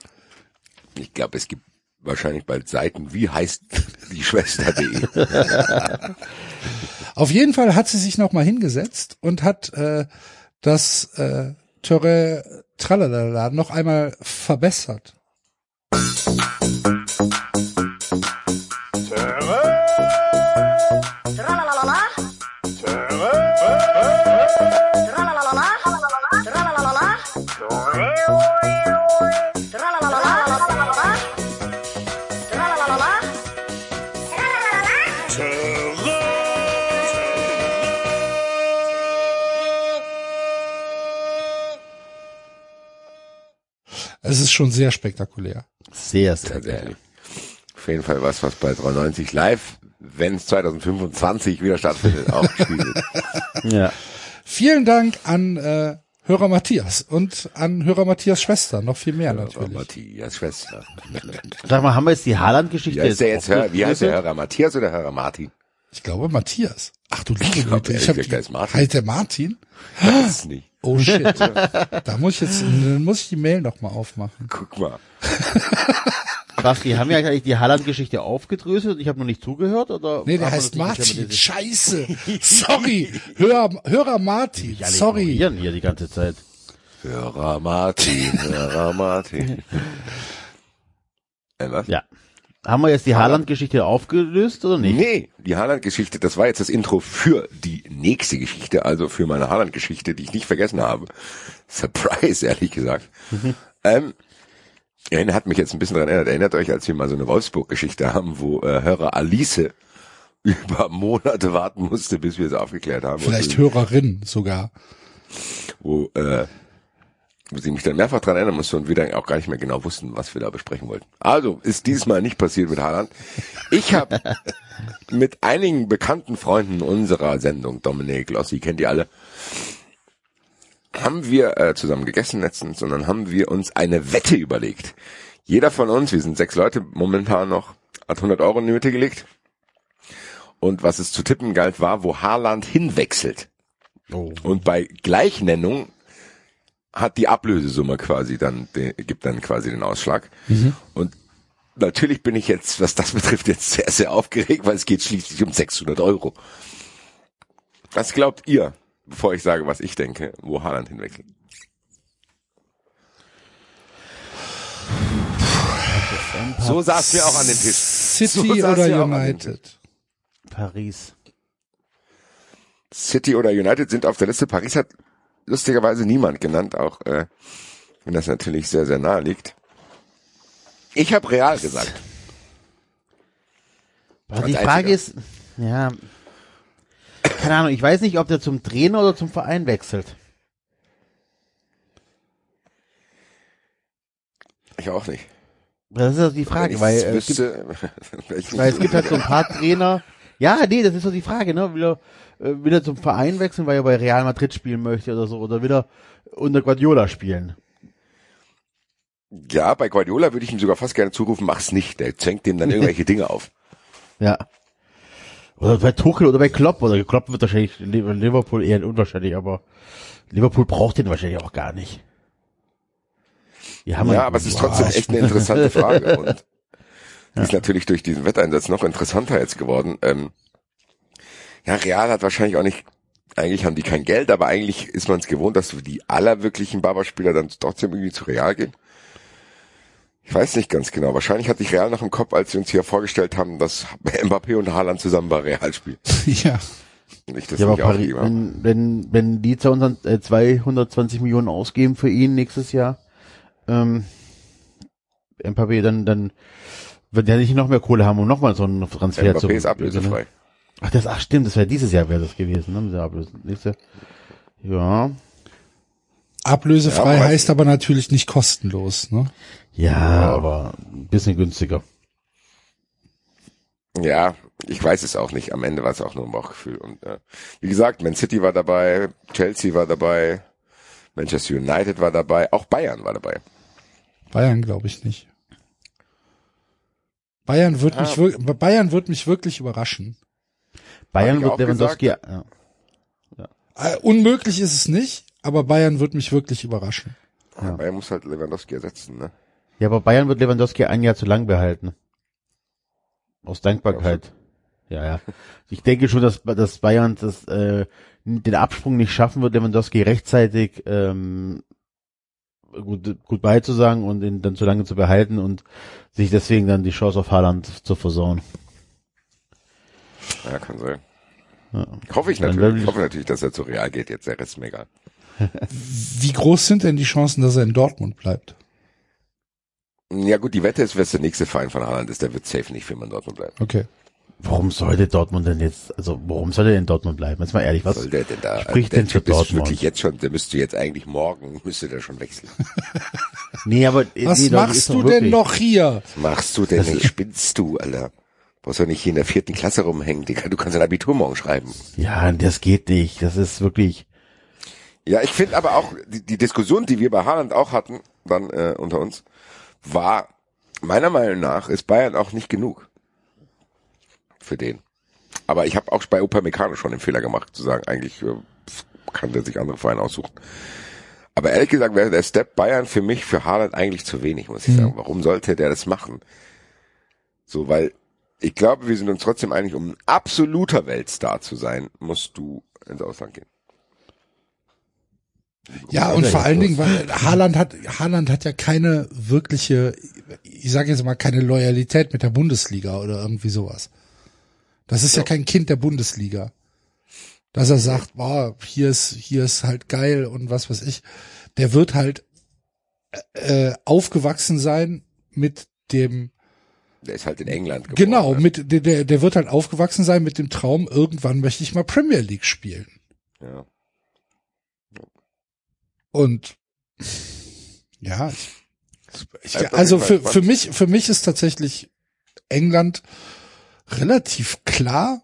Ich glaube, es gibt wahrscheinlich bald Seiten, wie heißt die Schwester.de. Auf jeden Fall hat sie sich nochmal hingesetzt und hat äh, das äh, Töre Tralalala noch einmal verbessert. Es ist schon sehr spektakulär. Sehr, sehr geil. Auf jeden Fall was, was bei 93 live, wenn es 2025 wieder stattfindet, auch gespielt wird. Ja. Vielen Dank an äh, Hörer Matthias und an Hörer Matthias Schwester, noch viel mehr natürlich. Matthias Schwester. Sag mal, haben wir jetzt die Haaland-Geschichte Wie heißt der jetzt? Hör, wie heißt der? Hörer? Matthias oder Hörer Martin? Ich glaube Matthias. Ach du liebe Güte, ehrlich ich hab ist Martin. Heißt der Martin? Das ist nicht. Oh shit. da muss ich jetzt, dann muss ich die Mail noch mal aufmachen. Guck mal. Basti, haben wir eigentlich die Haaland-Geschichte aufgedröselt und ich habe noch nicht zugehört? Oder Nee, der heißt Martin. Scheiße. Sorry. Hörer, Hörer Martin. alle Sorry. hier die ganze Zeit. Hörer Martin, Hörer Martin. Äh, was? Ja. Haben wir jetzt die Haaland-Geschichte aufgelöst oder nicht? Nee, die Haaland-Geschichte, das war jetzt das Intro für die nächste Geschichte, also für meine Haaland-Geschichte, die ich nicht vergessen habe. Surprise, ehrlich gesagt. Ähm, erinnert, hat mich jetzt ein bisschen daran erinnert. Erinnert euch, als wir mal so eine Wolfsburg-Geschichte haben, wo äh, Hörer Alice über Monate warten musste, bis wir es aufgeklärt haben. Vielleicht Hörerin sogar. wo, äh, wo sie mich dann mehrfach dran erinnern musste und wir dann auch gar nicht mehr genau wussten, was wir da besprechen wollten. Also, ist diesmal nicht passiert mit Haaland. Ich habe mit einigen bekannten Freunden unserer Sendung, Dominik, Lossi, kennt ihr alle, haben wir äh, zusammen gegessen letztens und dann haben wir uns eine Wette überlegt. Jeder von uns, wir sind sechs Leute momentan noch, hat 100 Euro in die Mitte gelegt. Und was es zu tippen galt, war, wo Haaland hinwechselt. Oh. Und bei Gleichnennung hat die Ablösesumme quasi dann, gibt dann quasi den Ausschlag. Und natürlich bin ich jetzt, was das betrifft, jetzt sehr, sehr aufgeregt, weil es geht schließlich um 600 Euro. Was glaubt ihr, bevor ich sage, was ich denke, wo Haaland hinwechselt? So saßen wir auch an dem Tisch. City So saß oder United? Paris. City oder United sind auf der Liste. Paris hat lustigerweise niemand genannt, auch äh, wenn das natürlich sehr, sehr nahe liegt. Ich habe Real gesagt. Aber Als die Frage ist, ja, keine Ahnung, ich weiß nicht, ob der zum Trainer oder zum Verein wechselt. Ich auch nicht. Das ist also die Frage, weil, äh, es gibt, wüsste, weil es gibt halt so ein paar Trainer. Ja, nee, das ist so die Frage, ne? Will er, äh, will er zum Verein wechseln, weil er bei Real Madrid spielen möchte oder so, oder will er unter Guardiola spielen? ja, bei Guardiola würde ich ihm sogar fast gerne zurufen, mach's nicht. Der zwängt dem dann irgendwelche Dinge auf. Ja. Oder bei Tuchel oder bei Klopp, oder Klopp wird wahrscheinlich Liverpool eher unwahrscheinlich, aber Liverpool braucht den wahrscheinlich auch gar nicht. Ja, einen aber es ist trotzdem echt eine interessante Frage. Und die ist natürlich durch diesen Wetteinsatz noch interessanter jetzt geworden. Ähm, ja, Real hat wahrscheinlich auch nicht, eigentlich haben die kein Geld, aber eigentlich ist man es gewohnt, dass die allerwirklichen Barberspieler dann trotzdem irgendwie zu Real gehen. Ich weiß nicht ganz genau. Wahrscheinlich hatte ich Real noch im Kopf, als sie uns hier vorgestellt haben, dass Mbappé und Haaland zusammen bei Real spielen. Ja. Und ich das Ja, aber Paris, habe. wenn, wenn, wenn die 200, äh, 220 Millionen ausgeben für ihn nächstes Jahr, ähm, Mbappé, dann, dann wird er nicht noch mehr Kohle haben, um nochmal so einen Transfer zu Mbappé ist ablösefrei. Ach, das, ach stimmt, das wäre dieses Jahr wäre das gewesen, ne? Diese Ablöse. Nächste, ja. Ablösefrei Ja, aber- heißt aber natürlich nicht kostenlos, ne? Ja, aber ein bisschen günstiger. Ja, ich weiß es auch nicht. Am Ende war es auch nur ein Bauchgefühl. Und äh, wie gesagt, Man City war dabei, Chelsea war dabei, Manchester United war dabei, auch Bayern war dabei. Bayern glaube ich nicht. Bayern wird Ah. mich wir- Bayern wird mich wirklich überraschen. Bayern wird Lewandowski, ja. Äh, unmöglich ist es nicht, aber Bayern wird mich wirklich überraschen. Ja. Bayern muss halt Lewandowski ersetzen, ne? ja, aber Bayern wird Lewandowski ein Jahr zu lang behalten. Aus Dankbarkeit. Ja, ja. Ich denke schon, dass, dass Bayern das, äh, den Absprung nicht schaffen wird, Lewandowski rechtzeitig ähm, gut, gut beizusagen und ihn dann zu lange zu behalten und sich deswegen dann die Chance auf Haaland zu versauen. Ja, kann sein. Ja. Hoffe ich natürlich. Ich hoffe natürlich, dass er zu Real geht jetzt. Der Rest ist mir egal. Wie groß sind denn die Chancen, dass er in Dortmund bleibt? Ja gut, die Wette ist, wer der nächste Verein von Haaland ist, der wird safe nicht für immer in Dortmund bleiben. Okay. Warum sollte Dortmund denn jetzt, also warum soll er denn Dortmund bleiben? Jetzt mal ehrlich, was soll der denn da? spricht der denn für Typ ist Dortmund? wirklich jetzt schon, der müsste jetzt eigentlich morgen, müsste der schon wechseln. Nee, aber Was nee, machst du denn noch hier? Was machst du denn nicht? Spinnst du, Alter? Brauchst du nicht hier in der vierten Klasse rumhängen, Digga. Du kannst ein Abitur morgen schreiben. Ja, das geht nicht. Das ist wirklich. Ja, ich finde aber auch, die, die Diskussion, die wir bei Haaland auch hatten, dann äh, unter uns, war, meiner Meinung nach, ist Bayern auch nicht genug für den. Aber ich habe auch bei Upamecano schon den Fehler gemacht, zu sagen, eigentlich äh, kann der sich andere Vereine aussuchen. Aber ehrlich gesagt wäre der Step Bayern für mich, für Haaland eigentlich zu wenig, muss ich sagen. Warum sollte der das machen? So, weil ich glaube, wir sind uns trotzdem einig, um ein absoluter Weltstar zu sein, musst du ins Ausland gehen. Ja, und vor allen Dingen, weil Haaland hat, Haaland hat ja keine wirkliche, ich sage jetzt mal, keine Loyalität mit der Bundesliga oder irgendwie sowas. Das ist ja, kein Kind der Bundesliga. Dass er sagt, boah, hier ist, hier ist halt geil und was weiß ich. Der wird halt äh, aufgewachsen sein mit dem, Der ist halt in England geboren. genau, ne? mit der, der, wird halt aufgewachsen sein mit dem Traum, irgendwann möchte ich mal Premier League spielen. Ja. Und ja, ich, ich, also für, für mich, für mich ist tatsächlich England relativ klar.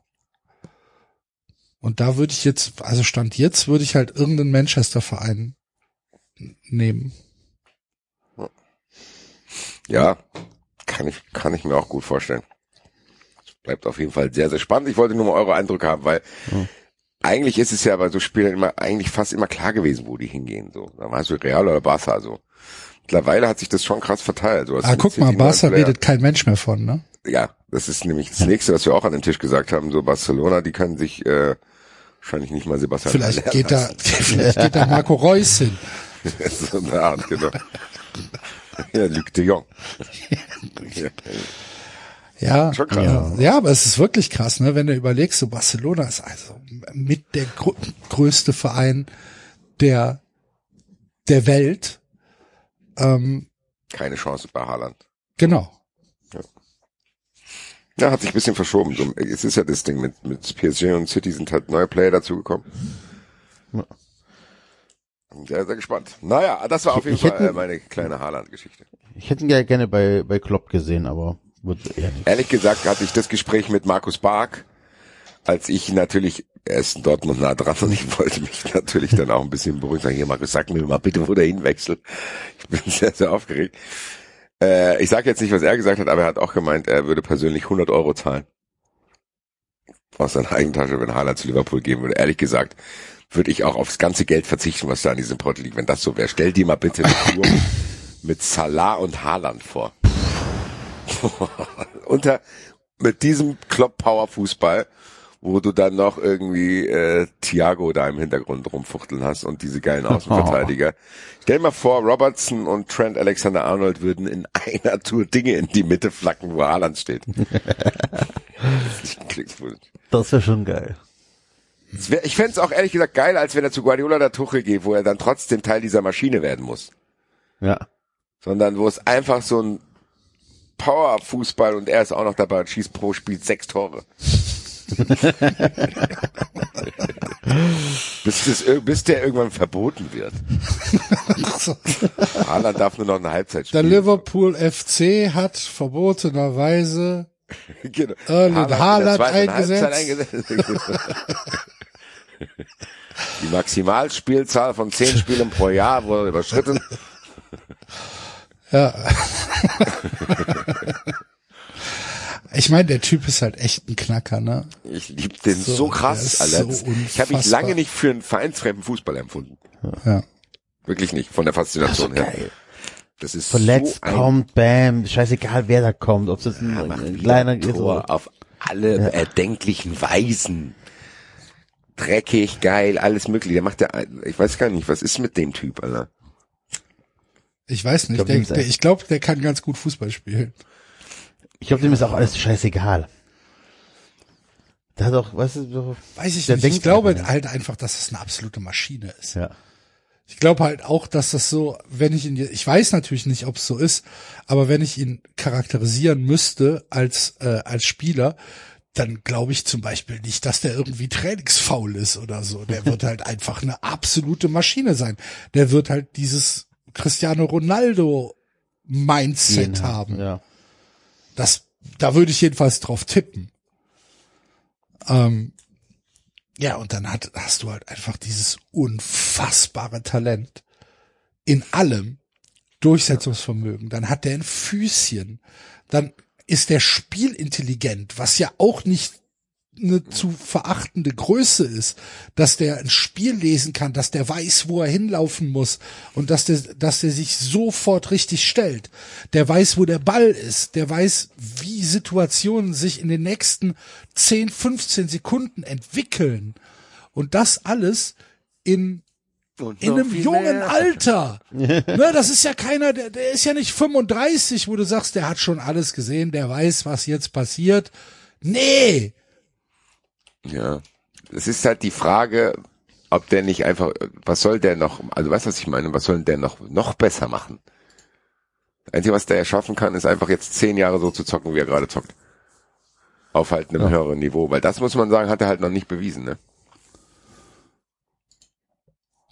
Und da würde ich jetzt, also Stand jetzt, würde ich halt irgendeinen Manchester-Verein nehmen. Ja, kann ich, kann ich mir auch gut vorstellen. Es bleibt auf jeden Fall sehr, sehr spannend. Ich wollte nur mal eure Eindrücke haben, weil eigentlich ist es ja bei so Spielen immer, eigentlich fast immer klar gewesen, wo die hingehen, so. Da war es so Real oder Barca, so. Mittlerweile hat sich das schon krass verteilt. So, Ah, guck mal, Barca redet kein Mensch mehr von, ne? Ja, das ist nämlich das nächste, was wir auch an den Tisch gesagt haben. So Barcelona, die können sich äh, wahrscheinlich nicht mal Sebastian Vielleicht geht da, vielleicht geht da Marco Reus hin. so eine Art, genau. ja, Luc de Jong. ja. Ja, Schon krass. ja. ja, aber es ist wirklich krass, ne? Wenn du überlegst, so Barcelona ist also mit der grö größte Verein der der Welt. Ähm, Keine Chance bei Haaland. genau. Ja, hat sich ein bisschen verschoben. Es ist ja das Ding mit, mit PSG und City sind halt neue Player dazugekommen. Bin Sehr, sehr gespannt. Naja, das war auf jeden Ich Fall hätte- äh, meine kleine Haaland-Geschichte. Ich hätte ihn ja gerne bei, bei Klopp gesehen, aber wird eher nicht. Ehrlich gesagt hatte ich das Gespräch mit Markus Bark, als ich natürlich, er ist in Dortmund nah dran und ich wollte mich natürlich dann auch ein bisschen beruhigen. Sagen, hier Markus, sag mir mal bitte, wo der hinwechselt. Ich bin sehr, sehr aufgeregt. Äh, ich sage jetzt nicht, was er gesagt hat, aber er hat auch gemeint, er würde persönlich 100 Euro zahlen. Aus seiner Eigentasche, wenn Haaland zu Liverpool gehen würde. Ehrlich gesagt, würde ich auch aufs ganze Geld verzichten, was da an diesem Portal liegt, wenn das so wäre. Stell dir mal bitte eine Tour mit Salah und Haaland vor. Unter mit diesem Klopp-Power-Fußball, wo du dann noch irgendwie äh, Thiago da im Hintergrund rumfuchteln hast und diese geilen Außenverteidiger. Stell dir mal vor, Robertson und Trent Alexander-Arnold würden in einer Tour Dinge in die Mitte flacken, wo Haaland steht. Das wäre schon geil. Es wär- Ich fänd's auch ehrlich gesagt geil, als wenn er zu Guardiola der Tuchel geht, wo er dann trotzdem Teil dieser Maschine werden muss. Ja. Sondern wo es einfach so ein Power-Fußball und er ist auch noch dabei und schießt pro Spiel sechs Tore. bis, das, bis der irgendwann verboten wird. Haaland darf nur noch eine Halbzeit Der spielen. Liverpool FC hat verbotenerweise genau. Erling in der Haaland eingesetzt. eingesetzt. Die Maximalspielzahl von zehn Spielen pro Jahr wurde überschritten. Ja. Ich meine, der Typ ist halt echt ein Knacker, ne? Ich lieb den so, So, der krass, Alter. so ich habe mich lange nicht für einen vereinsfremden Fußball empfunden. Ja. Wirklich nicht, von der Faszination her. geil. Das ist Verletzt so kommt, bam, scheißegal wer da kommt, ob es ein, macht ein kleiner ein ist Tor oder auf alle erdenklichen Weisen. Dreckig, geil, alles mögliche. Der macht ja, ich weiß gar nicht, was ist mit dem Typ, Alter? Ich weiß nicht, glaub, der, dem ist der, echt- ich glaube, der kann ganz gut Fußball spielen. Ich glaube, dem ist auch alles scheißegal. Hat auch, weißt du, Weiß ich nicht. Ich glaube nicht. halt einfach, dass es eine absolute Maschine ist. ja. Ich glaube halt auch, dass das so, wenn ich ihn, ich weiß natürlich nicht, ob es so ist, aber wenn ich ihn charakterisieren müsste als äh, als Spieler, dann glaube ich zum Beispiel nicht, dass der irgendwie trainingsfaul ist oder so. Der wird halt einfach eine absolute Maschine sein. Der wird halt dieses Cristiano Ronaldo Mindset Den haben. Ja. Das, da würde ich jedenfalls drauf tippen. Ähm, ja, und dann hat, hast du halt einfach dieses unfassbare Talent in allem Durchsetzungsvermögen. Dann hat der ein Füßchen. Dann ist der spielintelligent, was ja auch nicht eine zu verachtende Größe ist, dass der ein Spiel lesen kann, dass der weiß, wo er hinlaufen muss und dass der, dass der sich sofort richtig stellt. Der weiß, wo der Ball ist. Der weiß, wie Situationen sich in den nächsten 10, 15 Sekunden entwickeln. Und das alles in in einem jungen Alter. ne, das ist ja keiner, der, der ist ja nicht 35, wo du sagst, der hat schon alles gesehen, der weiß, was jetzt passiert. Nee. Ja. Es ist halt die Frage, ob der nicht einfach, was soll der noch, also weißt du, was ich meine, was soll der noch, noch besser machen? Das Einzige, was der ja schaffen kann, ist einfach jetzt zehn Jahre so zu zocken, wie er gerade zockt. Auf halt einem höheren Niveau, weil das muss man sagen, hat er halt noch nicht bewiesen, ne?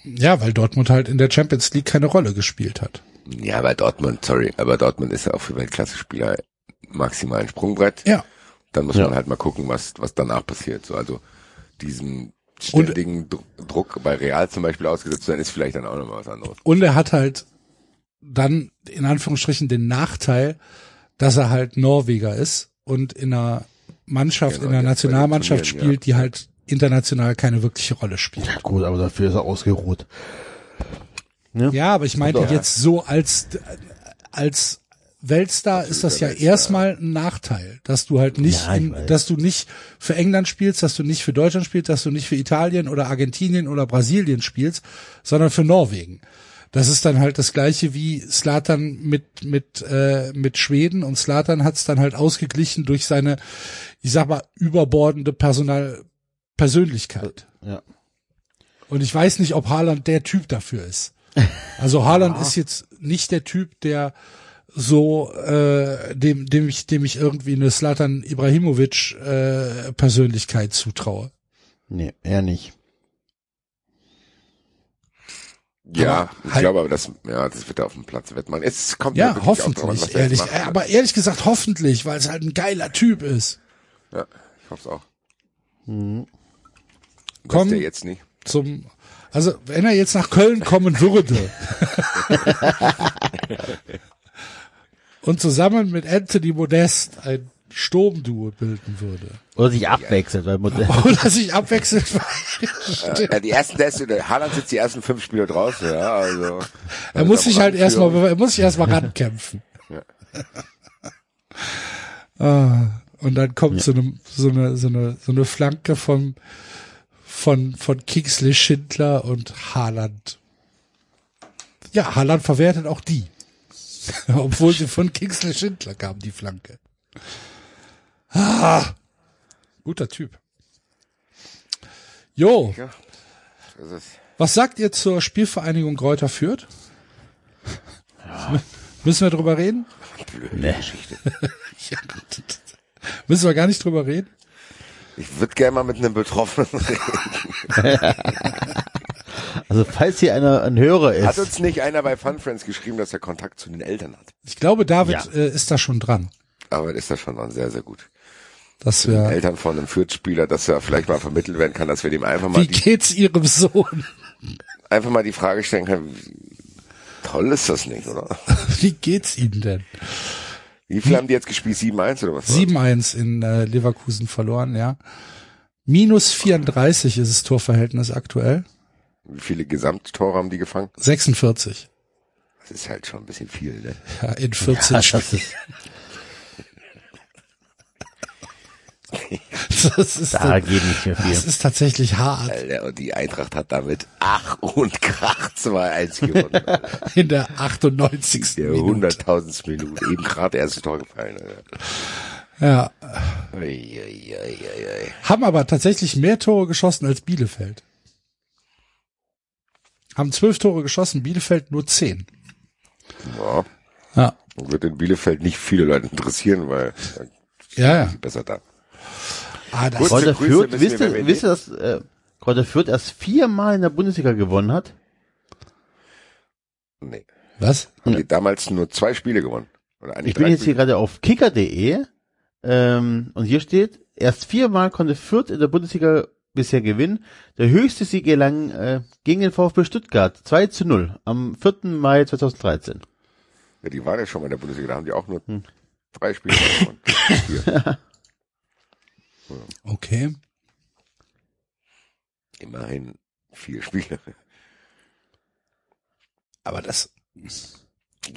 Ja, weil Dortmund halt in der Champions League keine Rolle gespielt hat. Ja, aber Dortmund, sorry, aber Dortmund ist ja auch für Weltklasse-Spieler maximal ein Sprungbrett. Ja. Dann muss Ja. man halt mal gucken, was, was danach passiert. So, also diesen ständigen Dru- Druck bei Real zum Beispiel ausgesetzt zu sein, ist vielleicht dann auch nochmal was anderes. Und er hat halt dann in Anführungsstrichen den Nachteil, dass er halt Norweger ist und in einer Mannschaft, Genau, in einer Nationalmannschaft Turnieren, spielt, die halt international keine wirkliche Rolle spielt. ja, gut, aber dafür ist er ausgeruht. Ja, aber ich meinte jetzt so als, als Weltstar ist das ja Weltstar. erstmal ein Nachteil, dass du halt nicht, Ja, in, dass du nicht für England spielst, dass du nicht für Deutschland spielst, dass du nicht für Italien oder Argentinien oder Brasilien spielst, sondern für Norwegen. Das ist dann halt das gleiche wie Slatan mit mit äh, mit Schweden und Slatan hat es dann halt ausgeglichen durch seine, ich sag mal überbordende Personal Persönlichkeit. Ja. Und ich weiß nicht, ob Haaland der Typ dafür ist. Also Haaland ist jetzt nicht der Typ, der so äh, dem dem ich dem ich irgendwie eine Slatan Ibrahimovic äh, Persönlichkeit zutraue. Nee, eher nicht. Ja, Aber ich halt- glaube aber, das, ja, das wird er auf dem Platz wettmachen. Es kommt Ja, wirklich auch drauf hoffentlich, was er ehrlich, macht. aber ehrlich gesagt hoffentlich, weil es halt ein geiler Typ ist. Ja, ich hoffe es auch. Komm. Komm. Der jetzt nicht. Zum also wenn er jetzt nach Köln kommen würde und zusammen mit Anthony Modest ein Sturmduo bilden würde Oder sich abwechselt, weil Modell. oder sich abwechselt Ja, die ersten der Haaland sitzt die ersten fünf Spiele draußen, ja, also. Er muss sich halt erstmal, er muss sich erstmal rankämpfen. Ja. ah, und dann kommt so eine, so eine, so eine, so eine Flanke von, von, von Kingsley Schindler und Haaland. Ja, Haaland verwertet auch die. Obwohl sie von Kingsley Schindler kam, die Flanke. Ah, guter Typ. Jo, Ja, was sagt ihr zur Spielvereinigung Kräuter Fürth? Müssen wir drüber reden? Nee. Ja, gut. Müssen wir gar nicht drüber reden? ich würde gerne mal mit einem Betroffenen reden. Also falls hier einer ein Hörer Hat ist, uns nicht einer bei Fun Friends geschrieben, dass er Kontakt zu den Eltern hat? Ich glaube, David Ja. äh, ist da schon dran. Aber ist das schon dann sehr, sehr gut. Dass Den wir, Eltern von einem Fürth-Spieler, dass er vielleicht mal vermittelt werden kann, dass wir dem einfach mal wie die, geht's ihrem Sohn? einfach mal die Frage stellen können, wie toll ist das nicht, oder? Wie geht's ihnen denn? Wie viel haben die jetzt gespielt? 7-1 oder was? 7-1 in äh, Leverkusen verloren, ja. Minus 34 ist das Torverhältnis aktuell. Wie viele Gesamttore haben die gefangen? 46. Das ist halt schon ein bisschen viel, ne? Ja, in 14 Ja, Spielen. das ist, Das ist, da geht nicht mehr das viel. ist tatsächlich hart. Alter, und die Eintracht hat damit Ach und Krach 2-1 gewonnen. Alter. In der 98. Der Minute. 100.000. Minute. Eben gerade erstes Tor gefallen. Alter. Ja. Ui, ui, ui. Haben aber tatsächlich mehr Tore geschossen als Bielefeld. Haben zwölf Tore geschossen, Bielefeld nur zehn. Ja, Ja. wird in Bielefeld nicht viele Leute interessieren, weil Ja, ja. besser da. Ah, das Kräuter Fürth, wisst ihr, wisst ihr, dass äh, Kräuter Fürth erst viermal in der Bundesliga gewonnen hat? Nee. was? Haben die damals nur zwei Spiele gewonnen? Ich bin jetzt hier gerade auf kicker.de ähm, und hier steht, erst viermal konnte Fürth in der Bundesliga bisher gewinnen. Der höchste Sieg gelang äh, gegen den VfB Stuttgart 2 zu 0 am 4. Mai 2013. Ja, die waren ja schon mal in der Bundesliga, da haben die auch nur Hm. drei Spiele gewonnen. Okay. Immerhin vier Spiele. Aber das,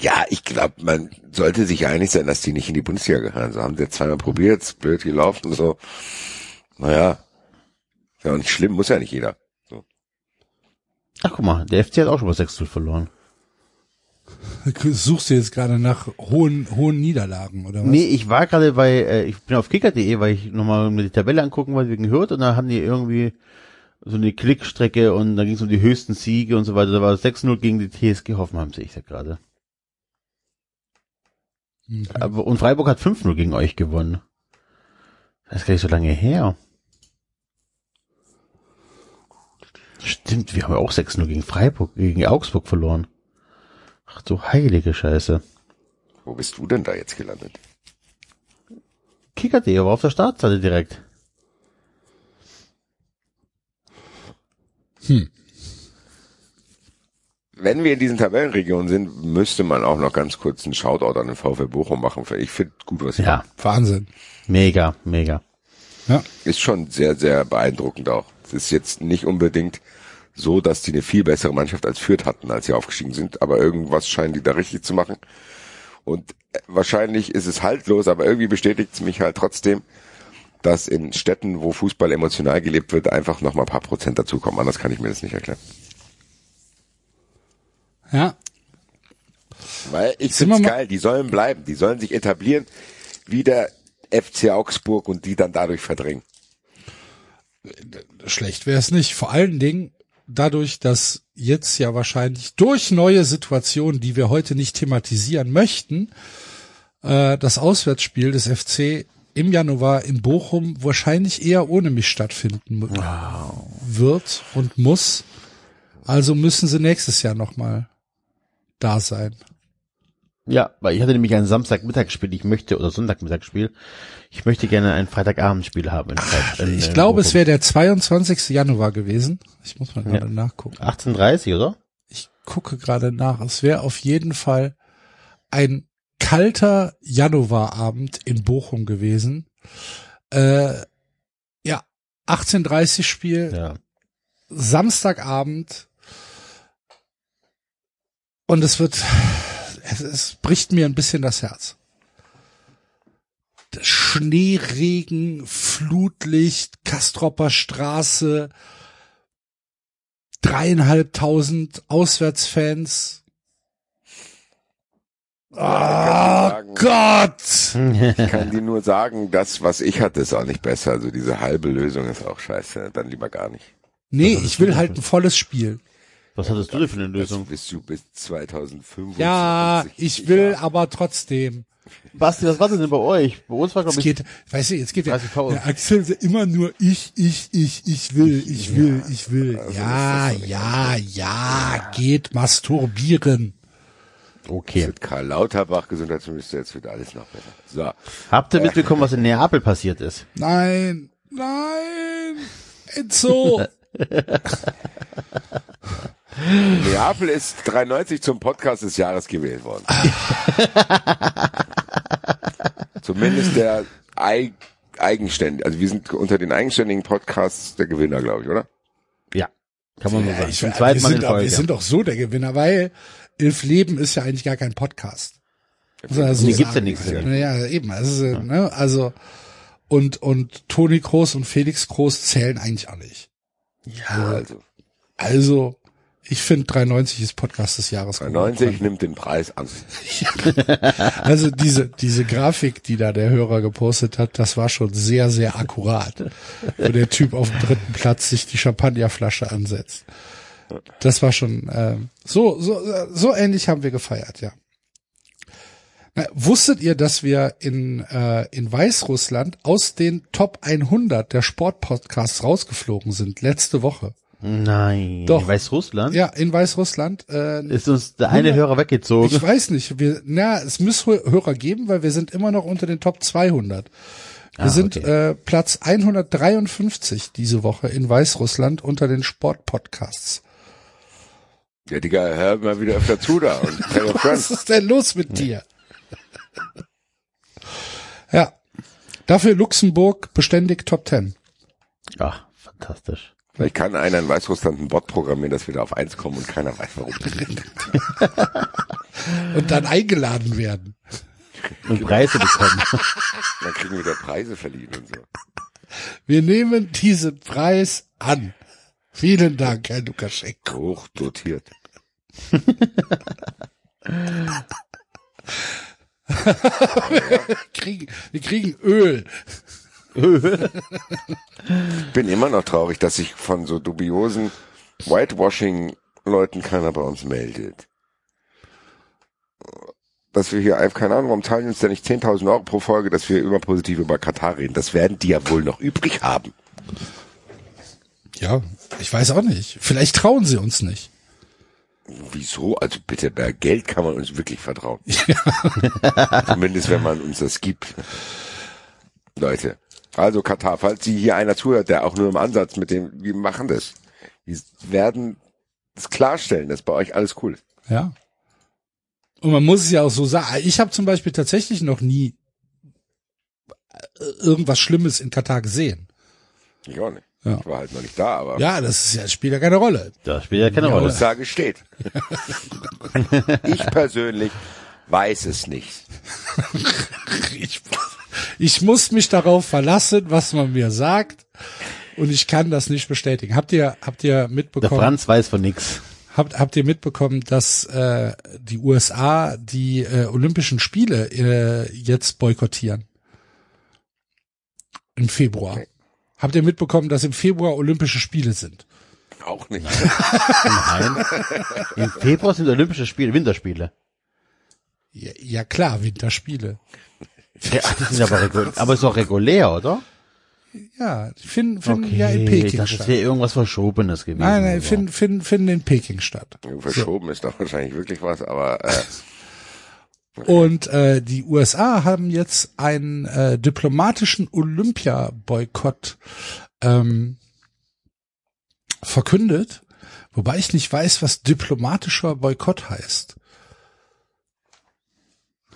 Ja, ich glaube, man sollte sich einig sein, dass die nicht in die Bundesliga gehören. So haben sie jetzt zweimal probiert, blöd gelaufen, so. Naja. Ist ja nicht schlimm, muss ja nicht jeder. So. Ach guck mal, der FC hat auch schon mal 6 0 verloren. suchst du jetzt gerade nach hohen, hohen Niederlagen, oder was? Nee, ich war gerade bei, äh, ich bin auf kicker.de, weil ich nochmal mir die Tabelle angucken wollte wegen Hürth und da haben die irgendwie so eine Klickstrecke und da ging es um die höchsten Siege und so weiter. Da war es 6-0 gegen die TSG Hoffenheim, sehe ich da gerade. Okay. Aber, und Freiburg hat 5-0 gegen euch gewonnen. Das ist gar nicht so lange her. Stimmt, wir haben ja auch 6-0 gegen Freiburg, gegen Augsburg verloren. Ach du heilige Scheiße. Wo bist du denn da jetzt gelandet? Kicker.de war auf der Startseite direkt. Wenn wir in diesen Tabellenregionen sind, müsste man auch noch ganz kurz einen Shoutout an den VfL Bochum machen. Ich finde gut, was Ja, machen. Wahnsinn. mega, mega. Ja. Ist schon sehr, sehr beeindruckend auch. Es ist jetzt nicht unbedingt so, dass die eine viel bessere Mannschaft als Fürth hatten, als sie aufgestiegen sind, aber irgendwas scheinen die da richtig zu machen. Und äh, wahrscheinlich ist es haltlos, aber irgendwie bestätigt es mich halt trotzdem, dass in Städten, wo Fußball emotional gelebt wird, einfach noch mal ein paar Prozent dazukommen. Anders kann ich mir das nicht erklären. Ja. Weil ich finde es geil, die sollen bleiben, die sollen sich etablieren, wie der FC Augsburg und die dann dadurch verdrängen. Schlecht wäre es nicht. Vor allen Dingen dadurch, dass jetzt ja wahrscheinlich durch neue Situationen, die wir heute nicht thematisieren möchten, äh, das Auswärtsspiel des FC im Januar in Bochum wahrscheinlich eher ohne mich stattfinden mu- wird und muss. Also müssen sie nächstes Jahr nochmal da sein. Ja, weil ich hatte nämlich ein Samstagmittagsspiel, ich möchte, oder Sonntagmittagsspiel, ich möchte gerne ein Freitagabendspiel haben. Freit- in, Ich äh, glaube, es wäre der 22. Januar gewesen. Ich muss mal gerade Ja. nachgucken. 18.30 oder? Ich gucke gerade nach. Es wäre auf jeden Fall ein kalter Januarabend in Bochum gewesen. Äh, ja, 18.30 Spiel, Ja. Samstagabend. Und es wird, es, es bricht mir ein bisschen das Herz. Schneeregen, Flutlicht, Kastropper Straße, dreieinhalbtausend Auswärtsfans. Ja, Oh Gott! Ich kann dir nur sagen, das, was ich hatte, ist auch nicht besser. Also diese halbe Lösung ist auch scheiße. Dann lieber gar nicht. Nee, ich will halt ein volles Spiel. Was hattest du denn für eine Lösung? Das bist du bis 2025. Ja, ich will aber trotzdem. Basti, was war denn bei euch? Bei uns war, Es glaube ich, geht, weißt du, jetzt geht ja, 30.000. der Axel ist immer nur ich, ich, ich, ich will, ich will, ich will. Also Ja, doch ja, ja, geht masturbieren. okay. Mit Karl Lauterbach Gesundheitsminister, jetzt wird alles noch besser. So. Habt ihr mitbekommen, was in Neapel passiert ist? Nein, nein, Enzo. Neapel ist 93 zum Podcast des Jahres gewählt worden. Zumindest der Eig eigenständig. Also wir sind unter den eigenständigen Podcasts der Gewinner, glaube ich, oder? Ja. Kann man so sagen. ich, Zum wir, zweiten Mal in sind, auch- wir Folge. sind doch so der Gewinner, weil Elf Leben ist ja eigentlich gar kein Podcast. Man so Nee, gibt's ja nichts. Ja, eben. Also, ne, also und und Toni Kroos und Felix Kroos zählen eigentlich auch nicht. Also Also ich finde 93 ist Podcast des Jahres. 93 nimmt den Preis an. Also diese diese Grafik, die da der Hörer gepostet hat, das war schon sehr sehr akkurat, wo der Typ auf dem dritten Platz sich die Champagnerflasche ansetzt. Das war schon ähm, so so so ähnlich haben wir gefeiert, ja. Na, wusstet ihr, dass wir in, äh, in Weißrussland aus den Top 100 der Sportpodcasts rausgeflogen sind, letzte Woche? Nein. Doch. In Weißrussland? Ja, in Weißrussland. Äh, Ist uns der eine Hörer weggezogen? ich weiß nicht, wir, na, es muss Hö- Hörer geben, weil wir sind immer noch unter den Top 200. Wir Ah, sind okay. äh, Platz 153 diese Woche in Weißrussland unter den Sportpodcasts. Ja, Digga, hör mal wieder öfter zu da und Was ist denn los mit dir? ja. Dafür Luxemburg beständig Top 10. Ach, fantastisch. Vielleicht kann einer in Weißrussland ein Bot programmieren, dass wir da auf eins kommen und keiner weiß warum. Und dann eingeladen werden. Und Preise bekommen. Dann kriegen wir wieder Preise verliehen und so. Wir nehmen diesen Preis an. Vielen Dank, Herr Lukaschenko. Hoch dotiert. Kriegen, wir kriegen Öl. Ich bin immer noch traurig, dass sich von so dubiosen Whitewashing-Leuten keiner bei uns meldet. Dass wir hier einfach, keine Ahnung, warum zahlen uns denn nicht 10.000 Euro pro Folge, dass wir immer positiv über Katar reden? Das werden die ja wohl noch übrig haben. Ja, ich weiß auch nicht. Vielleicht trauen sie uns nicht. Wieso? Also bitte, bei Geld kann man uns wirklich vertrauen. Zumindest wenn man uns das gibt. Leute. Also Katar, falls Sie hier einer zuhört, der auch nur im Ansatz mit dem, wir machen das. Wir werden es klarstellen, dass bei euch alles cool ist. Ja. Und man muss es ja auch so sagen. Ich habe zum Beispiel tatsächlich noch nie äh, irgendwas Schlimmes in Katar gesehen. Ich auch nicht. Ja. Ich war halt noch nicht da, aber Ja, das ist ja, spielt ja keine Rolle. Das spielt ja keine die Rolle. Aussage steht. ich persönlich weiß es nicht. Ich, ich muss mich darauf verlassen, was man mir sagt. Und ich kann das nicht bestätigen. Habt ihr, habt ihr Der mitbekommen? Franz weiß von nix. Habt, habt ihr mitbekommen, dass äh, die USA die äh, Olympischen Spiele äh, jetzt boykottieren? Im Februar. Okay. Habt ihr mitbekommen, dass im Februar Olympische Spiele sind? Auch nicht. Nein. Im Februar sind Olympische Spiele, Winterspiele. Ja, ja klar, Winterspiele. Ja, die sind aber, aber ist doch regulär, oder? Ja, die finden, finden ja in ich Peking dachte, es statt. wäre irgendwas Verschobenes gewesen. Nein, nein, so. finden, finden, finden in Peking statt. Verschoben ist doch wahrscheinlich wirklich was, aber äh, Und äh, die USA haben jetzt einen äh, diplomatischen Olympia-Boykott ähm, verkündet, wobei ich nicht weiß, was diplomatischer Boykott heißt.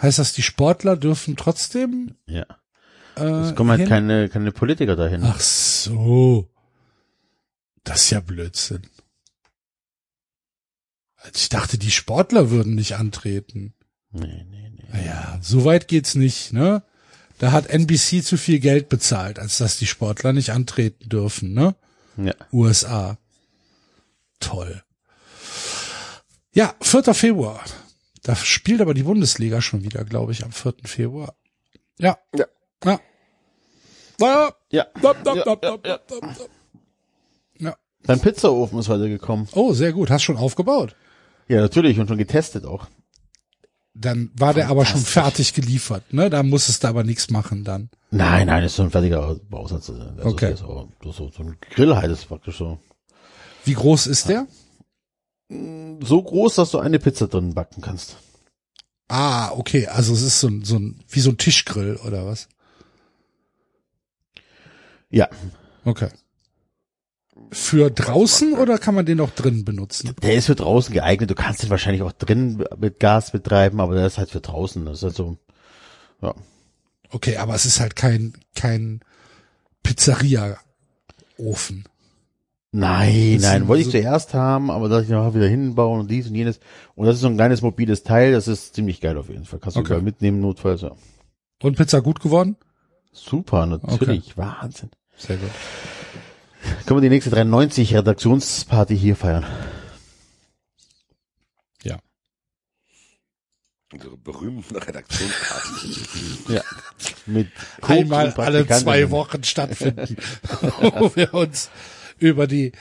Heißt das, die Sportler dürfen trotzdem? Ja. Äh, Es kommen halt hin? keine, keine Politiker dahin. Ach so, das ist ja Blödsinn. Also Ich dachte, die Sportler würden nicht antreten. Nee, nee, nee. Naja, so weit geht's nicht, ne? Da hat NBC zu viel Geld bezahlt, als dass die Sportler nicht antreten dürfen, ne? Ja. USA. Toll. Ja, 4. Februar. Da spielt aber die Bundesliga schon wieder, glaube ich, am 4. Februar. Ja. Ja. Ja. Ja. Ja. Dop, dop, dop, dop, dop, dop. Ja. Dein Pizzaofen ist heute gekommen. Oh, sehr gut. Hast schon aufgebaut. Ja, natürlich und schon getestet auch. Dann war der aber schon fertig geliefert, ne? Da musstest du aber nichts machen dann. Nein, nein, ist so ein fertiger Bausatz. Also Okay. So, so, so ein Grill halt ist praktisch so. Wie groß ist der? So groß, dass du eine Pizza drin backen kannst. Ah, okay. Also es ist so ein, so ein, wie so ein Tischgrill oder was? Ja. Okay. Für draußen oder kann man den auch drinnen benutzen? Der ist für draußen geeignet. Du kannst den wahrscheinlich auch drin mit Gas betreiben, aber der ist halt für draußen. Das ist halt so, ja. Okay, aber es ist halt kein, kein Pizzeria-Ofen. Nein, nein, wollte ich zuerst haben, aber da ich noch wieder hinbauen und dies und jenes. Und das ist so ein kleines mobiles Teil, das ist ziemlich geil auf jeden Fall. Kannst du Okay. mitnehmen, notfalls, ja. Und Pizza gut geworden? Super, natürlich, Wahnsinn. Sehr gut. Können wir die nächste 93 Redaktionsparty hier feiern? Ja. unsere berühmten Redaktionsparty. Ja. Mit Koks Einmal alle zwei. Wochen stattfinden, wo wir uns über die,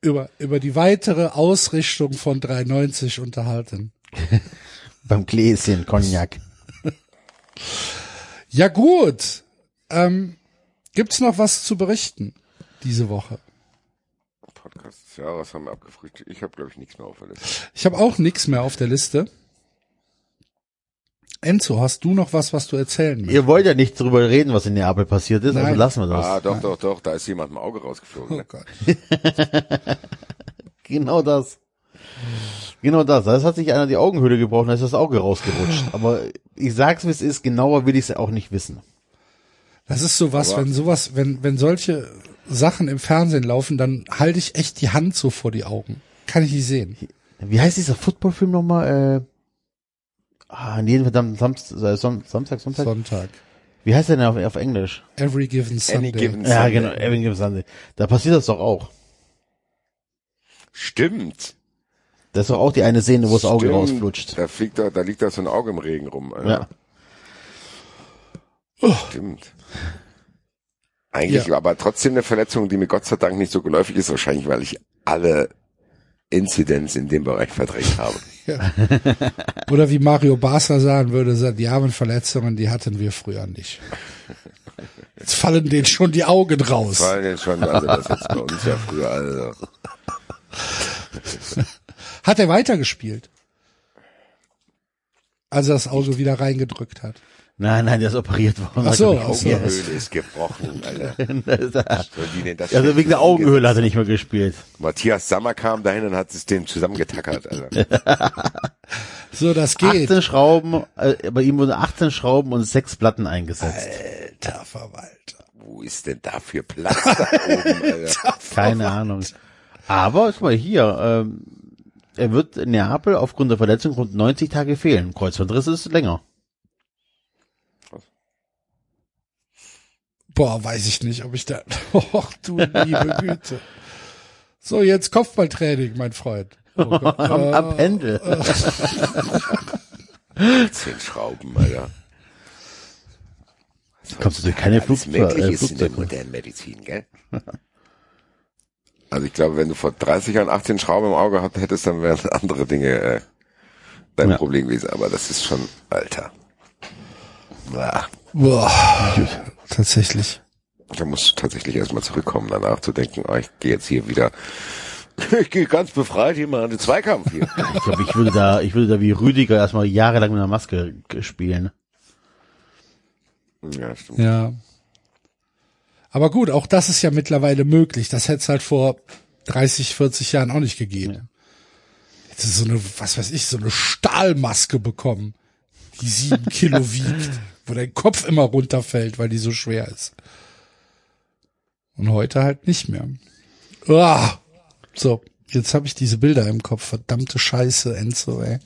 über, über die weitere Ausrichtung von 390 unterhalten. Beim Gläschen Cognac. Ja gut. Ähm, gibt's noch was zu berichten diese Woche? Podcast des Jahres haben wir abgefrühstückt. Ich habe, glaube ich, nichts mehr auf der Liste. Ich habe auch nichts mehr auf der Liste. Enzo, hast du noch was, was du erzählen möchtest? Ihr wollt ja nicht drüber reden, was in Neapel passiert ist, also Nein. lassen wir das. Ah, doch, doch, doch, da ist jemand im Auge rausgeflogen. Oh Ne? Gott. Genau das. Genau das. Das hat sich einer die Augenhöhle gebrochen, da ist das Auge rausgerutscht. Aber ich sag's, wie es ist, genauer will ich es auch nicht wissen. Das ist sowas, Aber- wenn sowas, wenn, wenn solche Sachen im Fernsehen laufen, dann halte ich echt die Hand so vor die Augen. Kann ich nicht sehen. Wie heißt dieser Footballfilm nochmal? Äh, ah, jeden verdammten Samstag, äh, Samstag, Sonntag? Sonntag. Wie heißt der denn auf, auf Englisch? Every given Sunday. Any given Ja, Sunday. genau, Evan Gibbs Sunday. Da passiert das doch auch. Stimmt. Das ist doch auch die eine Szene, wo das Auge Stimmt. rausflutscht. Da fliegt da, da liegt da so ein Auge im Regen rum. Alter. Ja. Stimmt. Eigentlich, Ja. aber trotzdem eine Verletzung, die mir Gott sei Dank nicht so geläufig ist, wahrscheinlich, weil ich alle Inzidenz in dem Bereich verdrängt habe. Oder wie Mario Basler sagen würde, die armen Verletzungen, die hatten wir früher nicht. Jetzt fallen denen schon die Augen raus. Weil jetzt schon, also das jetzt bei uns ja früher, also. Hat er weitergespielt? Als er das Auge wieder reingedrückt hat. Nein, nein, der ist operiert worden. Ach so. Augenhöhle ist gebrochen, Alter. Also wegen der Augenhöhle hat er nicht mehr gespielt. Matthias Sammer kam dahin und hat das System zusammengetackert, Alter. So, das geht. 18 Schrauben, äh, bei ihm wurden 18 Schrauben und sechs Platten eingesetzt. Alter Verwalter. Wo ist denn dafür Platz da oben, Alter? Keine Ahnung. Aber, guck mal hier, ähm, er wird in Neapel aufgrund der Verletzung rund 90 Tage fehlen. Kreuzbandriss ist länger. Boah, weiß ich nicht, ob ich da. Och, du liebe Güte. So, jetzt Kopfballtraining, mein Freund. Oh Gott. Am, Äh, am Pendel. Zehn Schrauben, Alter. Kommst du durch keine Alles Flugze möglich äh, ist in der Flugzeuge. modernen Medizin, gell? Also ich glaube, wenn du vor 30 Jahren 18 Schrauben im Auge gehabt hättest, dann wären andere Dinge äh, dein Ja. Problem gewesen. Aber das ist schon, Alter. Boah. Boah, tatsächlich. Da musst du tatsächlich erstmal zurückkommen, danach zu denken, ah, ich gehe jetzt hier wieder, ich gehe ganz befreit hier mal in den Zweikampf hier. Ich glaube, ich würde da, ich würde da wie Rüdiger erstmal jahrelang mit einer Maske spielen. ja, stimmt. Ja. Aber gut, auch das ist ja mittlerweile möglich. Das hätte es halt vor 30, 40 Jahren auch nicht gegeben. Jetzt ist so eine, was weiß ich, so eine Stahlmaske bekommen, die sieben Kilo wiegt, wo dein Kopf immer runterfällt, weil die so schwer ist. Und heute halt nicht mehr. Uah. So, jetzt habe ich diese Bilder im Kopf. Verdammte Scheiße, Enzo, ey.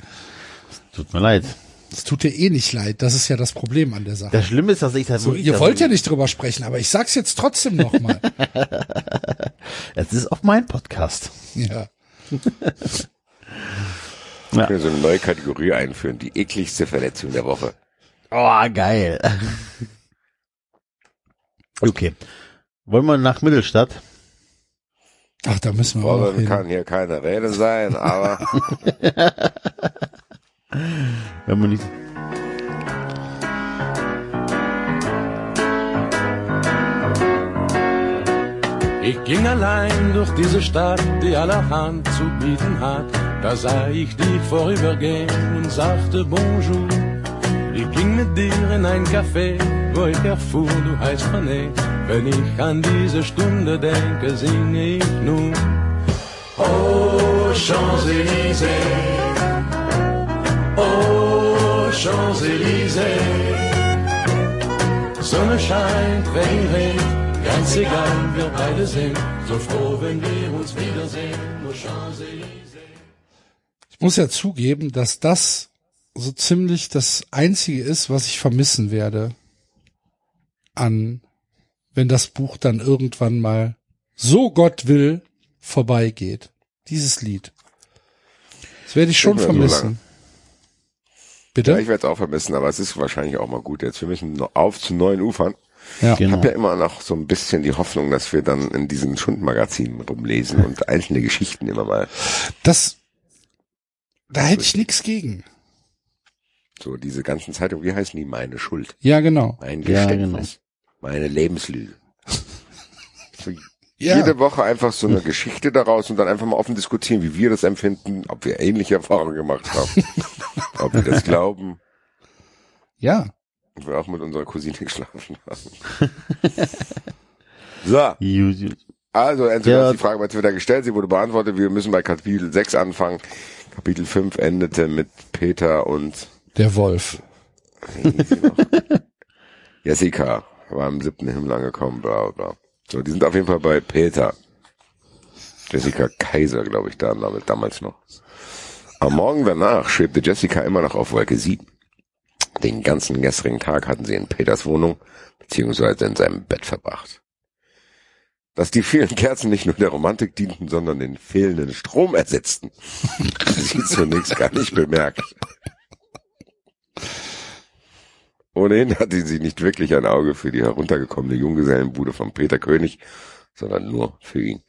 Tut mir leid. Es tut dir eh nicht leid. Das ist ja das Problem an der Sache. Das Schlimme ist, dass ich das So, ihr das- wollt ja nicht drüber sprechen, aber ich sag's jetzt trotzdem nochmal. Es ist auch mein Podcast. ja. Ich will so eine neue Kategorie einführen, die ekligste Verletzung der Woche. Oh, geil. Okay. Wollen wir nach Mittelstadt? Ach, da müssen wir auch noch Wollen hin. kann hier keine Rede sein, aber Wenn wir nicht. Ich ging allein durch diese Stadt, die allerhand zu bieten hat. Da sah ich dich vorübergehen und sagte Bonjour. Ich ging mit dir in ein Café, wo ich erfuhr, du heißt René. Wenn ich an diese Stunde denke, singe ich nun. Oh, Champs-Élysées. Oh, Champs-Élysées. Sonne scheint, Regen regnet, ganz egal, wir beide sind so froh, wenn wir uns wiedersehen. Nur Champs-Élysées. Ich muss ja zugeben, dass das so ziemlich das einzige ist, was ich vermissen werde an, wenn das Buch dann irgendwann mal so Gott will vorbeigeht. Dieses Lied. Das werde ich schon so vermissen. Bitte? ja, ich werde es auch vermissen, aber es ist wahrscheinlich auch mal gut jetzt. Wir müssen noch auf zu neuen Ufern. ja. Ich Genau. habe ja immer noch so ein bisschen die Hoffnung, dass wir dann in diesen Schundmagazinen rumlesen und einzelne Geschichten immer mal. Das, da hätte ich nichts gegen. So, diese ganzen Zeitungen, wie heißen die? Meine Schuld. Ja, genau. Mein Ja, Geständnis. Meine Lebenslüge. So, Ja. Jede Woche einfach so eine Geschichte daraus und dann einfach mal offen diskutieren, wie wir das empfinden, ob wir ähnliche Erfahrungen gemacht haben, ob wir das glauben, Ja. ob wir auch mit unserer Cousine geschlafen haben. So, also Enzo, Ja. die Frage bei Twitter gestellt, sie wurde beantwortet, wir müssen bei Kapitel 6 anfangen. Kapitel 5 endete mit Peter und Der Wolf. Jessica war im siebten Himmel angekommen, bla bla. So, die sind auf jeden Fall bei Peter. Jessica Kaiser, glaube ich, da damals noch. Am Morgen danach schwebte Jessica immer noch auf Wolke 7. Den ganzen gestrigen Tag hatten sie in Peters Wohnung beziehungsweise in seinem Bett verbracht. Dass die vielen Kerzen nicht nur der Romantik dienten, sondern den fehlenden Strom ersetzten, sie zunächst gar nicht bemerkt. Ohnehin hatte sie nicht wirklich ein Auge für die heruntergekommene Junggesellenbude von Peter König, sondern nur für ihn.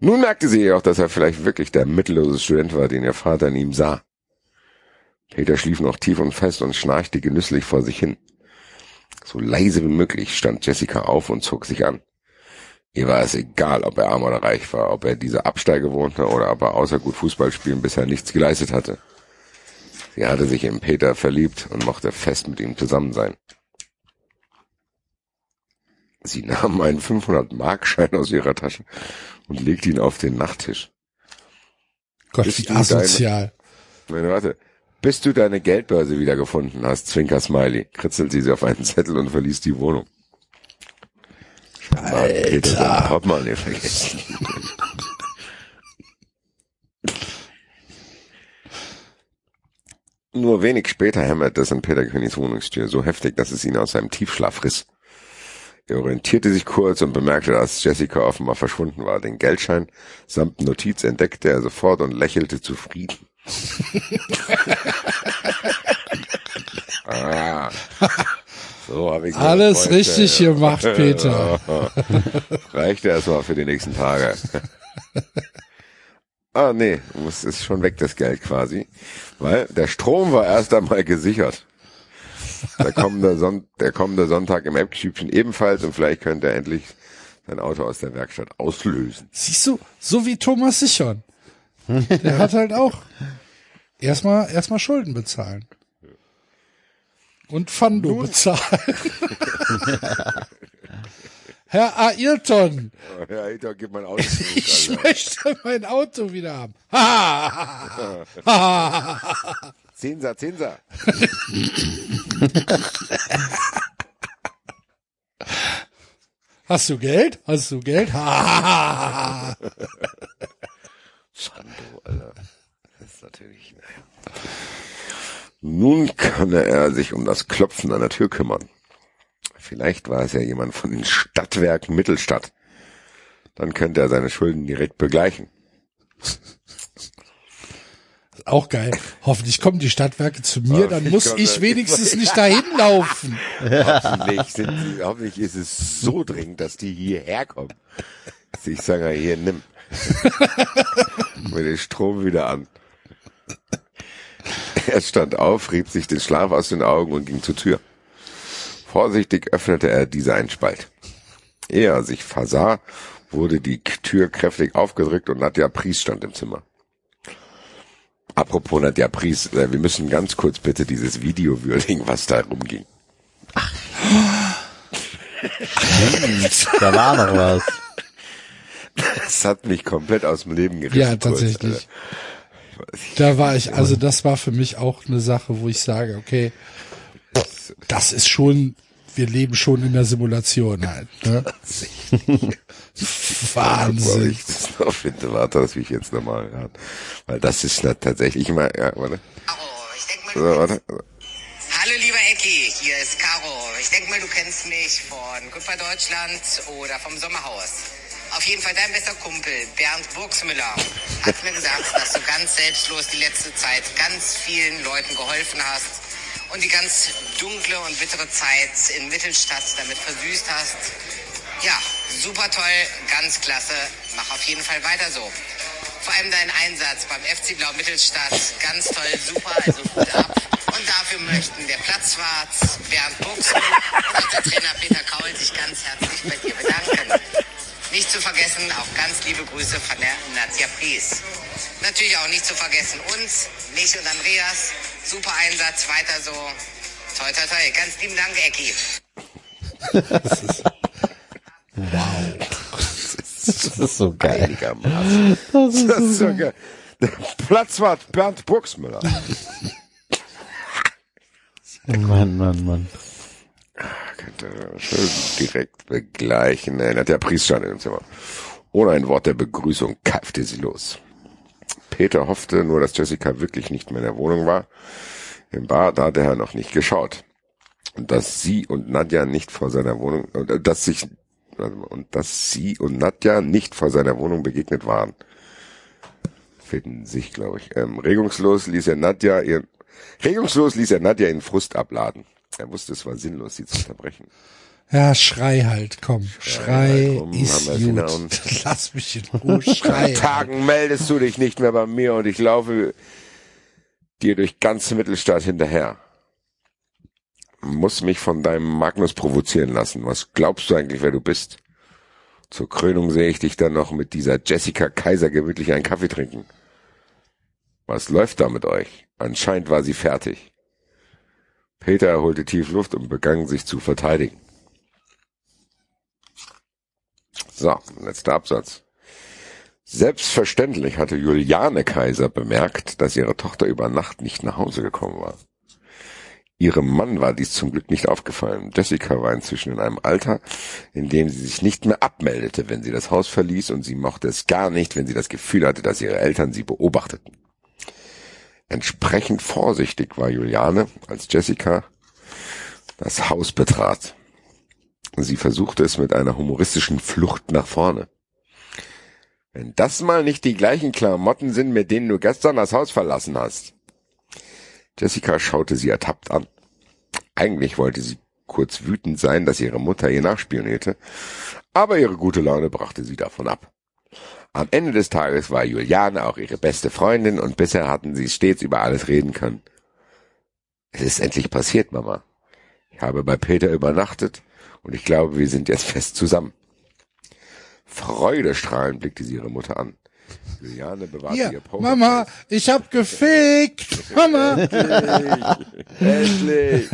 Nun merkte sie jedoch, dass er vielleicht wirklich der mittellose Student war, den ihr Vater in ihm sah. Peter schlief noch tief und fest und schnarchte genüsslich vor sich hin. So leise wie möglich stand Jessica auf und zog sich an. Ihr war es egal, ob er arm oder reich war, ob er diese Absteige wohnte oder ob er außer gut Fußball spielen bisher nichts geleistet hatte. Sie hatte sich in Peter verliebt und mochte fest mit ihm zusammen sein. Sie nahm einen 500-Markschein aus ihrer Tasche und legte ihn auf den Nachttisch. Gott, Bist wie deine- asozial. Meine, warte. Bis du deine Geldbörse wiedergefunden hast, Zwinker Smiley, kritzelte sie auf einen Zettel und verließ die Wohnung. Alter. sein Portemonnaie vergessen. Nur wenig später hämmerte es an Peter Königs Wohnungstür so heftig, dass es ihn aus seinem Tiefschlaf riss. Er orientierte sich kurz und bemerkte, dass Jessica offenbar verschwunden war. Den Geldschein samt Notiz entdeckte er sofort und lächelte zufrieden. ah, so habe ich Alles das richtig gemacht, Peter. Reichte erstmal für die nächsten Tage. ah, nee, muss, ist schon weg, das Geld quasi. Weil der Strom war erst einmal gesichert. Der kommende, Son der kommende Sonntag im Eppstübchen ebenfalls und vielleicht könnte er endlich sein Auto aus der Werkstatt auslösen. Siehst du, so wie Thomas Sichern. Der hat halt auch erstmal erstmal Schulden bezahlen. Und Fando bezahlen. Herr Ailton, Ja, Alter, gib mein Auto zurück, ich Alter. möchte mein Auto wieder haben. Ha! Ha! Zinser, Zinser. Hast du Geld? Hast du Geld? Ha! Fando, Alter. Das ist natürlich, naja. Nun könne er sich um das Klopfen an der Tür kümmern. Vielleicht war es ja jemand von den Stadtwerken Mittelstadt. Dann könnte er seine Schulden direkt begleichen. Auch geil. Hoffentlich kommen die Stadtwerke zu mir, dann muss ich wenigstens nicht dahin laufen. Hoffentlich, sind hoffentlich ist es so dringend, dass die hierher kommen. Ich sage, hier, nimm. Mit den Strom wieder an. Er stand auf, rieb sich den Schlaf aus den Augen und ging zur Tür. Vorsichtig öffnete er diese einen Spalt. Ehe er sich versah, wurde die Tür kräftig aufgedrückt und Nadja Pries stand im Zimmer. Apropos Nadja Pries, äh, wir müssen ganz kurz bitte dieses Video würdigen, was da rumging. Da war noch was. Das hat mich komplett aus dem Leben gerissen. Ja, kurz, tatsächlich. Weiß nicht. Da war ich, also das war für mich auch eine Sache, wo ich sage, okay, das ist schon, wir leben schon in der Simulation halt. Ne? Wahnsinn. ich das noch finde, warte, das will ich jetzt nochmal hören. Weil das ist na, tatsächlich mal, ja, warte. Oh, ich denk mal, So, du warte. Hallo lieber Ecki, hier ist Caro. Ich denke mal, du kennst mich von Kupfer Deutschland oder vom Sommerhaus. Auf jeden Fall dein bester Kumpel, Bernd Burgsmüller, hat mir gesagt, dass du ganz selbstlos die letzte Zeit ganz vielen Leuten geholfen hast und die ganz dunkle und bittere Zeit in Mittelstadt damit versüßt hast. Ja, super toll, ganz klasse. Mach auf jeden Fall weiter so. Vor allem dein Einsatz beim FC Blau Mittelstadt, ganz toll, super, also gut ab. Und dafür möchten der Platzwart Bernd Buchsmann und der Trainer Peter Kaul sich ganz herzlich bei dir bedanken. Nicht zu vergessen, auch ganz liebe Grüße von der Nadja Pries. Natürlich auch nicht zu vergessen uns, mich und Andreas. Super Einsatz, weiter so. Toi, toi, toi. Ganz lieben Dank, Ecki. Das ist so geil. Einigermaßen. Das ist, so geil. Der Platzwart Bernd Burgsmüller. Mann, Mann, Mann. Schön direkt begleichen. Erinnert der Priester im Zimmer. Ohne ein Wort der Begrüßung keifte sie los. Peter hoffte nur, dass Jessica wirklich nicht mehr in der Wohnung war. Im Bad hatte er noch nicht geschaut. Und dass sie und Nadja nicht vor seiner Wohnung, und dass sich, und dass sie und Nadja nicht vor seiner Wohnung begegnet waren. Fehlten sich, glaube ich. Ähm, regungslos ließ er Nadja ihren, regungslos ließ er Nadja in Frust abladen. Er wusste, es war sinnlos, sie zu unterbrechen. Ja, schrei halt, komm. Schrei ja, komm, ist gut. Lass mich in Ruhe, schrei. Seit halt. Tagen meldest du dich nicht mehr bei mir und ich laufe dir durch ganz Mittelstadt hinterher. Muss mich von deinem Magnus provozieren lassen. Was glaubst du eigentlich, wer du bist? Zur Krönung sehe ich dich dann noch mit dieser Jessica Kaiser gemütlich einen Kaffee trinken. Was läuft da mit euch? Anscheinend war sie fertig. Peter holte tief Luft und begann sich zu verteidigen. So, letzter Absatz. Selbstverständlich hatte Juliane Kaiser bemerkt, dass ihre Tochter über Nacht nicht nach Hause gekommen war. Ihrem Mann war dies zum Glück nicht aufgefallen. Jessica war inzwischen in einem Alter, in dem sie sich nicht mehr abmeldete, wenn sie das Haus verließ, und sie mochte es gar nicht, wenn sie das Gefühl hatte, dass ihre Eltern sie beobachteten. Entsprechend vorsichtig war Juliane, als Jessica das Haus betrat. Sie versuchte es mit einer humoristischen Flucht nach vorne. Wenn das mal nicht die gleichen Klamotten sind, mit denen du gestern das Haus verlassen hast. Jessica schaute sie ertappt an. Eigentlich wollte sie kurz wütend sein, dass ihre Mutter ihr nachspionierte, aber ihre gute Laune brachte sie davon ab. Am Ende des Tages war Juliane auch ihre beste Freundin und bisher hatten sie stets über alles reden können. Es ist endlich passiert, Mama. Ich habe bei Peter übernachtet und ich glaube, wir sind jetzt fest zusammen. Freudestrahlend blickte sie ihre Mutter an. Juliane bewahrte ihr Hier, Pokerface. Mama, ich hab gefickt. Mama. Endlich!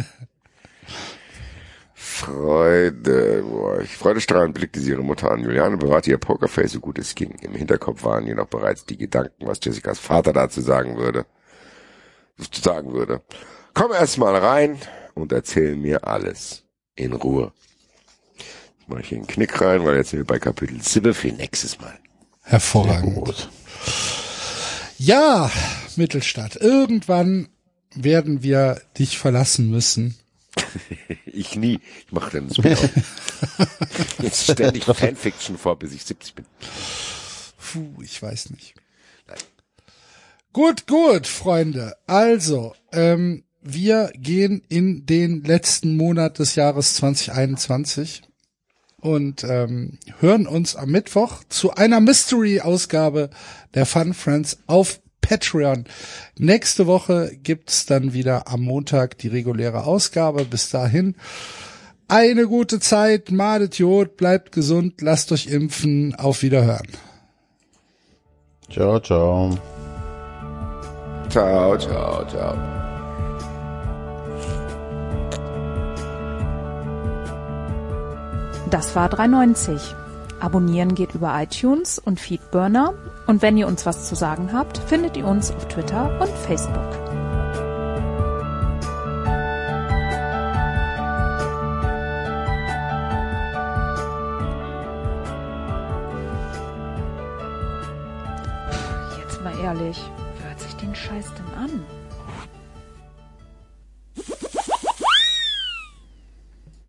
Freude, boah, freudestrahlend blickte sie ihre Mutter an. Juliane bewahrte ihr Pokerface so gut es ging. Im Hinterkopf waren ihr noch bereits die Gedanken, was Jessicas Vater dazu sagen würde. Sagen würde. Komm erst mal rein und erzähl mir alles. In Ruhe. Jetzt mache ich hier einen Knick rein, weil jetzt sind wir bei Kapitel 7 für nächstes Mal. Hervorragend. Ja, Mittelstadt. Irgendwann werden wir dich verlassen müssen. Ich nie. Ich mache dann Spin-off. Jetzt ständig Fanfiction vor, bis ich 70 bin. Puh, ich weiß nicht. Gut, gut, Freunde. Also, ähm, wir gehen in den letzten Monat des Jahres 2021 und ähm, hören uns am Mittwoch zu einer Mystery-Ausgabe der Fun Friends auf Patreon. Nächste Woche gibt's dann wieder am Montag die reguläre Ausgabe. Bis dahin eine gute Zeit, madet Jod, bleibt gesund, lasst euch impfen, auf Wiederhören. Ciao, ciao. Ciao, ciao, ciao. Das war 390. Abonnieren geht über iTunes und Feedburner. Und wenn ihr uns was zu sagen habt, findet ihr uns auf Twitter und Facebook. Jetzt mal ehrlich,